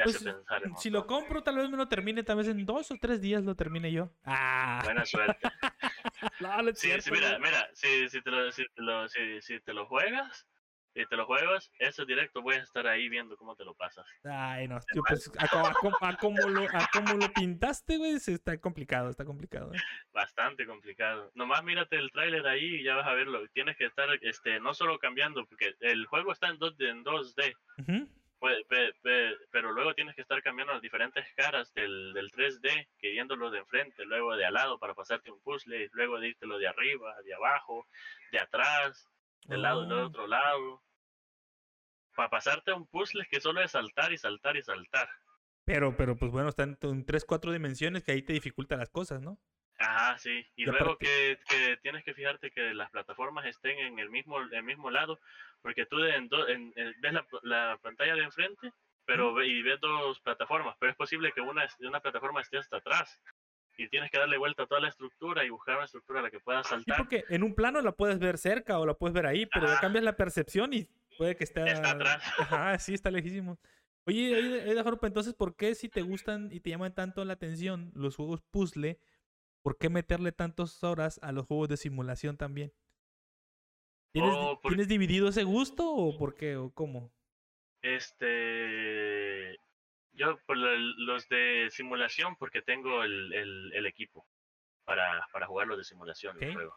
te Pues, hace pensar en Si lo compro, tal vez me lo termine, tal vez en dos o tres días lo termine yo. Ah, Buena suerte. <laughs> no, no es Sí, cierto, sí, mira, si, si, te lo, si, te lo, si, si te lo juegas, si te lo juegas, eso directo voy a estar ahí viendo cómo te lo pasas. Ay, no, tío, pues a, a a como lo, a como lo pintaste, güey, está complicado, está complicado. ¿eh? Bastante complicado. Nomás mírate el tráiler ahí y ya vas a verlo. Tienes que estar, este, no solo cambiando, porque el juego está en 2D, en 2D Ujú. Pues, pe- pe- pero luego tienes que estar cambiando las diferentes caras del, del 3D, queriéndolo de enfrente, luego de al lado para pasarte un puzzle, luego de lo de arriba, de abajo, de atrás, del lado del Oh. otro lado. Para pasarte un puzzle que solo es saltar y saltar y saltar. Pero, pero, pues bueno, están en tres, cuatro dimensiones que ahí te dificultan las cosas, ¿no? Ajá, sí. Y, Y luego que, que tienes que fijarte que las plataformas estén en el mismo, el mismo lado, porque tú en do- en- en- ves la, la pantalla de enfrente, pero ve- y ves dos plataformas, pero es posible que una, una plataforma esté hasta atrás. Y tienes que darle vuelta a toda la estructura y buscar una estructura a la que puedas Sí, saltar. porque en un plano la puedes ver cerca o la puedes ver ahí, pero ya cambias la percepción y puede que esté... Está atrás. Ajá, sí, está lejísimo. Oye, Aida <laughs> Jaropa, entonces, ¿por qué si te gustan y te llaman tanto la atención los juegos puzzle, por qué meterle tantas horas a los juegos de simulación también? ¿Tienes, Oh, por- ¿tienes dividido ese gusto o por qué o cómo? Este. Yo, por los de simulación, porque tengo el, el, el equipo para, para jugar los de simulación del Ok. juego.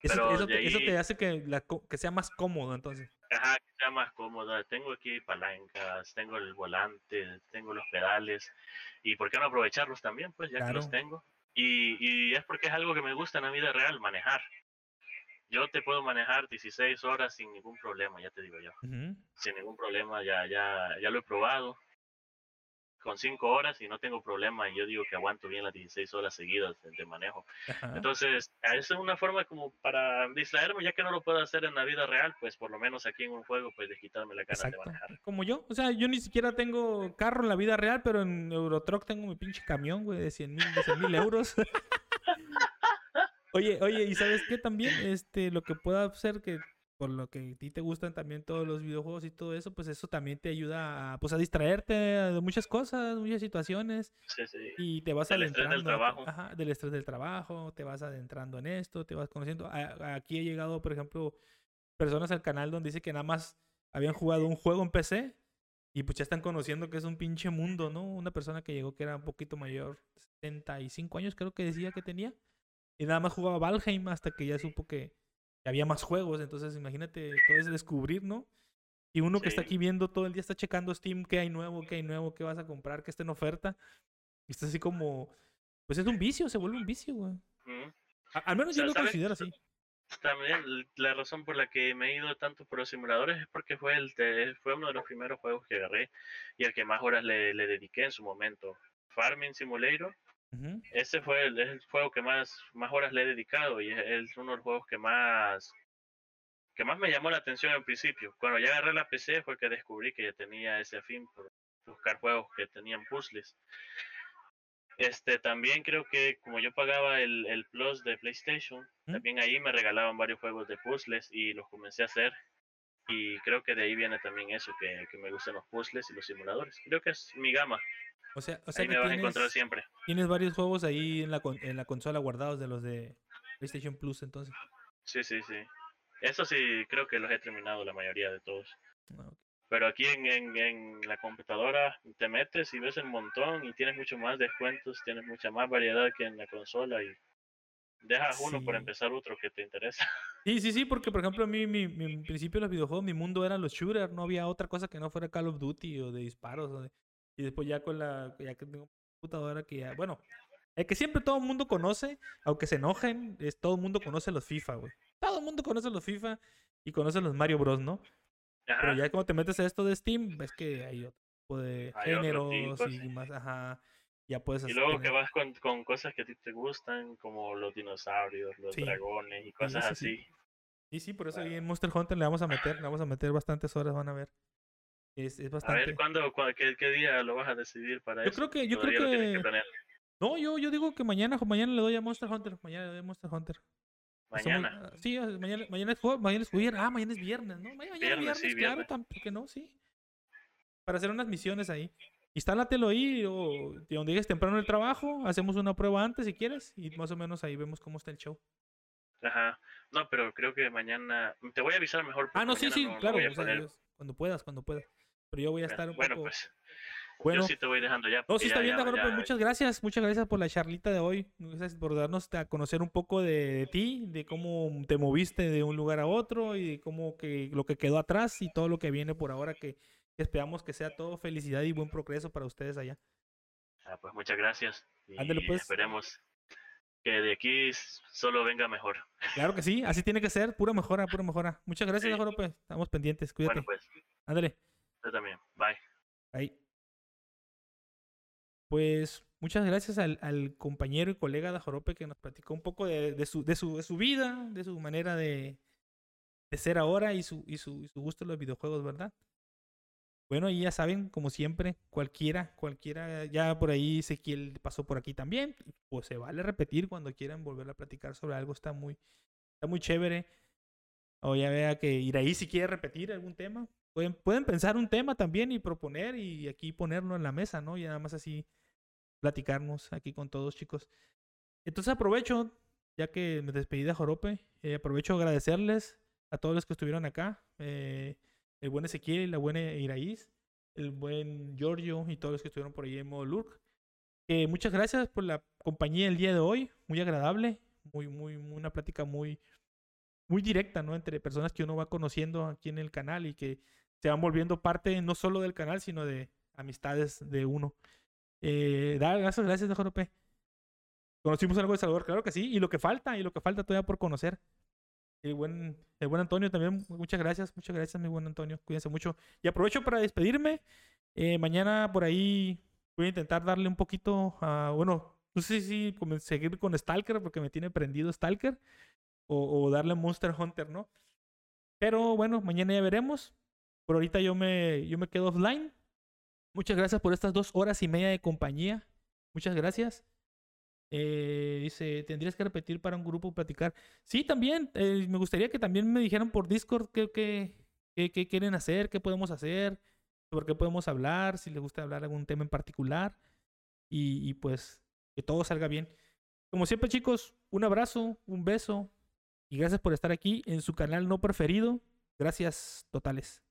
Eso, te, eso ahí- te hace que, la co- que sea más cómodo, entonces. Ajá, que sea más cómoda. Tengo aquí palancas, tengo el volante, tengo los pedales. ¿Y por qué no aprovecharlos también? Pues ya que los tengo. Y, y es porque es algo que me gusta en la vida real, manejar. Yo te puedo manejar 16 horas sin ningún problema, ya te digo yo. Sin ningún problema, ya, ya, ya lo he probado. Con 5 horas y no tengo problema. Y yo digo que aguanto bien las 16 horas seguidas de, manejo. Ajá. Entonces, esa es una forma como para distraerme, ya que no lo puedo hacer en la vida real, pues por lo menos aquí en un juego, pues de quitarme la ganas de manejar. Como yo. O sea, yo ni siquiera tengo carro en la vida real, pero en Eurotruck tengo mi pinche camión, güey, de 100 mil, de 100 mil euros. <laughs> oye, oye, ¿y sabes qué también? Este, lo que pueda hacer que por lo que a ti te gustan también todos los videojuegos y todo eso, pues eso también te ayuda a, pues, a distraerte de muchas cosas, muchas situaciones. Sí, sí. Y te vas Del estrés adentrando. del trabajo. Ajá, del estrés del trabajo, te vas adentrando en esto, te vas conociendo. A- aquí he llegado, por ejemplo, personas al canal donde dice que nada más habían jugado un juego en PC y pues ya están conociendo que es un pinche mundo, ¿no? Una persona que llegó que era un poquito mayor, 75 años creo que decía que tenía. Y nada más jugaba Valheim hasta que ya supo que había más juegos. Entonces imagínate todo ese descubrir, ¿no? Y uno que está aquí viendo todo el día está checando Steam, qué hay nuevo, qué hay nuevo, qué vas a comprar, qué está en oferta. Y está así como, pues es un vicio, se vuelve un vicio, güey. Al menos yo lo ¿sabes? considero así. También la razón por la que me he ido tanto por los simuladores es porque fue el de- fue uno de los primeros juegos que agarré y al que más horas le, le dediqué en su momento. Farming Simulator, Ujú. ese fue el, es el juego que más, más horas le he dedicado y es, es uno de los juegos que más que más me llamó la atención al principio. Cuando ya agarré la PC fue que descubrí que tenía ese afín por buscar juegos que tenían puzzles. Este, también creo que como yo pagaba el, el Plus de PlayStation, ¿Mm? también ahí me regalaban varios juegos de puzzles y los comencé a hacer. Y creo que de ahí viene también eso, que, que me gustan los puzzles y los simuladores. Creo que es mi gama. O sea, o sea Ahí me vas a encontrar tienes, siempre. tienes varios juegos ahí en la, con- en la consola guardados de los de PlayStation Plus, entonces. Sí, sí, sí. Eso sí, creo que los he terminado la mayoría de todos. Ah. Pero aquí en, en, en, la computadora te metes y ves el montón y tienes mucho más descuentos, tienes mucha más variedad que en la consola y dejas uno por empezar otro que te interesa. <laughs> Sí, sí, sí, porque por ejemplo a mí, mi, mi, principio de los videojuegos, mi mundo eran los shooters, no había otra cosa que no fuera Call of Duty o de disparos. Y después ya con la, ya que tengo computadora que ya, bueno, el que siempre todo el mundo conoce, aunque se enojen, es todo el mundo conoce los FIFA, güey. Todo el mundo conoce los FIFA y conoce los Mario Bros, ¿no? Pero ya como te metes a esto de Steam, ves que hay otro tipo de géneros y más, ajá. Ya puedes Y luego que vas con, con, cosas que a ti te gustan, como los dinosaurios, los dragones y cosas así. Sí, sí, por eso ahí en Monster Hunter le vamos a meter, le vamos a meter bastantes horas, van a ver. Es, es bastante. A ver, ¿cuándo, qué, qué, día lo vas a decidir para yo eso? Creo que, yo creo que... no, yo, yo digo que mañana, mañana le doy a Monster Hunter. Mañana le doy a Monster Hunter. Mañana. sí, mañana, mañana, es, mañana es viernes. Ah, mañana es viernes, ¿no? Mañana, viernes, viernes, sí, claro, tampoco no, sí. Para hacer unas misiones ahí. Instálatelo ahí o donde llegues temprano el trabajo, hacemos una prueba antes si quieres y más o menos ahí vemos cómo está el show. Ajá. No, pero creo que mañana te voy a avisar mejor. Ah, no, sí, sí, claro. cuando puedas, cuando puedas. Pero yo voy a estar un bueno, poco... Pues. Bueno, yo sí te voy dejando ya. No, sí está bien, pues muchas gracias, muchas gracias por la charlita de hoy. Gracias por darnos a conocer un poco de, ti, de cómo te moviste de un lugar a otro y de cómo que lo que quedó atrás y todo lo que viene por ahora que esperamos que sea todo felicidad y buen progreso para ustedes allá. Ah, pues muchas gracias. Y pues. Esperemos que de aquí solo venga mejor. Claro que sí, así tiene que ser, pura mejora, pura mejora. Muchas gracias, sí. Estamos pendientes, cuídate. Bueno, pues. Ándale. Yo también. Bye. Bye. Pues muchas gracias al, al, compañero y colega de Jorope que nos platicó un poco de, de, su, de, su, de su vida, de su manera de, de ser ahora y su, y, su, y su gusto en los videojuegos, ¿verdad? Bueno, y ya saben, como siempre, cualquiera, cualquiera, ya por ahí Ezequiel pasó por aquí también, pues se vale repetir cuando quieran volver a platicar sobre algo, está muy, está muy chévere. O ya vea que ir ahí si quiere repetir algún tema, pueden, pueden pensar un tema también y proponer y aquí ponerlo en la mesa, ¿no? Y nada más así platicarnos aquí con todos, chicos. Entonces aprovecho, ya que me despedí de Jorope, eh, aprovecho agradecerles a todos los que estuvieron acá, eh, el buen Ezequiel, la buena Iraíz, el buen Giorgio y todos los que estuvieron por ahí en modo Lurk. Eh, muchas gracias por la compañía el día de hoy, muy agradable, muy, muy, una plática muy, muy directa, ¿no? Entre personas que uno va conociendo aquí en el canal y que se van volviendo parte no solo del canal, sino de amistades de uno. Eh, da, gracias, gracias, JP. Conocimos algo de Salvador, claro que sí, y lo que falta, y lo que falta todavía por conocer. El buen, el buen Antonio también, muchas gracias, muchas gracias, mi buen Antonio. Cuídense mucho. Y aprovecho para despedirme. Eh, mañana por ahí voy a intentar darle un poquito a, bueno, no sé si seguir con Stalker porque me tiene prendido Stalker o, o darle Monster Hunter, ¿no? Pero bueno, mañana ya veremos. Por ahorita yo me, yo me quedo offline. Muchas gracias por estas dos horas y media de compañía. Muchas gracias. Eh, dice, tendrías que repetir para un grupo platicar. Sí, también. Eh, me gustaría que también me dijeran por Discord qué, qué, qué, quieren hacer, qué podemos hacer, sobre qué podemos hablar, si les gusta hablar algún tema en particular. Y, y pues que todo salga bien. Como siempre, chicos, un abrazo, un beso y gracias por estar aquí en su canal no preferido. Gracias totales.